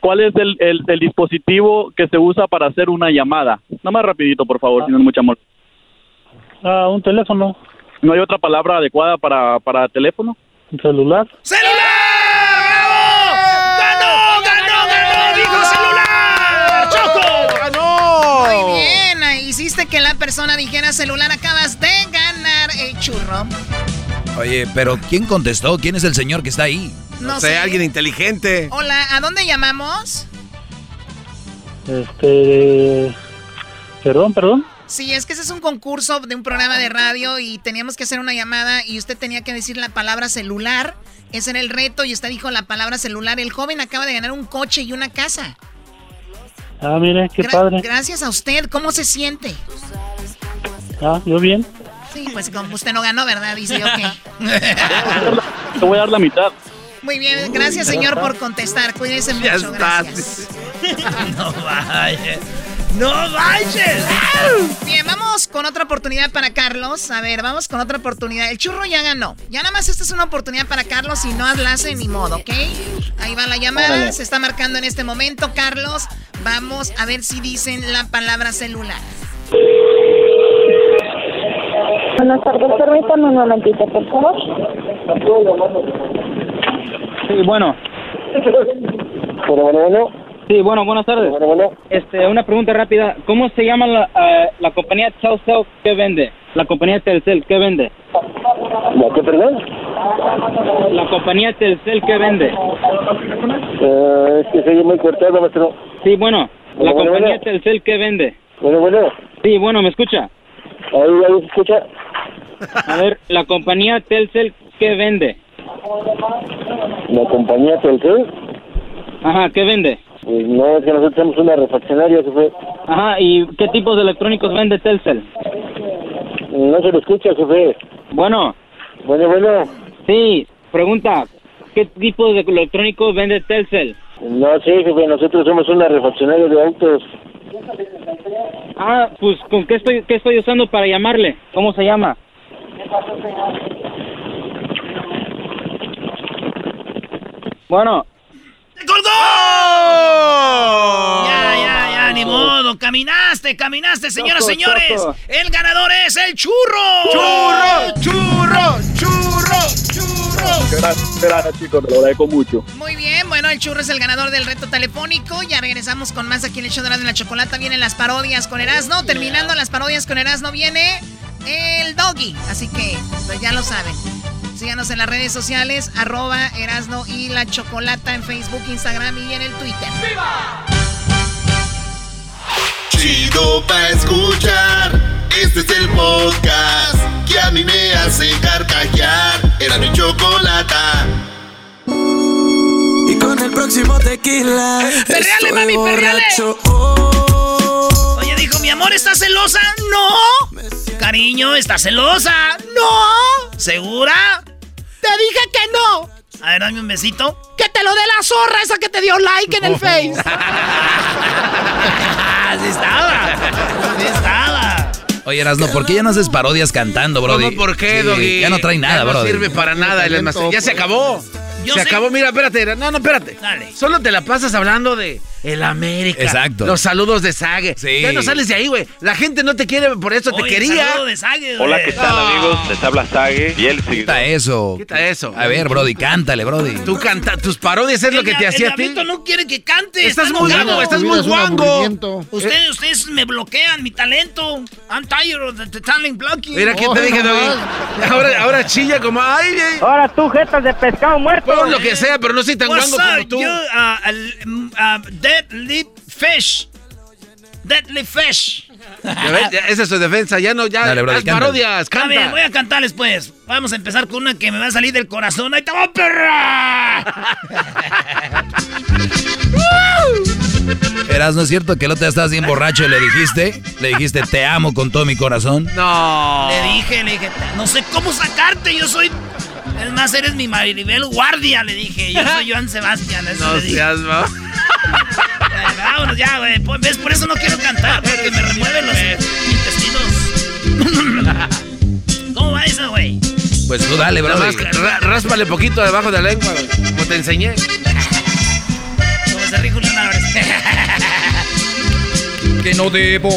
¿Cuál es el, el, el dispositivo que se usa para hacer una llamada? Nada más rapidito, por favor, si no es mucha molestia. Ah un teléfono ¿No hay otra palabra adecuada para, para teléfono? un celular ¡Ganó, ganó, ganó! ¡Dijo celular! ¡Choco! ¡Ganó! Muy bien, hiciste que la persona dijera celular, acabas de ganar el churro. Oye, pero ¿quién contestó? ¿Quién es el señor que está ahí? No sé, alguien inteligente. Hola, ¿a dónde llamamos? este perdón perdón Sí, es que ese es un concurso de un programa de radio y teníamos que hacer una llamada y usted tenía que decir la palabra celular. Ese era el reto y usted dijo la palabra celular. El joven acaba de ganar un coche y una casa. ah mire qué Gra- padre Gracias a usted. ¿Cómo se siente? ah yo bien Sí, pues como usted no ganó, ¿verdad? Dice, ok. Te voy a dar la mitad. Muy bien, gracias señor por contestar. Cuídese mucho. Ya estás. gracias. no vayas. ¡No vayas! Bien, vamos con otra oportunidad para Carlos. A ver, vamos con otra oportunidad. El churro ya ganó. Ya nada más esta es una oportunidad para Carlos y no hazlase ni modo, ¿ok? Ahí va la llamada, Órale. se está marcando en este momento, Carlos. Vamos a ver si dicen la palabra celular. Buenas tardes, permítame un momentito, por favor. sí bueno Pero bueno, bueno. Sí bueno buenas tardes este una pregunta rápida cómo se llama la, eh, la compañía Telcel que vende la compañía Telcel que vende ¿La qué, perdón? la compañía Telcel que vende Eh, es que se oye muy cortado, maestro. sí bueno la Bueno, bueno, compañía bueno. Telcel que vende Bueno, bueno. sí bueno me escucha Ahí, ahí se escucha. a ver la compañía Telcel que vende La compañía Telcel. ajá ¿qué vende Pues no, es que nosotros somos una refaccionaria, jefe. ajá y qué tipos de electrónicos vende Telcel No se lo escucha, jefe. bueno Bueno, bueno. sí pregunta qué tipos de electrónicos vende Telcel No sé, jefe, nosotros somos una refaccionaria de autos. Ah, pues ¿con qué estoy qué estoy usando para llamarle? ¿Cómo se llama? Bueno, ¡Colgó! Ya, ya, ya, ni modo. Caminaste, caminaste, señoras y señores. choco. El ganador es el churro. ¡Churro, churro, churro, churro. Gracias, gracias, chicos, te lo agradezco mucho. Muy bien, bueno, el churro es el ganador del reto telefónico. Ya regresamos con más aquí en el show de Erasmo y la Chocolata. Vienen las parodias con Erasmo. Terminando las parodias con Erasmo viene el doggy. Así que, pues ya lo saben. Síganos en las redes sociales, arroba Erasno y la Chocolata en Facebook, Instagram y en el Twitter. Chido pa' escuchar. Este es el podcast que a mí me hace carcajear. Era mi chocolata. Y con el próximo tequila. ¡Perreale, estoy mami, perreale! borracho. Oye, dijo, mi amor, ¿estás celosa? No. Cariño, ¿estás celosa? No. ¿Segura? Te dije que no. A ver, dame un besito. Que te lo dé la zorra esa que te dio like en el Face. Así estaba. Así estaba. Oye, Erasno, ¿por qué ya no haces parodias cantando, brody? ¿Cómo por qué, Sí, Doggy? Ya no trae nada, Ya no brody. sirve para nada el almacén. Ya se acabó. Yo se sé- acabó, mira, espérate. No, no, espérate. Dale. Solo te la pasas hablando de el América. Exacto. Los saludos de Sague. Sí. Ya no sales de ahí, güey. La gente no te quiere, por eso te quería. saludo de Sague, Hola. ¿qué tal amigos? Les habla Sage y él Quita eso. Quita eso. A ver, Brody, cántale, Brody. Tú canta, tus parodias es lo que te hacía a ti. no quiere que cante. Estás está muy guango, estás muy guango. aburrimiento. Ustedes, ustedes me bloquean mi talento. I'm tired of the, the talent blocking. Mira, ¿quién te dije, Doggy? Ahora, ahora chilla como, ay, ay. Ahora tú, jetas de pescado muerto. Pon lo que sea, pero no soy tan guango como tú. you, uh, uh, uh, deadly fish. Deadly fish. Ya ves, ya, esa es su defensa, ya no, ya. Dale, cántale. parodias, canta. bien, voy a cantarles pues. Vamos a empezar con una que me va a salir del corazón. ¡Ahí te va, perra! Eras, ¿no es cierto que el otro día estabas bien borracho y le dijiste? Le dijiste, te amo con todo mi corazón. No. Le dije, le dije, no sé cómo sacarte, yo soy... Es más, eres mi Maribel Guardia, le dije. Yo soy Joan Sebastián, eso No le dije. seas, ma- Eh, Vámonos ya, güey. Pues, ¿Ves? Por eso no quiero cantar, porque me remueven los intestinos. ¿Cómo va eso, güey? Pues tú dale, ra- ráspale poquito debajo de la lengua, güey, como te enseñé. Como se ríe Julián Álvarez. que no debo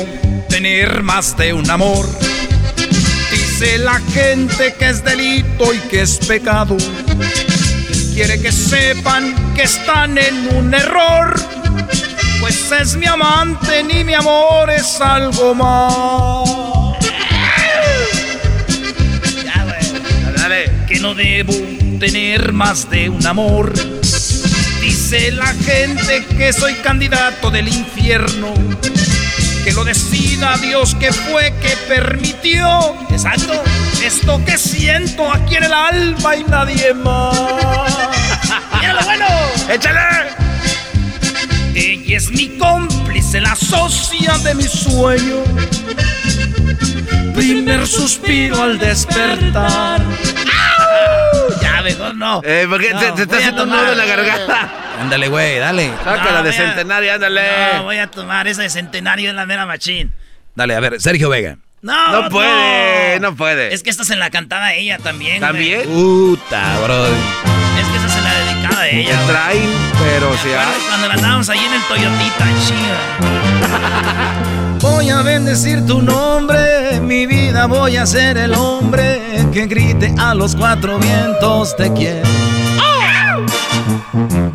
tener más de un amor. Dice la gente que es delito y que es pecado. Quiere que sepan que están en un error. Pues es mi amante, ni mi amor es algo más. güey. Dale. Que no debo tener más de un amor. Dice la gente que soy candidato del infierno. Que lo decida Dios que fue que permitió. Exacto. Esto que siento aquí en el alma y nadie más. ¡Mira lo bueno! ¡Échale! Ella es mi cómplice, la socia de mi sueño. Primer suspiro al despertar. Mejor no. Eh, porque No, te, te está haciendo un nudo en la garganta. Ándale, güey, dale. Sácala No, de a- centenaria, ándale. No, voy a tomar esa de centenario en la mera machín. Dale, a ver, Sergio Vega. No, No puede, no puede. Es que esta se la cantaba a ella también. ¿También? güey. Puta, Brody. Se la ella. Traen, pero si Bueno, hay. Cuando andábamos ahí en el Toyotita, chinga. Voy a bendecir tu nombre, mi vida voy a ser el hombre que grite a los cuatro vientos te quiero.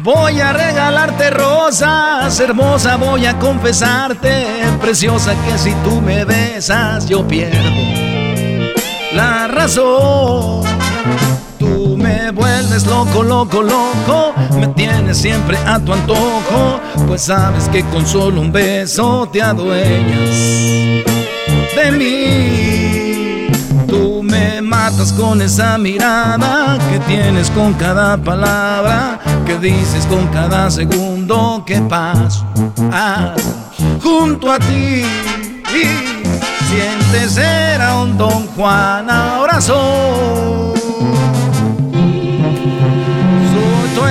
Voy a regalarte rosas, hermosa, voy a confesarte, preciosa, que si tú me besas yo pierdo la razón. Me vuelves loco, loco, loco, me tienes siempre a tu antojo, pues sabes que con solo un beso te adueñas de mí. Tú me matas con esa mirada que tienes con cada palabra, que dices con cada segundo que paso ah, junto a ti. Sientes era un Don Juan, ahora soy.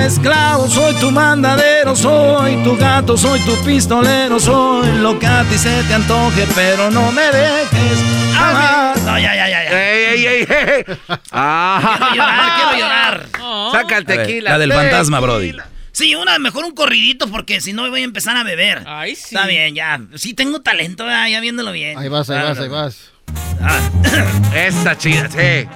Esclavo, soy tu mandadero, soy tu gato, soy tu pistolero, soy lo que a ti se te antoje, pero no me dejes amar. No, ya, ya, ya, ya. ¡Ey, ey, ey! ey. Ah. Quiero llorar, quiero llorar. Saca el A ver, tequila. la del fantasma, Brody. Sí, una, mejor un corridito porque si no voy a empezar a beber. Ay, sí. Está bien, ya. Sí tengo talento, ya, ya viéndolo bien. Ahí vas, ahí Ah, vas, ahí vas. Esta chida, sí.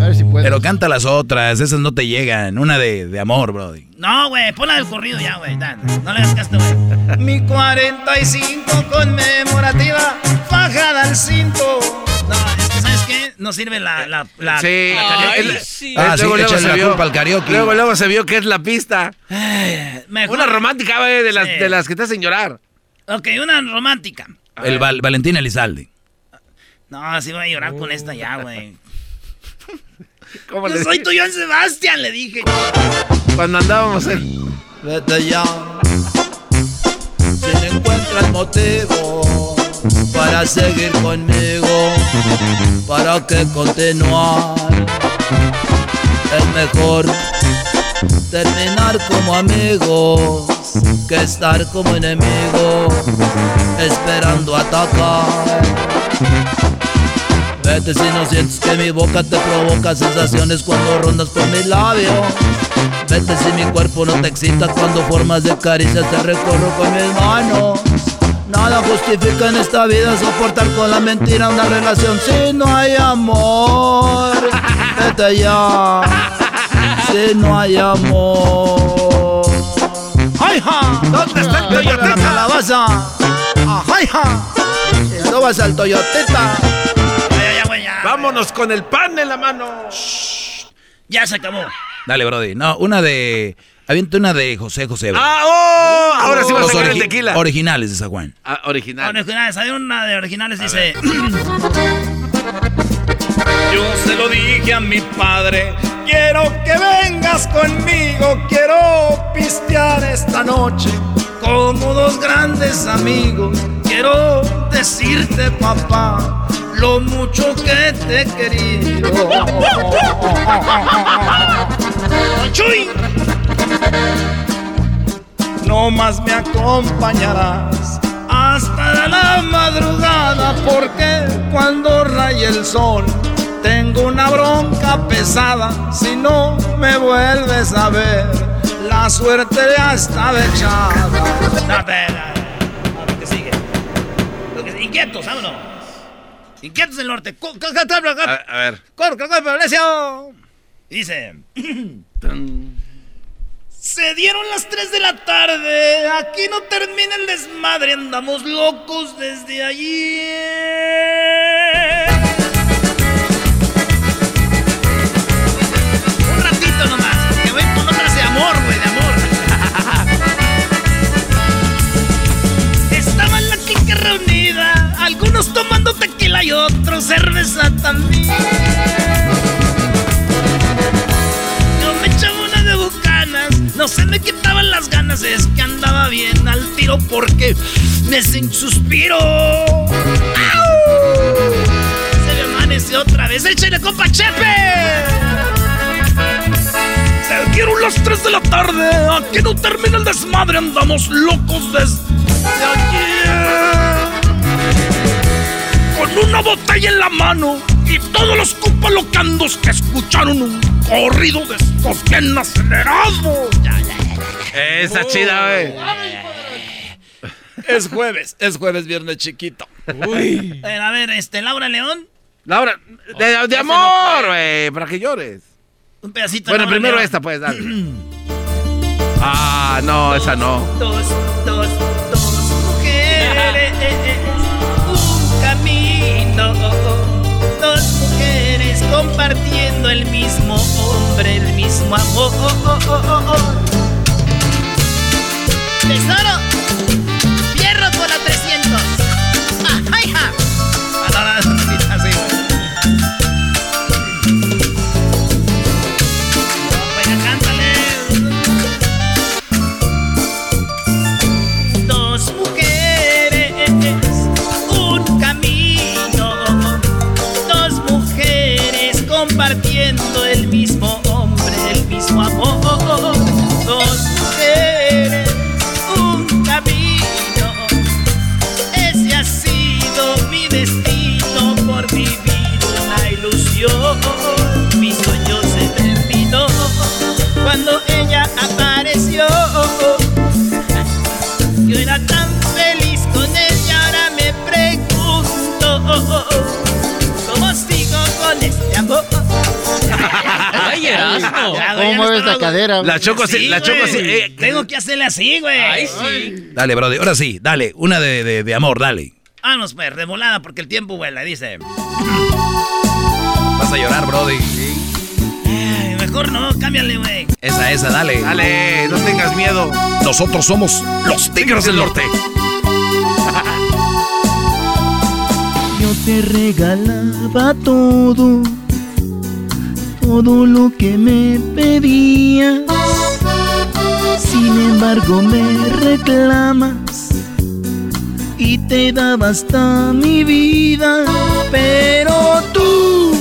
A ver si puedes. Pero canta las otras, esas no te llegan. Una de, de amor, Brody. No, güey, ponla del corrido ya, güey. No le hagas caso, güey. Mi 45 conmemorativa, fajada al cinto. No, es que, ¿sabes qué? No sirve la, la, la, Sí. la karaoke. Él- sí. Ah, él sí, luego, luego se la vio- culpa al karaoke. Luego, luego se vio que es la pista. Mejor- Una romántica, güey, de las, Sí. de las que te hacen llorar. Ok, una romántica. El Val- Valentín Elizalde. No, así voy a llorar con esta ya, güey. ¿Cómo Yo le soy tu Joan Sebastián, le dije. Cuando andábamos en... Vete ya. Si no encuentras motivo para seguir conmigo, para que continuar, es mejor terminar como amigos que estar como enemigos, esperando atacar. Vete si no sientes que mi boca te provoca sensaciones cuando rondas por mis labios. Vete si mi cuerpo no te excita cuando formas de caricias te recorro con mis manos. Nada justifica en esta vida soportar con la mentira una relación si no hay amor. Vete ya, si no hay amor. ¡Ay, ja! ¿Dónde está el Toyotita? la calabaza. ¡Ay, ja! No vas al Toyotita. Vámonos con el pan en la mano. Ya se acabó. Dale, Brody. No, una de. Avienta una de José José. bro. ¡Ah, oh! Ahora sí va a sacar el tequila. Originales de San Juan. Ah, original. Originales, hay una de originales, dice. Yo se lo dije a mi padre, quiero que vengas conmigo, quiero pistear esta noche como dos grandes amigos. Quiero decirte, papá, lo mucho que te he querido. ¡Chuy! No más me acompañarás hasta la madrugada porque cuando raye el sol tengo una bronca pesada si no me vuelves a ver la suerte ya está echada No, te- a ver qué sigue. Lo que- Inquietos, vámonos. Inquietos del norte. A, a ver. Dice. Se dieron las 3 de la tarde. Aquí no termina el desmadre. Andamos locos desde ayer. Algunos tomando tequila y otros cerveza también. Yo me echaba una de bucanas, no se me quitaban las ganas, es que andaba bien al tiro porque me sin suspiro. ¡Au! Se me amaneció otra vez, échale compa Chepe. Se dieron las 3 de la tarde, aquí no termina el desmadre, andamos locos desde ayer. Con una botella en la mano y todos los compas locandos que escucharon un corrido de estos bien acelerados. Esa chida, güey. Es jueves, es jueves, viernes chiquito. Uy. A ver, a ver, este, Laura León. Laura, de, de amor, güey, para que llores. Un pedacito. Bueno, Laura primero León. esta, pues, dale. ah, no, esa no. Dos, dos, dos compartiendo el mismo hombre, el mismo amor. Tesoro, Yo era tan feliz con ella, ahora me pregunto cómo sigo con este amor. Ay, Erasmo. ¿Cómo mueves la cadera? La choco así, la choco así. eh, Tengo que hacerle así, güey. Ay, sí. Dale, Brody. Ahora sí, dale. Una de, de- de amor, dale. Vámonos, pues, de volada, porque el tiempo vuela, dice. Vas a llorar, Brody. Ay, mejor no, cámbiale, güey. Esa, esa, dale. Dale, no tengas miedo. Nosotros somos los Tigres del Norte. Yo te regalaba todo, todo lo que me pedías. Sin embargo me reclamas y te daba hasta mi vida. Pero tú,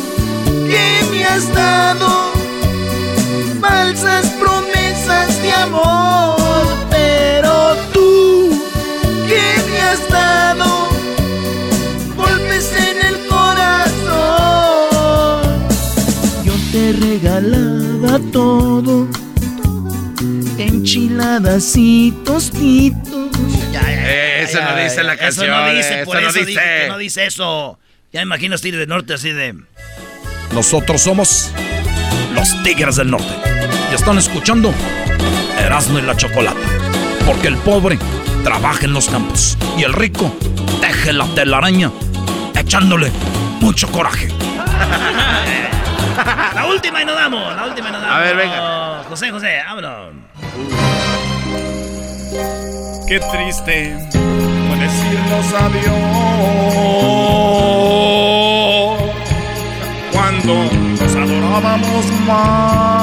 ¿qué me has dado? Amor. Pero tú, ¿qué me has dado? golpes en el corazón. Yo te regalaba todo, Abadacitos, titos. Eh, eso no dice la canción. Eso no dice, por eso eso, no dije dice. que no dice eso. Ya me imagino Tigre del Norte así de... Nosotros somos los Tigres del Norte. Y están escuchando Erasmo y la Chocolata. Porque el pobre trabaja en los campos. Y el rico teje la telaraña echándole mucho coraje. La última y nos damos, la última y nos damos. A ver, venga. José, José, vámonos. Qué triste fue decirnos adiós cuando nos adorábamos más.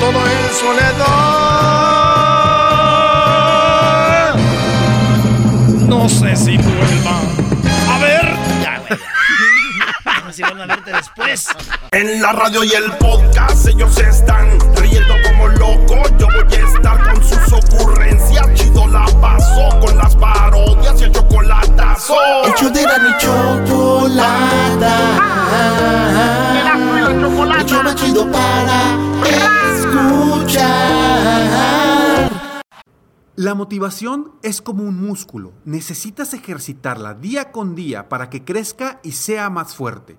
Todo es soledad. No sé si vuelva a ver. Ya, güey. Si vuelvo a verte después. En la radio y el podcast ellos están riendo como locos. Yo voy a estar con sus ocurrencias. Chido la paso con las parodias y el chocolatazo. El show de la chocolata. El show más chido para escuchar. La motivación es como un músculo. Necesitas ejercitarla día con día para que crezca y sea más fuerte.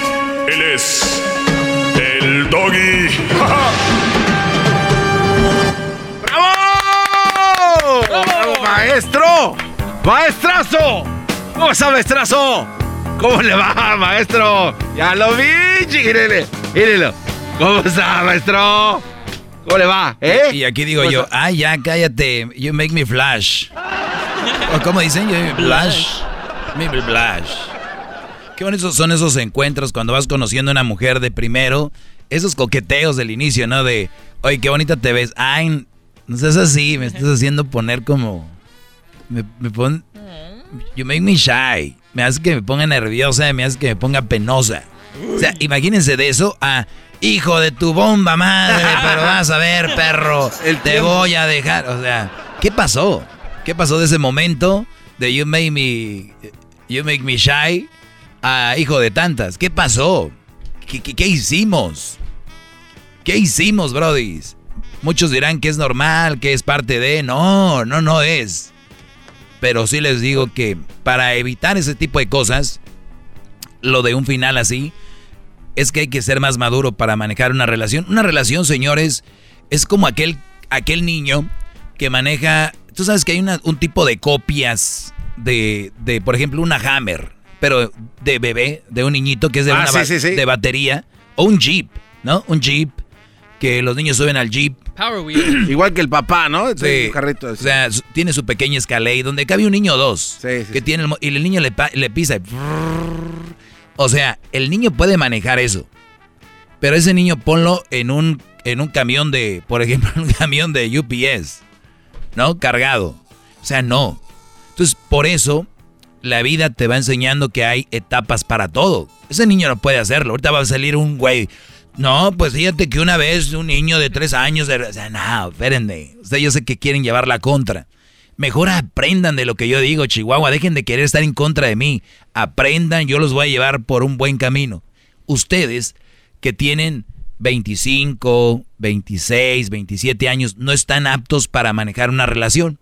Él es el doggy. ¡Bravo! ¡Bravo, maestro! ¡Maestrazo! ¿Cómo está, maestrazo? ¿Cómo le va, maestro? Ya lo vi, chiquirele. Mírelo. ¿Cómo está, maestro? ¿Cómo le va? ¿Eh? Y aquí digo ¿Cómo yo, está? ah, ya, cállate. You make me flash. ¿O ¿Cómo dicen? You make me flash. Make me flash. Qué bonitos son esos encuentros cuando vas conociendo a una mujer de primero. Esos coqueteos del inicio, ¿no? De, oye, qué bonita te ves. Ay, no seas así, me estás haciendo poner como... Me, me pon... You make me shy. Me hace que me ponga nerviosa, me hace que me ponga penosa. O sea, imagínense de eso a... Hijo de tu bomba madre, pero vas a ver, perro. te voy a dejar. O sea, ¿qué pasó? ¿Qué pasó de ese momento de you make me, you make me shy a hijo de tantas? ¿Qué pasó? ¿Qué, hicimos? ¿Qué hicimos, brodis? Muchos dirán que es normal, que es parte de... No, no, no es. Pero sí les digo que para evitar ese tipo de cosas, lo de un final así, es que hay que ser más maduro para manejar una relación. Una relación, señores, es como aquel, aquel niño que maneja... Tú sabes que hay un tipo de copias de, de, por ejemplo, una Hammer, pero de bebé, de un niñito que es de, Ah, una sí, ba- sí, sí. de batería, o un Jeep, ¿no? Un Jeep, que los niños suben al Jeep. Power wheel. Igual que el papá, ¿no? Sí. Un carrito O así. sea, su- tiene su pequeña escalera donde cabe un niño o dos. que tiene el y el niño le, pa- le pisa. y o sea, el niño puede manejar eso. Pero ese niño ponlo en un, en un camión de, por ejemplo, en un camión de UPS. ¿No? Cargado. O sea, no. Entonces, por eso, la vida te va enseñando que hay etapas para todo. Ese niño no puede hacerlo. Ahorita va a salir un güey No, pues fíjate que una vez un niño de tres años, de, o sea, no, espérenme. Ustedes yo sé que quieren llevar la contra. Mejor aprendan de lo que yo digo, Chihuahua. Dejen de querer estar en contra de mí. Aprendan, yo los voy a llevar por un buen camino. Ustedes que tienen 25, 26, 27 años, no están aptos para manejar una relación.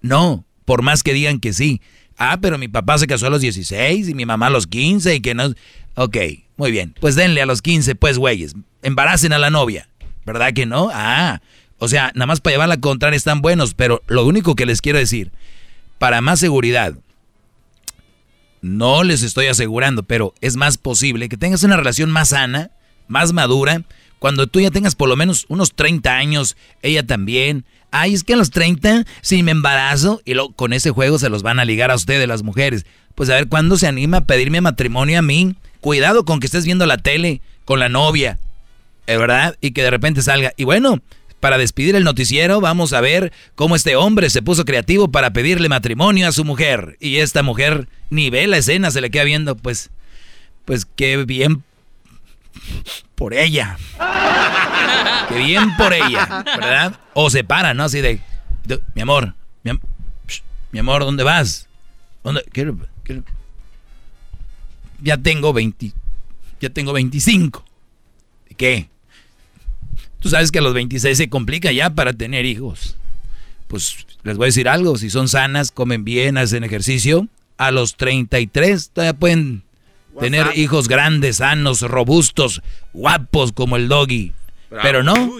No, por más que digan que sí. Ah, pero mi papá se casó a los 16 y mi mamá a los 15 y que no... Ok, muy bien. Pues denle a los 15, pues, güeyes. Embaracen a la novia. ¿Verdad que no? Ah, o sea, nada más para llevar la contraria están buenos, pero lo único que les quiero decir, para más seguridad, no les estoy asegurando, pero es más posible que tengas una relación más sana, más madura, cuando tú ya tengas por lo menos unos 30 años, ella también. Ay, es que a los 30, si me embarazo, y luego con ese juego se los van a ligar a ustedes las mujeres. Pues a ver cuándo se anima a pedirme matrimonio a mí. Cuidado con que estés viendo la tele con la novia, ¿eh, ¿verdad? Y que de repente salga. Y bueno, para despedir el noticiero, vamos a ver cómo este hombre se puso creativo para pedirle matrimonio a su mujer. Y esta mujer ni ve la escena, se le queda viendo, pues, pues qué bien por ella. Qué bien por ella, ¿verdad? O se para, ¿no? Así de, mi amor, mi, mi amor, ¿dónde vas? ¿Dónde? Quiero- Ya tengo 20, ya tengo 25. ¿De qué? Tú sabes que a los 26 se complica ya para tener hijos. Pues les voy a decir algo, si son sanas, comen bien, hacen ejercicio, a los 33 todavía pueden tener hijos grandes, sanos, robustos, guapos como el doggy. Bravo. Pero no,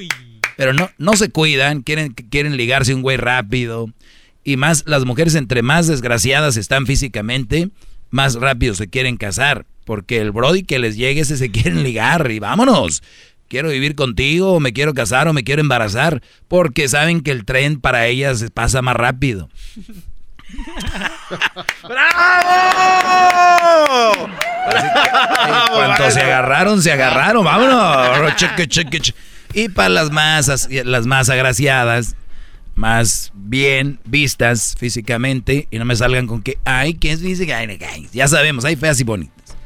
pero no, no se cuidan, quieren, quieren ligarse un güey rápido. Y más, las mujeres entre más desgraciadas están físicamente, más rápido se quieren casar. Porque el brody que les llegue ese se quieren ligar y vámonos. Quiero vivir contigo, o me quiero casar, o me quiero embarazar. Porque saben que el tren para ellas pasa más rápido. ¡Bravo! En cuanto se agarraron, se agarraron, vámonos. Y para las más, as- las más agraciadas, más bien vistas físicamente, y no me salgan con que, ay, ¿qué es física? Ya sabemos, hay feas y bonitas.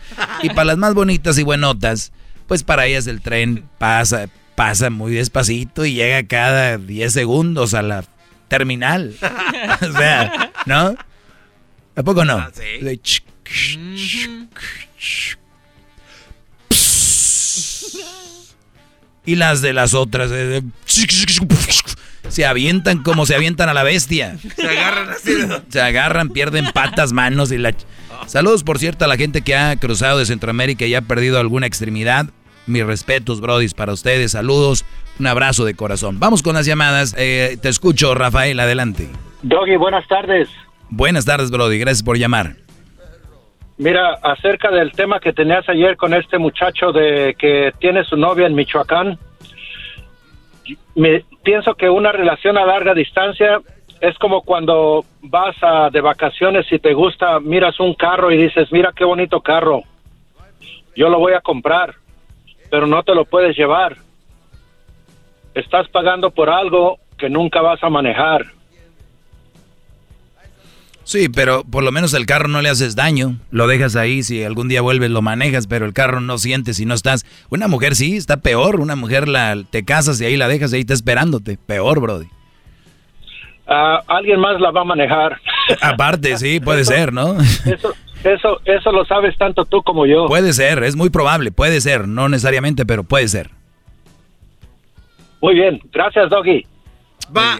Y para las más bonitas y buenotas, pues para ellas el tren pasa, pasa muy despacito y llega cada 10 segundos a la terminal. o sea, ¿no? ¿A poco no? Ch- Y las de las otras eh, se avientan como se avientan a la bestia. Se agarran así. Se agarran, pierden patas, manos y la... Saludos, por cierto, a la gente que ha cruzado de Centroamérica y ha perdido alguna extremidad. Mis respetos, brodis, para ustedes. Saludos. Un abrazo de corazón. Vamos con las llamadas. Eh, te escucho, Rafael, adelante. Doggy, buenas tardes. Buenas tardes, Brody. Gracias por llamar. Mira, acerca del tema que tenías ayer con este muchacho de que tiene su novia en Michoacán, me pienso que una relación a larga distancia es como cuando vas a, de vacaciones y te gusta, miras un carro y dices, mira qué bonito carro, yo lo voy a comprar, pero no te lo puedes llevar. Estás pagando por algo que nunca vas a manejar. Sí, pero por lo menos el carro no le haces daño. Lo dejas ahí, si algún día vuelves lo manejas, pero el carro no siente si no estás. Una mujer sí, está peor. Una mujer la te casas y ahí la dejas y ahí está esperándote. Peor, Brody. Ah, alguien más la va a manejar. Aparte, sí, puede ser, ¿no? Eso, eso, eso lo sabes tanto tú como yo. Puede ser, es muy probable, puede ser, no necesariamente, pero puede ser. Muy bien, gracias, Doggy.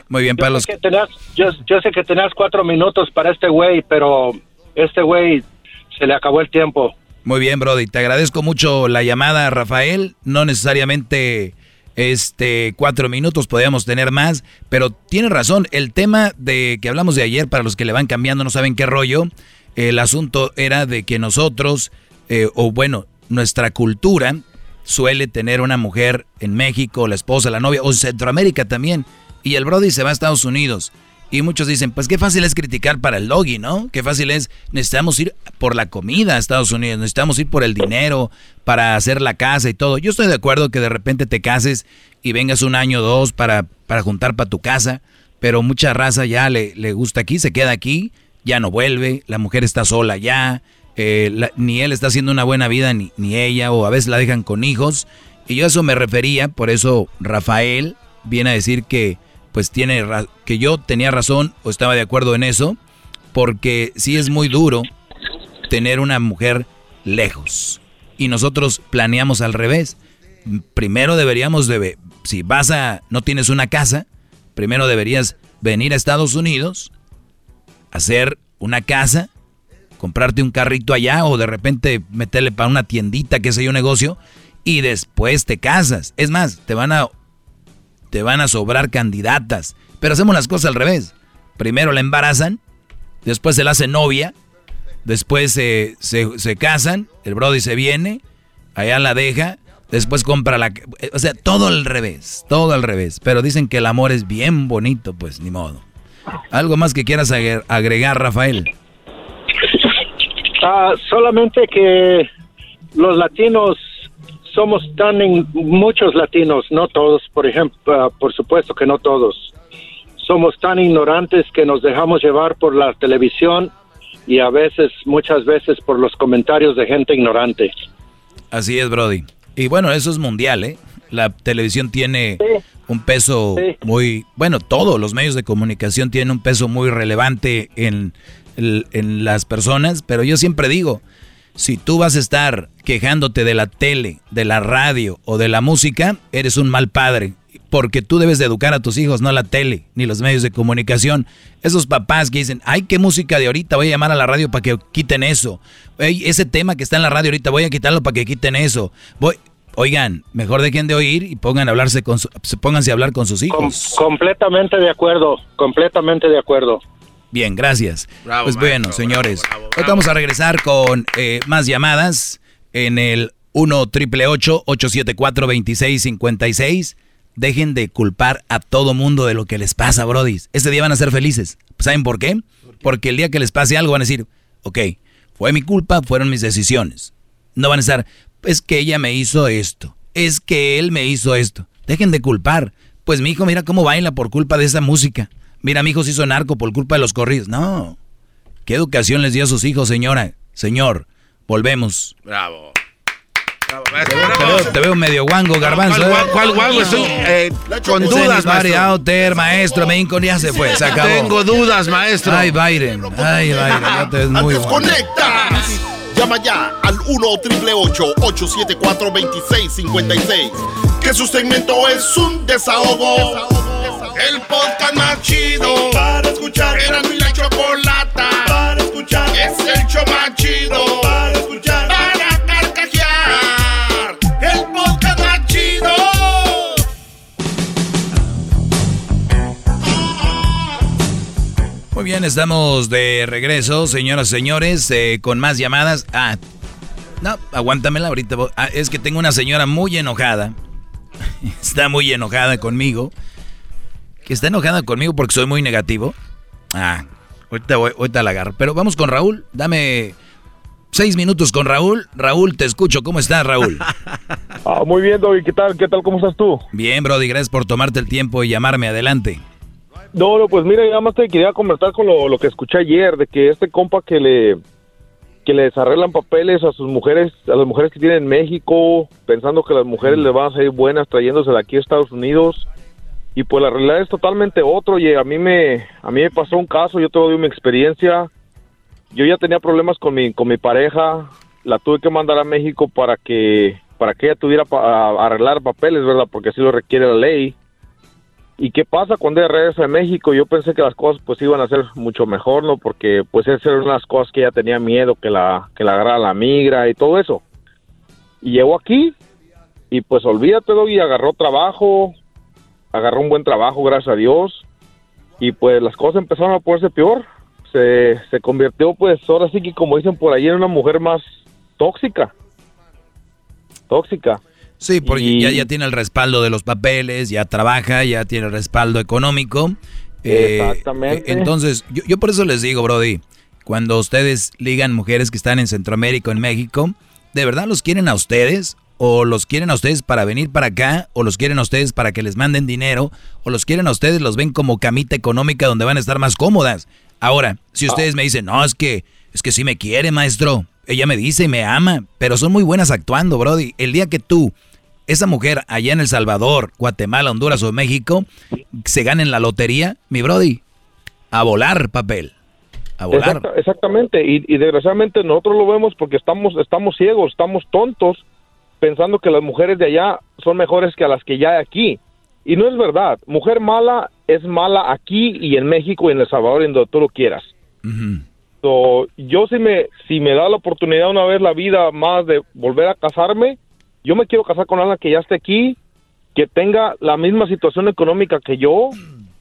Muy bien, Yo para sé los que tenías, yo, yo sé que tenías cuatro minutos para este güey, pero este güey se le acabó el tiempo. Muy bien, Brody. Te agradezco mucho la llamada, Rafael. No necesariamente este cuatro minutos, podríamos tener más, pero tiene razón. El tema de que hablamos de ayer, para los que le van cambiando, no saben qué rollo. El asunto era de que nosotros, eh, o bueno, nuestra cultura suele tener una mujer en México, la esposa, la novia, o en Centroamérica también. Y el Brody se va a Estados Unidos. Y muchos dicen, pues qué fácil es criticar para el doggy, ¿no? Qué fácil es, necesitamos ir por la comida a Estados Unidos, necesitamos ir por el dinero para hacer la casa y todo. Yo estoy de acuerdo que de repente te cases y vengas un año o dos para, para juntar para tu casa, pero mucha raza ya le, le gusta aquí, se queda aquí, ya no vuelve, la mujer está sola ya, eh, ni él está haciendo una buena vida, ni, ni ella, o a veces la dejan con hijos. Y yo a eso me refería, por eso Rafael viene a decir que pues tiene que yo tenía razón o estaba de acuerdo en eso, porque sí es muy duro tener una mujer lejos. Y nosotros planeamos al revés. Primero deberíamos de si vas a no tienes una casa, primero deberías venir a Estados Unidos, hacer una casa, comprarte un carrito allá o de repente meterle para una tiendita, que sé yo, negocio, y después te casas. Es más, te van a te van a sobrar candidatas. Pero hacemos las cosas al revés. Primero la embarazan, después se la hace novia, después se, se, se casan, el Brody se viene, allá la deja, después compra la... O sea, todo al revés, todo al revés. Pero dicen que el amor es bien bonito, pues ni modo. ¿Algo más que quieras agre- agregar, Rafael? Ah, solamente que los latinos somos tan en, muchos latinos, no todos, por ejemplo, ah, por supuesto que no todos. Somos tan ignorantes que nos dejamos llevar por la televisión y a veces, muchas veces por los comentarios de gente ignorante. Así es, Brody. Y bueno, eso es mundial, ¿eh? La televisión tiene un peso muy... Bueno, todos los medios de comunicación tienen un peso muy relevante en, en las personas, pero yo siempre digo, si tú vas a estar quejándote de la tele, de la radio o de la música, eres un mal padre. Porque tú debes de educar a tus hijos, no la tele, ni los medios de comunicación. Esos papás que dicen, ay, qué música de ahorita, voy a llamar a la radio para que quiten eso. Ese tema que está en la radio ahorita, voy a quitarlo para que quiten eso. Voy... Oigan, mejor dejen de oír y pongan a hablarse con su- pónganse a hablar con sus hijos. Completamente de acuerdo, completamente de acuerdo. Bien, gracias. Bravo, pues bueno, señores, hoy vamos a regresar con eh, más llamadas en el 1 triple 874 2656 Dejen de culpar a todo mundo de lo que les pasa, Brody. Este día van a ser felices. ¿Saben por qué? Porque el día que les pase algo van a decir, ok, fue mi culpa, fueron mis decisiones. No van a estar, es que ella me hizo esto, es que él me hizo esto. Dejen de culpar. Pues mi hijo, mira cómo baila por culpa de esa música. Mira, mi hijo se hizo narco por culpa de los corridos. No. ¿Qué educación les dio a sus hijos, señora? Señor, volvemos. Bravo. Te veo, te veo medio guango, garbanzo. ¿Cuál, ¿eh? cuál, guango? Estoy eh, con dudas, maestro. Outer, maestro, Lincoln ya se fue, se acabó. Tengo dudas, maestro. Ay, Byron, ay, Byron, ya te ves muy guango. ¡Conectas! Llama ya al 1 874 2656 Que su segmento es un desahogo. El podcast más chido para escuchar. Era mi la chocolata para escuchar. Es el show más chido para escuchar. Para carcajear. El podcast más chido. Muy bien, estamos de regreso, señoras y señores, eh, con más llamadas. Ah, no, aguántamela ahorita. ah, es que tengo una señora muy enojada. Está muy enojada conmigo. Que está enojada conmigo porque soy muy negativo. Ah, ahorita, voy- ahorita la agarro. Pero vamos con Raúl. Dame seis minutos con Raúl. Raúl, te escucho. ¿Cómo estás, Raúl? Ah, muy bien, Doggy. ¿Qué tal? ¿Qué tal? ¿Cómo estás tú? Bien, Brody, gracias por tomarte el tiempo y llamarme. Adelante. No, no, pues mira, nada más te quería comentar con lo, lo que escuché ayer, de que este compa que le que le desarreglan papeles a sus mujeres, a las mujeres que tienen en México, pensando que las mujeres le van a salir buenas trayéndose de aquí a Estados Unidos. Y pues la realidad es totalmente otro. Y a mí me a mí me pasó un caso, yo te doy mi experiencia. Yo ya tenía problemas con mi con mi pareja, la tuve que mandar a México para que para que ella tuviera pa- a- arreglar papeles, ¿verdad? Porque así lo requiere la ley. ¿Y qué pasa cuando ella regresa a México? Yo pensé que las cosas pues iban a ser mucho mejor, ¿no? Porque pues esas eran unas cosas que ella tenía miedo, que la, que la agarrara la migra y todo eso. Y llegó aquí y pues olvídate, y agarró trabajo, agarró un buen trabajo, gracias a Dios. Y pues las cosas empezaron a ponerse peor. Se, se convirtió pues ahora sí que como dicen por ahí en una mujer más tóxica. Tóxica. Sí, porque ya, ya tiene el respaldo de los papeles, ya trabaja, ya tiene el respaldo económico. Eh, Exactamente. eh, entonces, yo, yo por eso les digo, Brody, cuando ustedes ligan mujeres que están en Centroamérica o en México, ¿de verdad los quieren a ustedes? ¿O los quieren a ustedes para venir para acá? ¿O los quieren a ustedes para que les manden dinero? ¿O los quieren a ustedes, los ven como camita económica donde van a estar más cómodas? Ahora, si ustedes me dicen, no, es que, es que sí me quiere, maestro. Ella me dice y me ama, pero son muy buenas actuando, Brody. El día que tú esa mujer allá en El Salvador, Guatemala, Honduras o México, se gane en la lotería, mi brody, a volar papel. A volar. Exacta- exactamente, y, y desgraciadamente nosotros lo vemos porque estamos, estamos ciegos, estamos tontos pensando que las mujeres de allá son mejores que las que ya hay aquí. Y no es verdad. Mujer mala es mala aquí y en México y en El Salvador, en donde tú lo quieras. So, yo si me, si me da la oportunidad una vez la vida más de volver a casarme, yo me quiero casar con alguien que ya esté aquí, que tenga la misma situación económica que yo,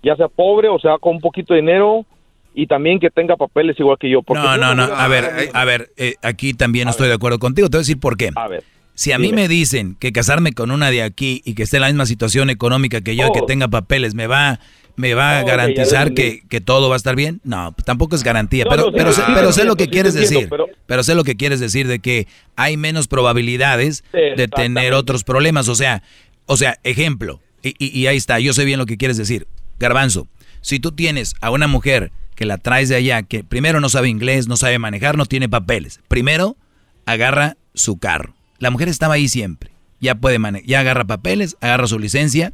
ya sea pobre o sea con un poquito de dinero, y también que tenga papeles igual que yo. porque No, no, no. A ver, a ver, eh, aquí también no estoy de acuerdo contigo. Te voy a decir por qué. A ver. Si a mí Dime. me dicen que casarme con una de aquí y que esté en la misma situación económica que yo y que Oh. tenga papeles me va me va a garantizar que, que todo va a estar bien, no, tampoco es garantía, No, pero, no, pero, sí, sé, pero lo que quieres decir, pero- pero sé lo que quieres decir de que hay menos probabilidades de tener otros problemas, o sea, o sea, ejemplo, y, y- y ahí está, yo sé bien lo que quieres decir, Garbanzo, si tú tienes a una mujer que la traes de allá, que primero no sabe inglés, no sabe manejar, no tiene papeles, primero agarra su carro, la mujer estaba ahí siempre, ya puede manejar, ya agarra papeles, agarra su licencia,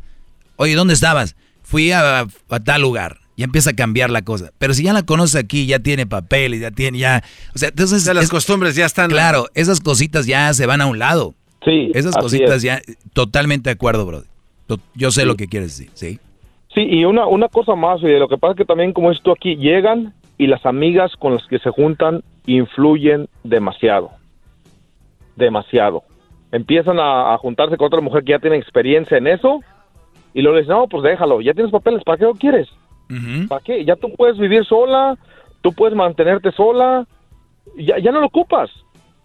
oye, ¿dónde estabas? Fui a, a tal lugar. Ya empieza a cambiar la cosa. Pero si ya la conoces aquí, ya tiene papeles, ya tiene, ya. O sea, entonces. las costumbres ya están. Claro, esas cositas ya se van a un lado. Sí. Esas así cositas es. ya. Totalmente de acuerdo, bro. To- Yo sé lo que quieres decir, ¿sí? Sí, y una, una cosa más, oye, lo que pasa es que también como esto aquí, llegan y las amigas con las que se juntan influyen demasiado. Demasiado. Empiezan a, a juntarse con otra mujer que ya tiene experiencia en eso y luego le dicen, no, pues déjalo, ya tienes papeles, ¿para qué lo quieres? ¿Para qué? Ya tú puedes vivir sola, tú puedes mantenerte sola, ya, ya no lo ocupas.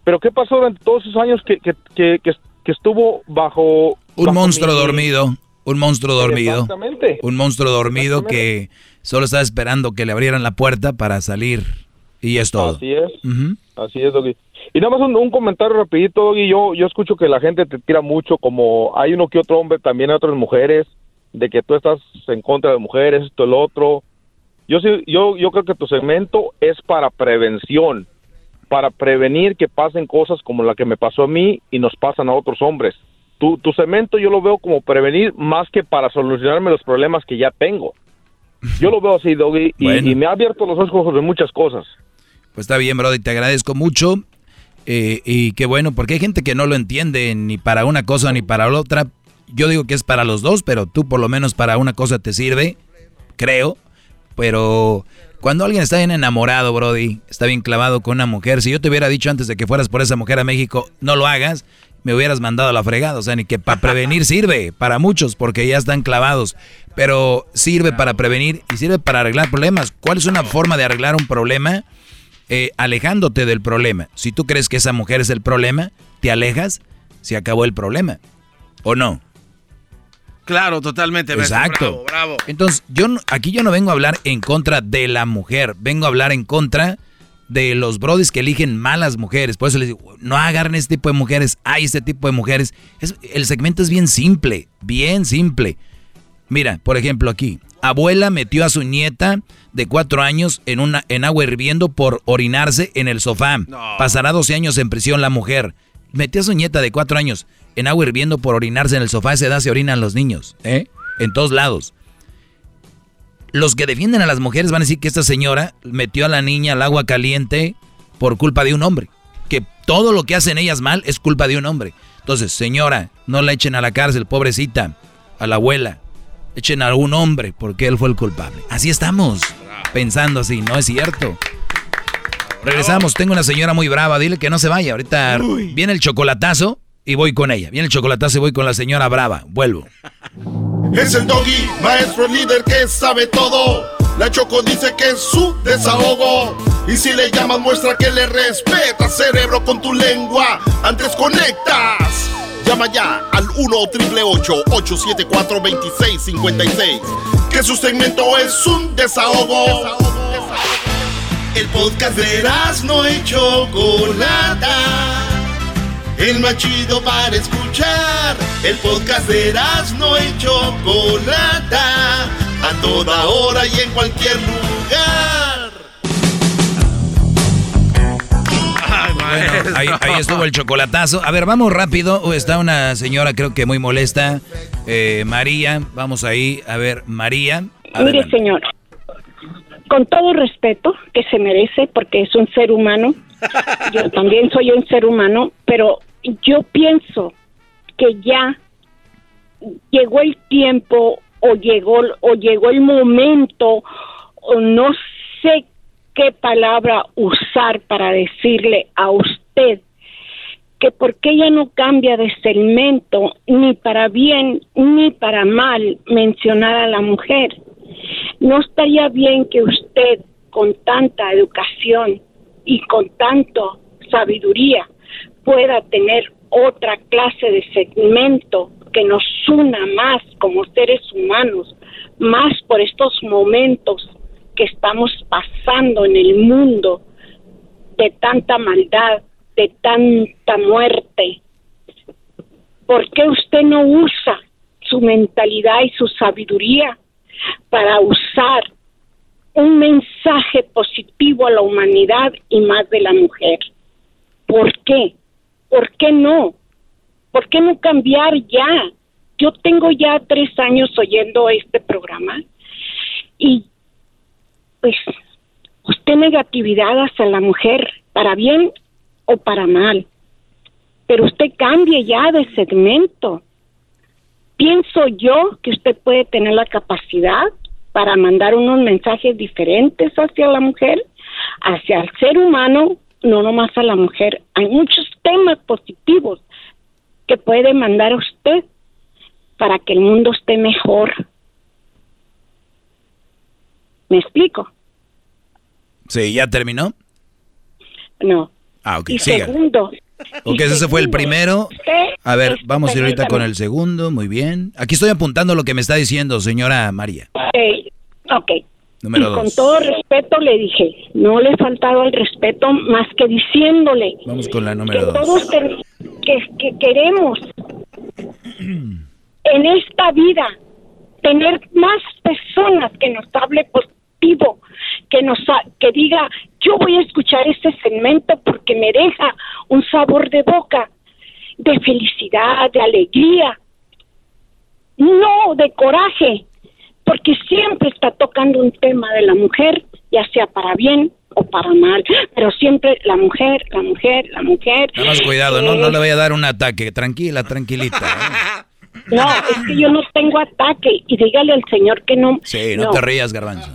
Pero ¿qué pasó durante todos esos años que, que, que, que- estuvo bajo... Un bajo monstruo mi- dormido. Un monstruo dormido. Exactamente. Un monstruo dormido que solo estaba esperando que le abrieran la puerta para salir. Y es todo. Así es. Ujú. Así es, Doggy. Y nada más un, un comentario rapidito, Doggy. Yo, yo escucho que la gente te tira mucho, como hay uno que otro hombre, también hay otras mujeres, de que tú estás en contra de mujeres, esto, el otro. Yo, sí, yo, yo creo que tu segmento es para prevención, para prevenir que pasen cosas como la que me pasó a mí y nos pasan a otros hombres. Tu, tu segmento yo lo veo como prevenir más que para solucionarme los problemas que ya tengo. Yo lo veo así, Doggy, y, Bueno. y me ha abierto los ojos de muchas cosas. Pues está bien, Brody, te agradezco mucho. eh, y qué bueno, porque hay gente que no lo entiende ni para una cosa ni para la otra. Yo digo que es para los dos, pero tú por lo menos para una cosa te sirve, creo. Pero cuando alguien está bien enamorado, Brody, está bien clavado con una mujer, si yo te hubiera dicho antes de que fueras por esa mujer a México, no lo hagas, me hubieras mandado a la fregada. O sea, ni que para prevenir sirve, para muchos, porque ya están clavados. Pero sirve para prevenir y sirve para arreglar problemas. ¿Cuál es una forma de arreglar un problema? Eh, alejándote del problema. Si tú crees que esa mujer es el problema, te alejas, se acabó el problema. ¿O no? Claro, totalmente. Exacto. Bravo, bravo. Entonces, yo no- aquí yo no vengo a hablar en contra de la mujer, vengo a hablar en contra de los brodis que eligen malas mujeres. Por eso les digo, no agarren este tipo de mujeres, hay este tipo de mujeres. Es- el segmento es bien simple, bien simple. Mira, por ejemplo aquí, abuela metió a su nieta de cuatro años en, una, en agua hirviendo por orinarse en el sofá. Pasará 12 años en prisión la mujer. Metió a su nieta de cuatro años en agua hirviendo por orinarse en el sofá. A esa edad se orinan los niños, ¿eh? En todos lados. Los que defienden a las mujeres van a decir que esta señora metió a la niña al agua caliente por culpa de un hombre. Que todo lo que hacen ellas mal es culpa de un hombre. Entonces, señora, no la echen a la cárcel, pobrecita, a la abuela. Echen a algún hombre porque él fue el culpable. Así estamos, pensando así, no es cierto. Regresamos, tengo una señora muy brava, dile que no se vaya. Ahorita viene el chocolatazo y voy con ella. Viene el chocolatazo y voy con la señora brava. Vuelvo. Es el doggy, maestro líder que sabe todo. La Choco dice que es su desahogo. Y si le llamas, muestra que le respeta, cerebro, con tu lengua. Antes conectas. Llama ya al 1-888-874-2656. Que su segmento es un desahogo. El podcast de no y Chocolata. El más chido para escuchar. El podcast de no y Chocolata. A toda hora y en cualquier lugar. Bueno, ahí, ahí estuvo el chocolatazo. A ver, vamos rápido. Está una señora, creo que muy molesta. Eh, María, vamos ahí. A ver, María. Mire, señor, con todo respeto que se merece, porque es un ser humano, yo también soy un ser humano, pero yo pienso que ya llegó el tiempo o llegó o llegó el momento o no sé qué palabra usar para decirle a usted que por qué ella no cambia de segmento ni para bien ni para mal mencionar a la mujer. No estaría bien que usted con tanta educación y con tanto sabiduría pueda tener otra clase de segmento que nos una más como seres humanos, más por estos momentos que estamos pasando en el mundo de tanta maldad, de tanta muerte. ¿Por qué usted no usa su mentalidad y su sabiduría para usar un mensaje positivo a la humanidad y más de la mujer? ¿Por qué? ¿Por qué no? ¿Por qué no cambiar ya? Yo tengo ya tres años oyendo este programa y pues usted negatividad hacia la mujer, para bien o para mal, pero usted cambie ya de segmento. Pienso yo que usted puede tener la capacidad para mandar unos mensajes diferentes hacia la mujer, hacia el ser humano, no nomás a la mujer. Hay muchos temas positivos que puede mandar usted para que el mundo esté mejor. ¿Me explico? Sí, ¿ya terminó? No. Ah, ok, y siga. segundo. Ok, y ese fue el primero. A ver, vamos a ir ahorita con el segundo, muy bien. Aquí estoy apuntando lo que me está diciendo, señora María. Ok, ok. Número y con todo respeto le dije, no le he faltado el respeto más que diciéndole Vamos con la que número dos. todos que, que queremos en esta vida tener más personas que nos hable positivo, que nos que diga yo voy a escuchar este segmento porque me deja un sabor de boca de felicidad, de alegría, no de coraje, porque siempre está tocando un tema de la mujer, ya sea para bien o para mal, pero siempre la mujer, la mujer, la mujer. Nada más cuidado, no, no le voy a dar un ataque. Tranquila, tranquilita. ¿eh? No, es que yo no tengo ataque y dígale al señor que no. Sí, no, te rías, garbanzo.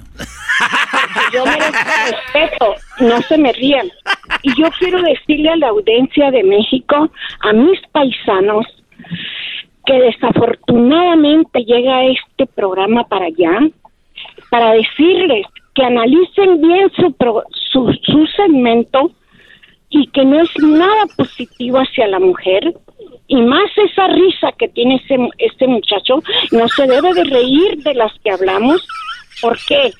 Yo merezco respeto, no se me rían. Y yo quiero decirle a la audiencia de México, a mis paisanos, que desafortunadamente llega este programa para allá, para decirles que analicen bien su, pro- su, su segmento y que no es nada positivo hacia la mujer. Y más esa risa que tiene ese, este muchacho, no se debe de reír de las que hablamos. ¿Por qué?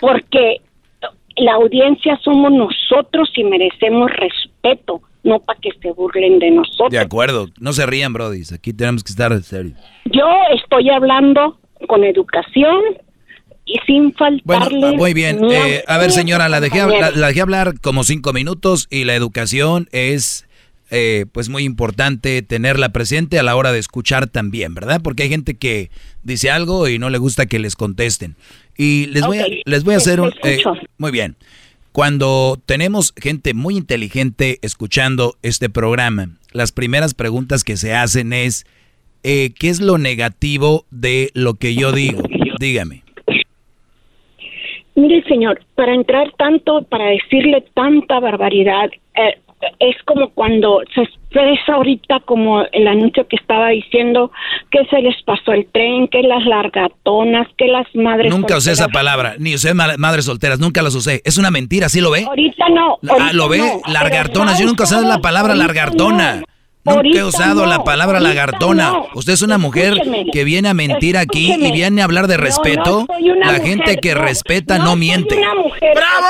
Porque la audiencia somos nosotros y merecemos respeto, no para que se burlen de nosotros. De acuerdo, no se rían, Brody. Aquí tenemos que estar serios. Yo estoy hablando con educación y sin faltarle. Muy bien. eh, a ver, señora, la dejé, la, la dejé hablar como cinco minutos y la educación es, eh, pues, muy importante tenerla presente a la hora de escuchar también, ¿verdad? Porque hay gente que dice algo y no le gusta que les contesten. Y les voy a, les voy a hacer un... eh, muy bien. Cuando tenemos gente muy inteligente escuchando este programa, las primeras preguntas que se hacen es, eh, ¿qué es lo negativo de lo que yo digo? Dígame. Mire, señor, para entrar tanto, para decirle tanta barbaridad, eh, es como cuando se expresa ahorita como el anuncio que estaba diciendo que se les pasó el tren, que las largatonas, que las madres Nunca usé esa palabra, ni usé ma- madres solteras, nunca las usé. Es una mentira, ¿sí lo ve? Ahorita no. Ah, lo ve, no, lagartonas. pero Yo nunca usado la palabra no. Nunca he usado la palabra lagartona. no. Usted es una mujer Escúcheme, que viene a mentir aquí y viene a hablar de no respeto. la mujer, gente que respeta no, miente. una mujer. ¡Bravo!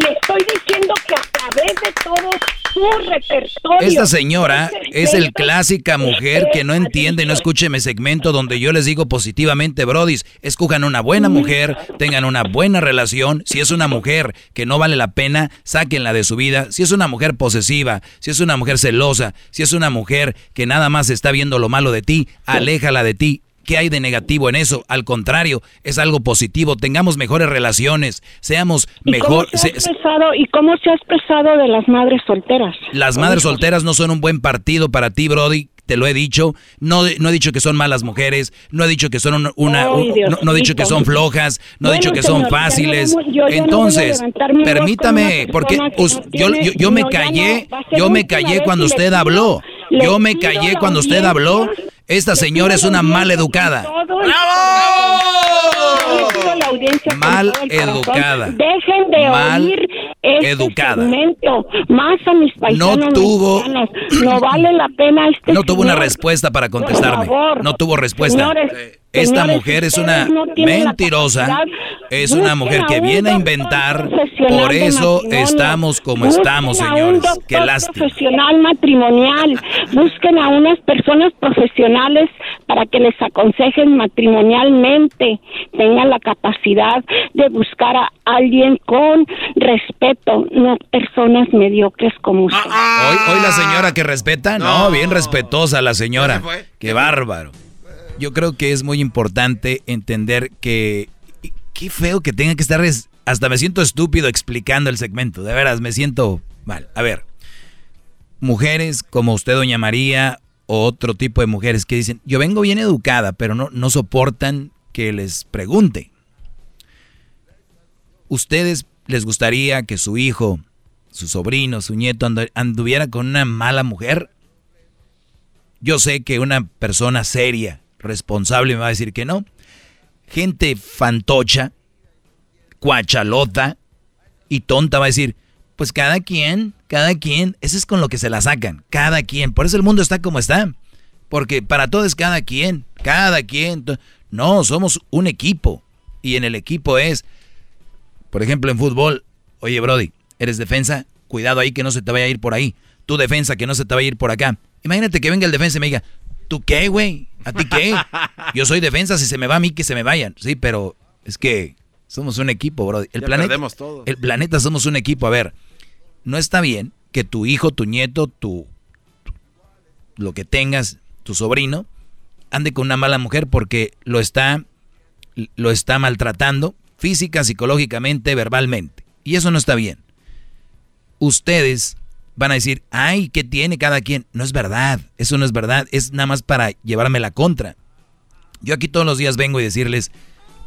Le estoy diciendo que a través respete todo su repertorio. Esta señora es el clásica mujer que no entiende y no escuche mi segmento donde yo les digo positivamente, brodis, escojan una buena mujer, tengan una buena relación. Si es una mujer que no vale la pena, sáquenla de su vida. Si es una mujer posesiva, si es una mujer celosa, si es una mujer que nada más está viendo lo malo de ti, aléjala de ti. ¿Qué hay de negativo en eso? Al contrario, es algo positivo. Tengamos mejores relaciones, seamos ¿Y mejor. cómo se ha expresado, ¿Y cómo se ha expresado de las madres solteras? las madres solteras no son un buen partido para ti, Brody. Te lo he dicho. No, no he dicho que son malas mujeres. No he dicho que son un- una. Ay, un- no, no he dicho que son flojas. No he dicho que son señor, fáciles. yo Entonces, permítame, una porque us- yo, yo, yo me callé. yo me callé cuando y usted habló. Yo me callé cuando usted habló. Esta señora es una mal educada. con Mal educada. Dejen de Mal oír este educada. segmento, más a mis paisanos No tuvo- mexicanos. No vale la pena este No tuvo una respuesta para Por contestarme. favor. No tuvo respuesta. Señores, Esta señores, mujer es una no mentirosa. Es una mujer que un viene a inventar. Por eso estamos como Busquen estamos, a un señores. Qué lástima. profesional matrimonial. Busquen a unas personas profesionales para que les aconsejen matrimonialmente. Tengan la capacidad de buscar a alguien con respeto, no personas mediocres como usted. Hoy, hoy la señora que respeta, no, bien respetuosa la señora. Qué bárbaro. Yo creo que es muy importante entender que qué feo que tenga que estar es- hasta me siento estúpido explicando el segmento, de veras me siento mal. A ver, mujeres como usted doña María o otro tipo de mujeres que dicen, "Yo vengo bien educada, pero no no soportan que les pregunte." ¿Ustedes les gustaría que su hijo, su sobrino, su nieto andu- anduviera con una mala mujer? Yo sé que una persona seria, responsable me va a decir que no. Gente fantocha, cuachalota y tonta va a decir, pues cada quien, cada quien, eso es con lo que se la sacan, cada quien. Por eso el mundo está como está. Porque para todo es cada quien, cada quien. No, somos un equipo. Y en el equipo es, por ejemplo, en fútbol, oye Brody, eres defensa, cuidado ahí que no se te vaya a ir por ahí. Tu defensa, que no se te vaya a ir por acá. Imagínate que venga el defensa y me diga, ¿tú qué, güey? ¿A ti qué? Yo soy defensa, si se me va a mí, que se me vayan. Sí, pero es que somos un equipo, Brody. El Ya planeta, perdemos todo. el planeta somos un equipo. A ver, no está bien que tu hijo, tu nieto, tu, lo que tengas, tu sobrino, ande con una mala mujer porque lo está, lo está maltratando física, psicológicamente, verbalmente. Y eso no está bien. Ustedes van a decir, ay, ¿qué tiene cada quien? No es verdad, eso no es verdad, es nada más para llevarme la contra. Yo aquí todos los días vengo y decirles,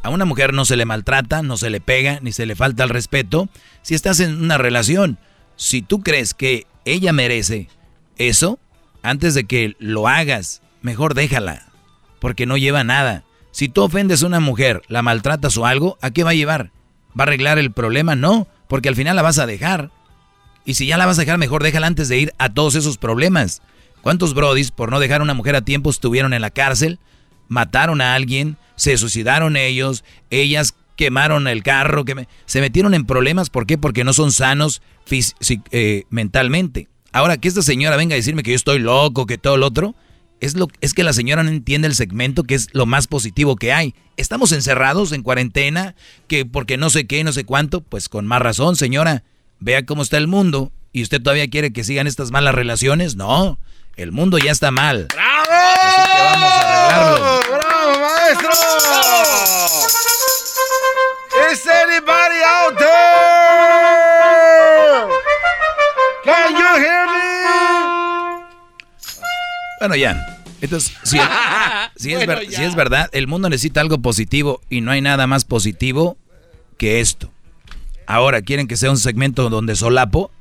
a una mujer no se le maltrata, no se le pega, ni se le falta el respeto. Si estás en una relación, si tú crees que ella merece eso, antes de que lo hagas, mejor déjala, porque no lleva nada. Si tú ofendes a una mujer, la maltratas o algo, ¿a qué va a llevar? ¿Va a arreglar el problema? No, porque al final la vas a dejar. Y si ya la vas a dejar, mejor déjala antes de ir a todos esos problemas. ¿Cuántos brodis por no dejar a una mujer a tiempo estuvieron en la cárcel? Mataron a alguien, se suicidaron ellos, ellas quemaron el carro, que me- se metieron en problemas. ¿Por qué? Porque no son sanos eh, mentalmente. Ahora que esta señora venga a decirme que yo estoy loco, que todo lo otro, es, lo, es que la señora no entiende el segmento que es lo más positivo que hay. Estamos encerrados en cuarentena, que porque no sé qué, no sé cuánto, pues con más razón, señora. Vea cómo está el mundo y usted todavía quiere que sigan estas malas relaciones. No, el mundo ya está mal. Así que vamos a arreglarlo. ¡Bravo, maestro! ¿Is anybody out there? Can you hear me? Bueno, ya. Entonces, si, si es, Bueno, ver- ya. si es verdad, el mundo necesita algo positivo y no hay nada más positivo que esto. Ahora, ¿quieren que sea un segmento donde solapo?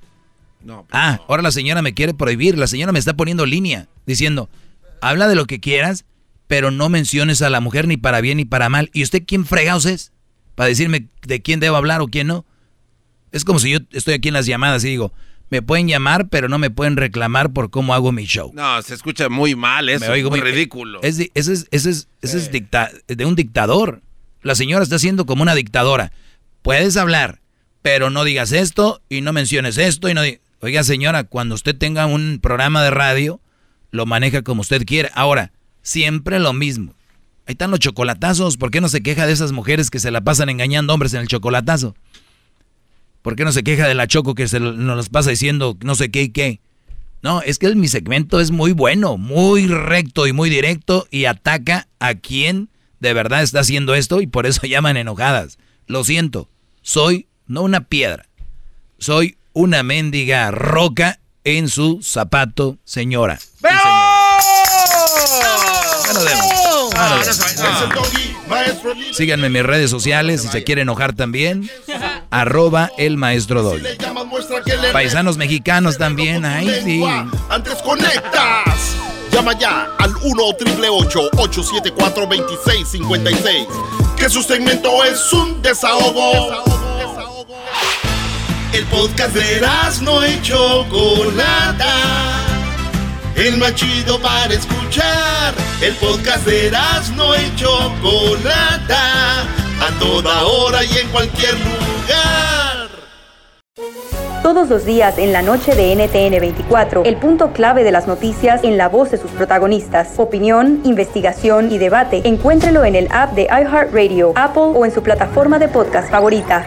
No. Ah, ahora la señora me quiere prohibir. La señora me está poniendo línea, diciendo, habla de lo que quieras, pero no menciones a la mujer ni para bien ni para mal. ¿Y usted quién fregados es? Para decirme de quién debo hablar o quién no. Es como si yo estoy aquí en las llamadas y digo, me pueden llamar, pero no me pueden reclamar por cómo hago mi show. No, se escucha muy mal eso, Me oigo muy ridículo. Es ese es, ese es, ese es dicta- de un dictador. La señora está siendo como una dictadora. Puedes hablar, pero no digas esto y no menciones esto y no di- Oiga, señora, cuando usted tenga un programa de radio, lo maneja como usted quiere. Ahora, siempre lo mismo. Ahí están los chocolatazos. ¿Por qué no se queja de esas mujeres que se la pasan engañando hombres en el chocolatazo? ¿Por qué no se queja de la choco que se nos las pasa diciendo no sé qué y qué? No, es que mi segmento es muy bueno, muy recto y muy directo y ataca a quien de verdad está haciendo esto y por eso llaman enojadas. Lo siento, soy no una piedra, soy una mendiga roca en su zapato, señora. Síganme en mis redes sociales si se quiere enojar también. Arroba el maestro Doggy. Paisanos mexicanos también, ahí sí. Antes conectas. Llama ya al 1 874 2656 Que su segmento es un desahogo. El podcast de no y Chocolata. El más chido para escuchar. El podcast de no y Chocolata. A toda hora y en cualquier lugar. Todos los días en la noche de NTN 24, el punto clave de las noticias en la voz de sus protagonistas. Opinión, investigación y debate. Encuéntrelo en el app de iHeartRadio, Apple o en su plataforma de podcast favorita.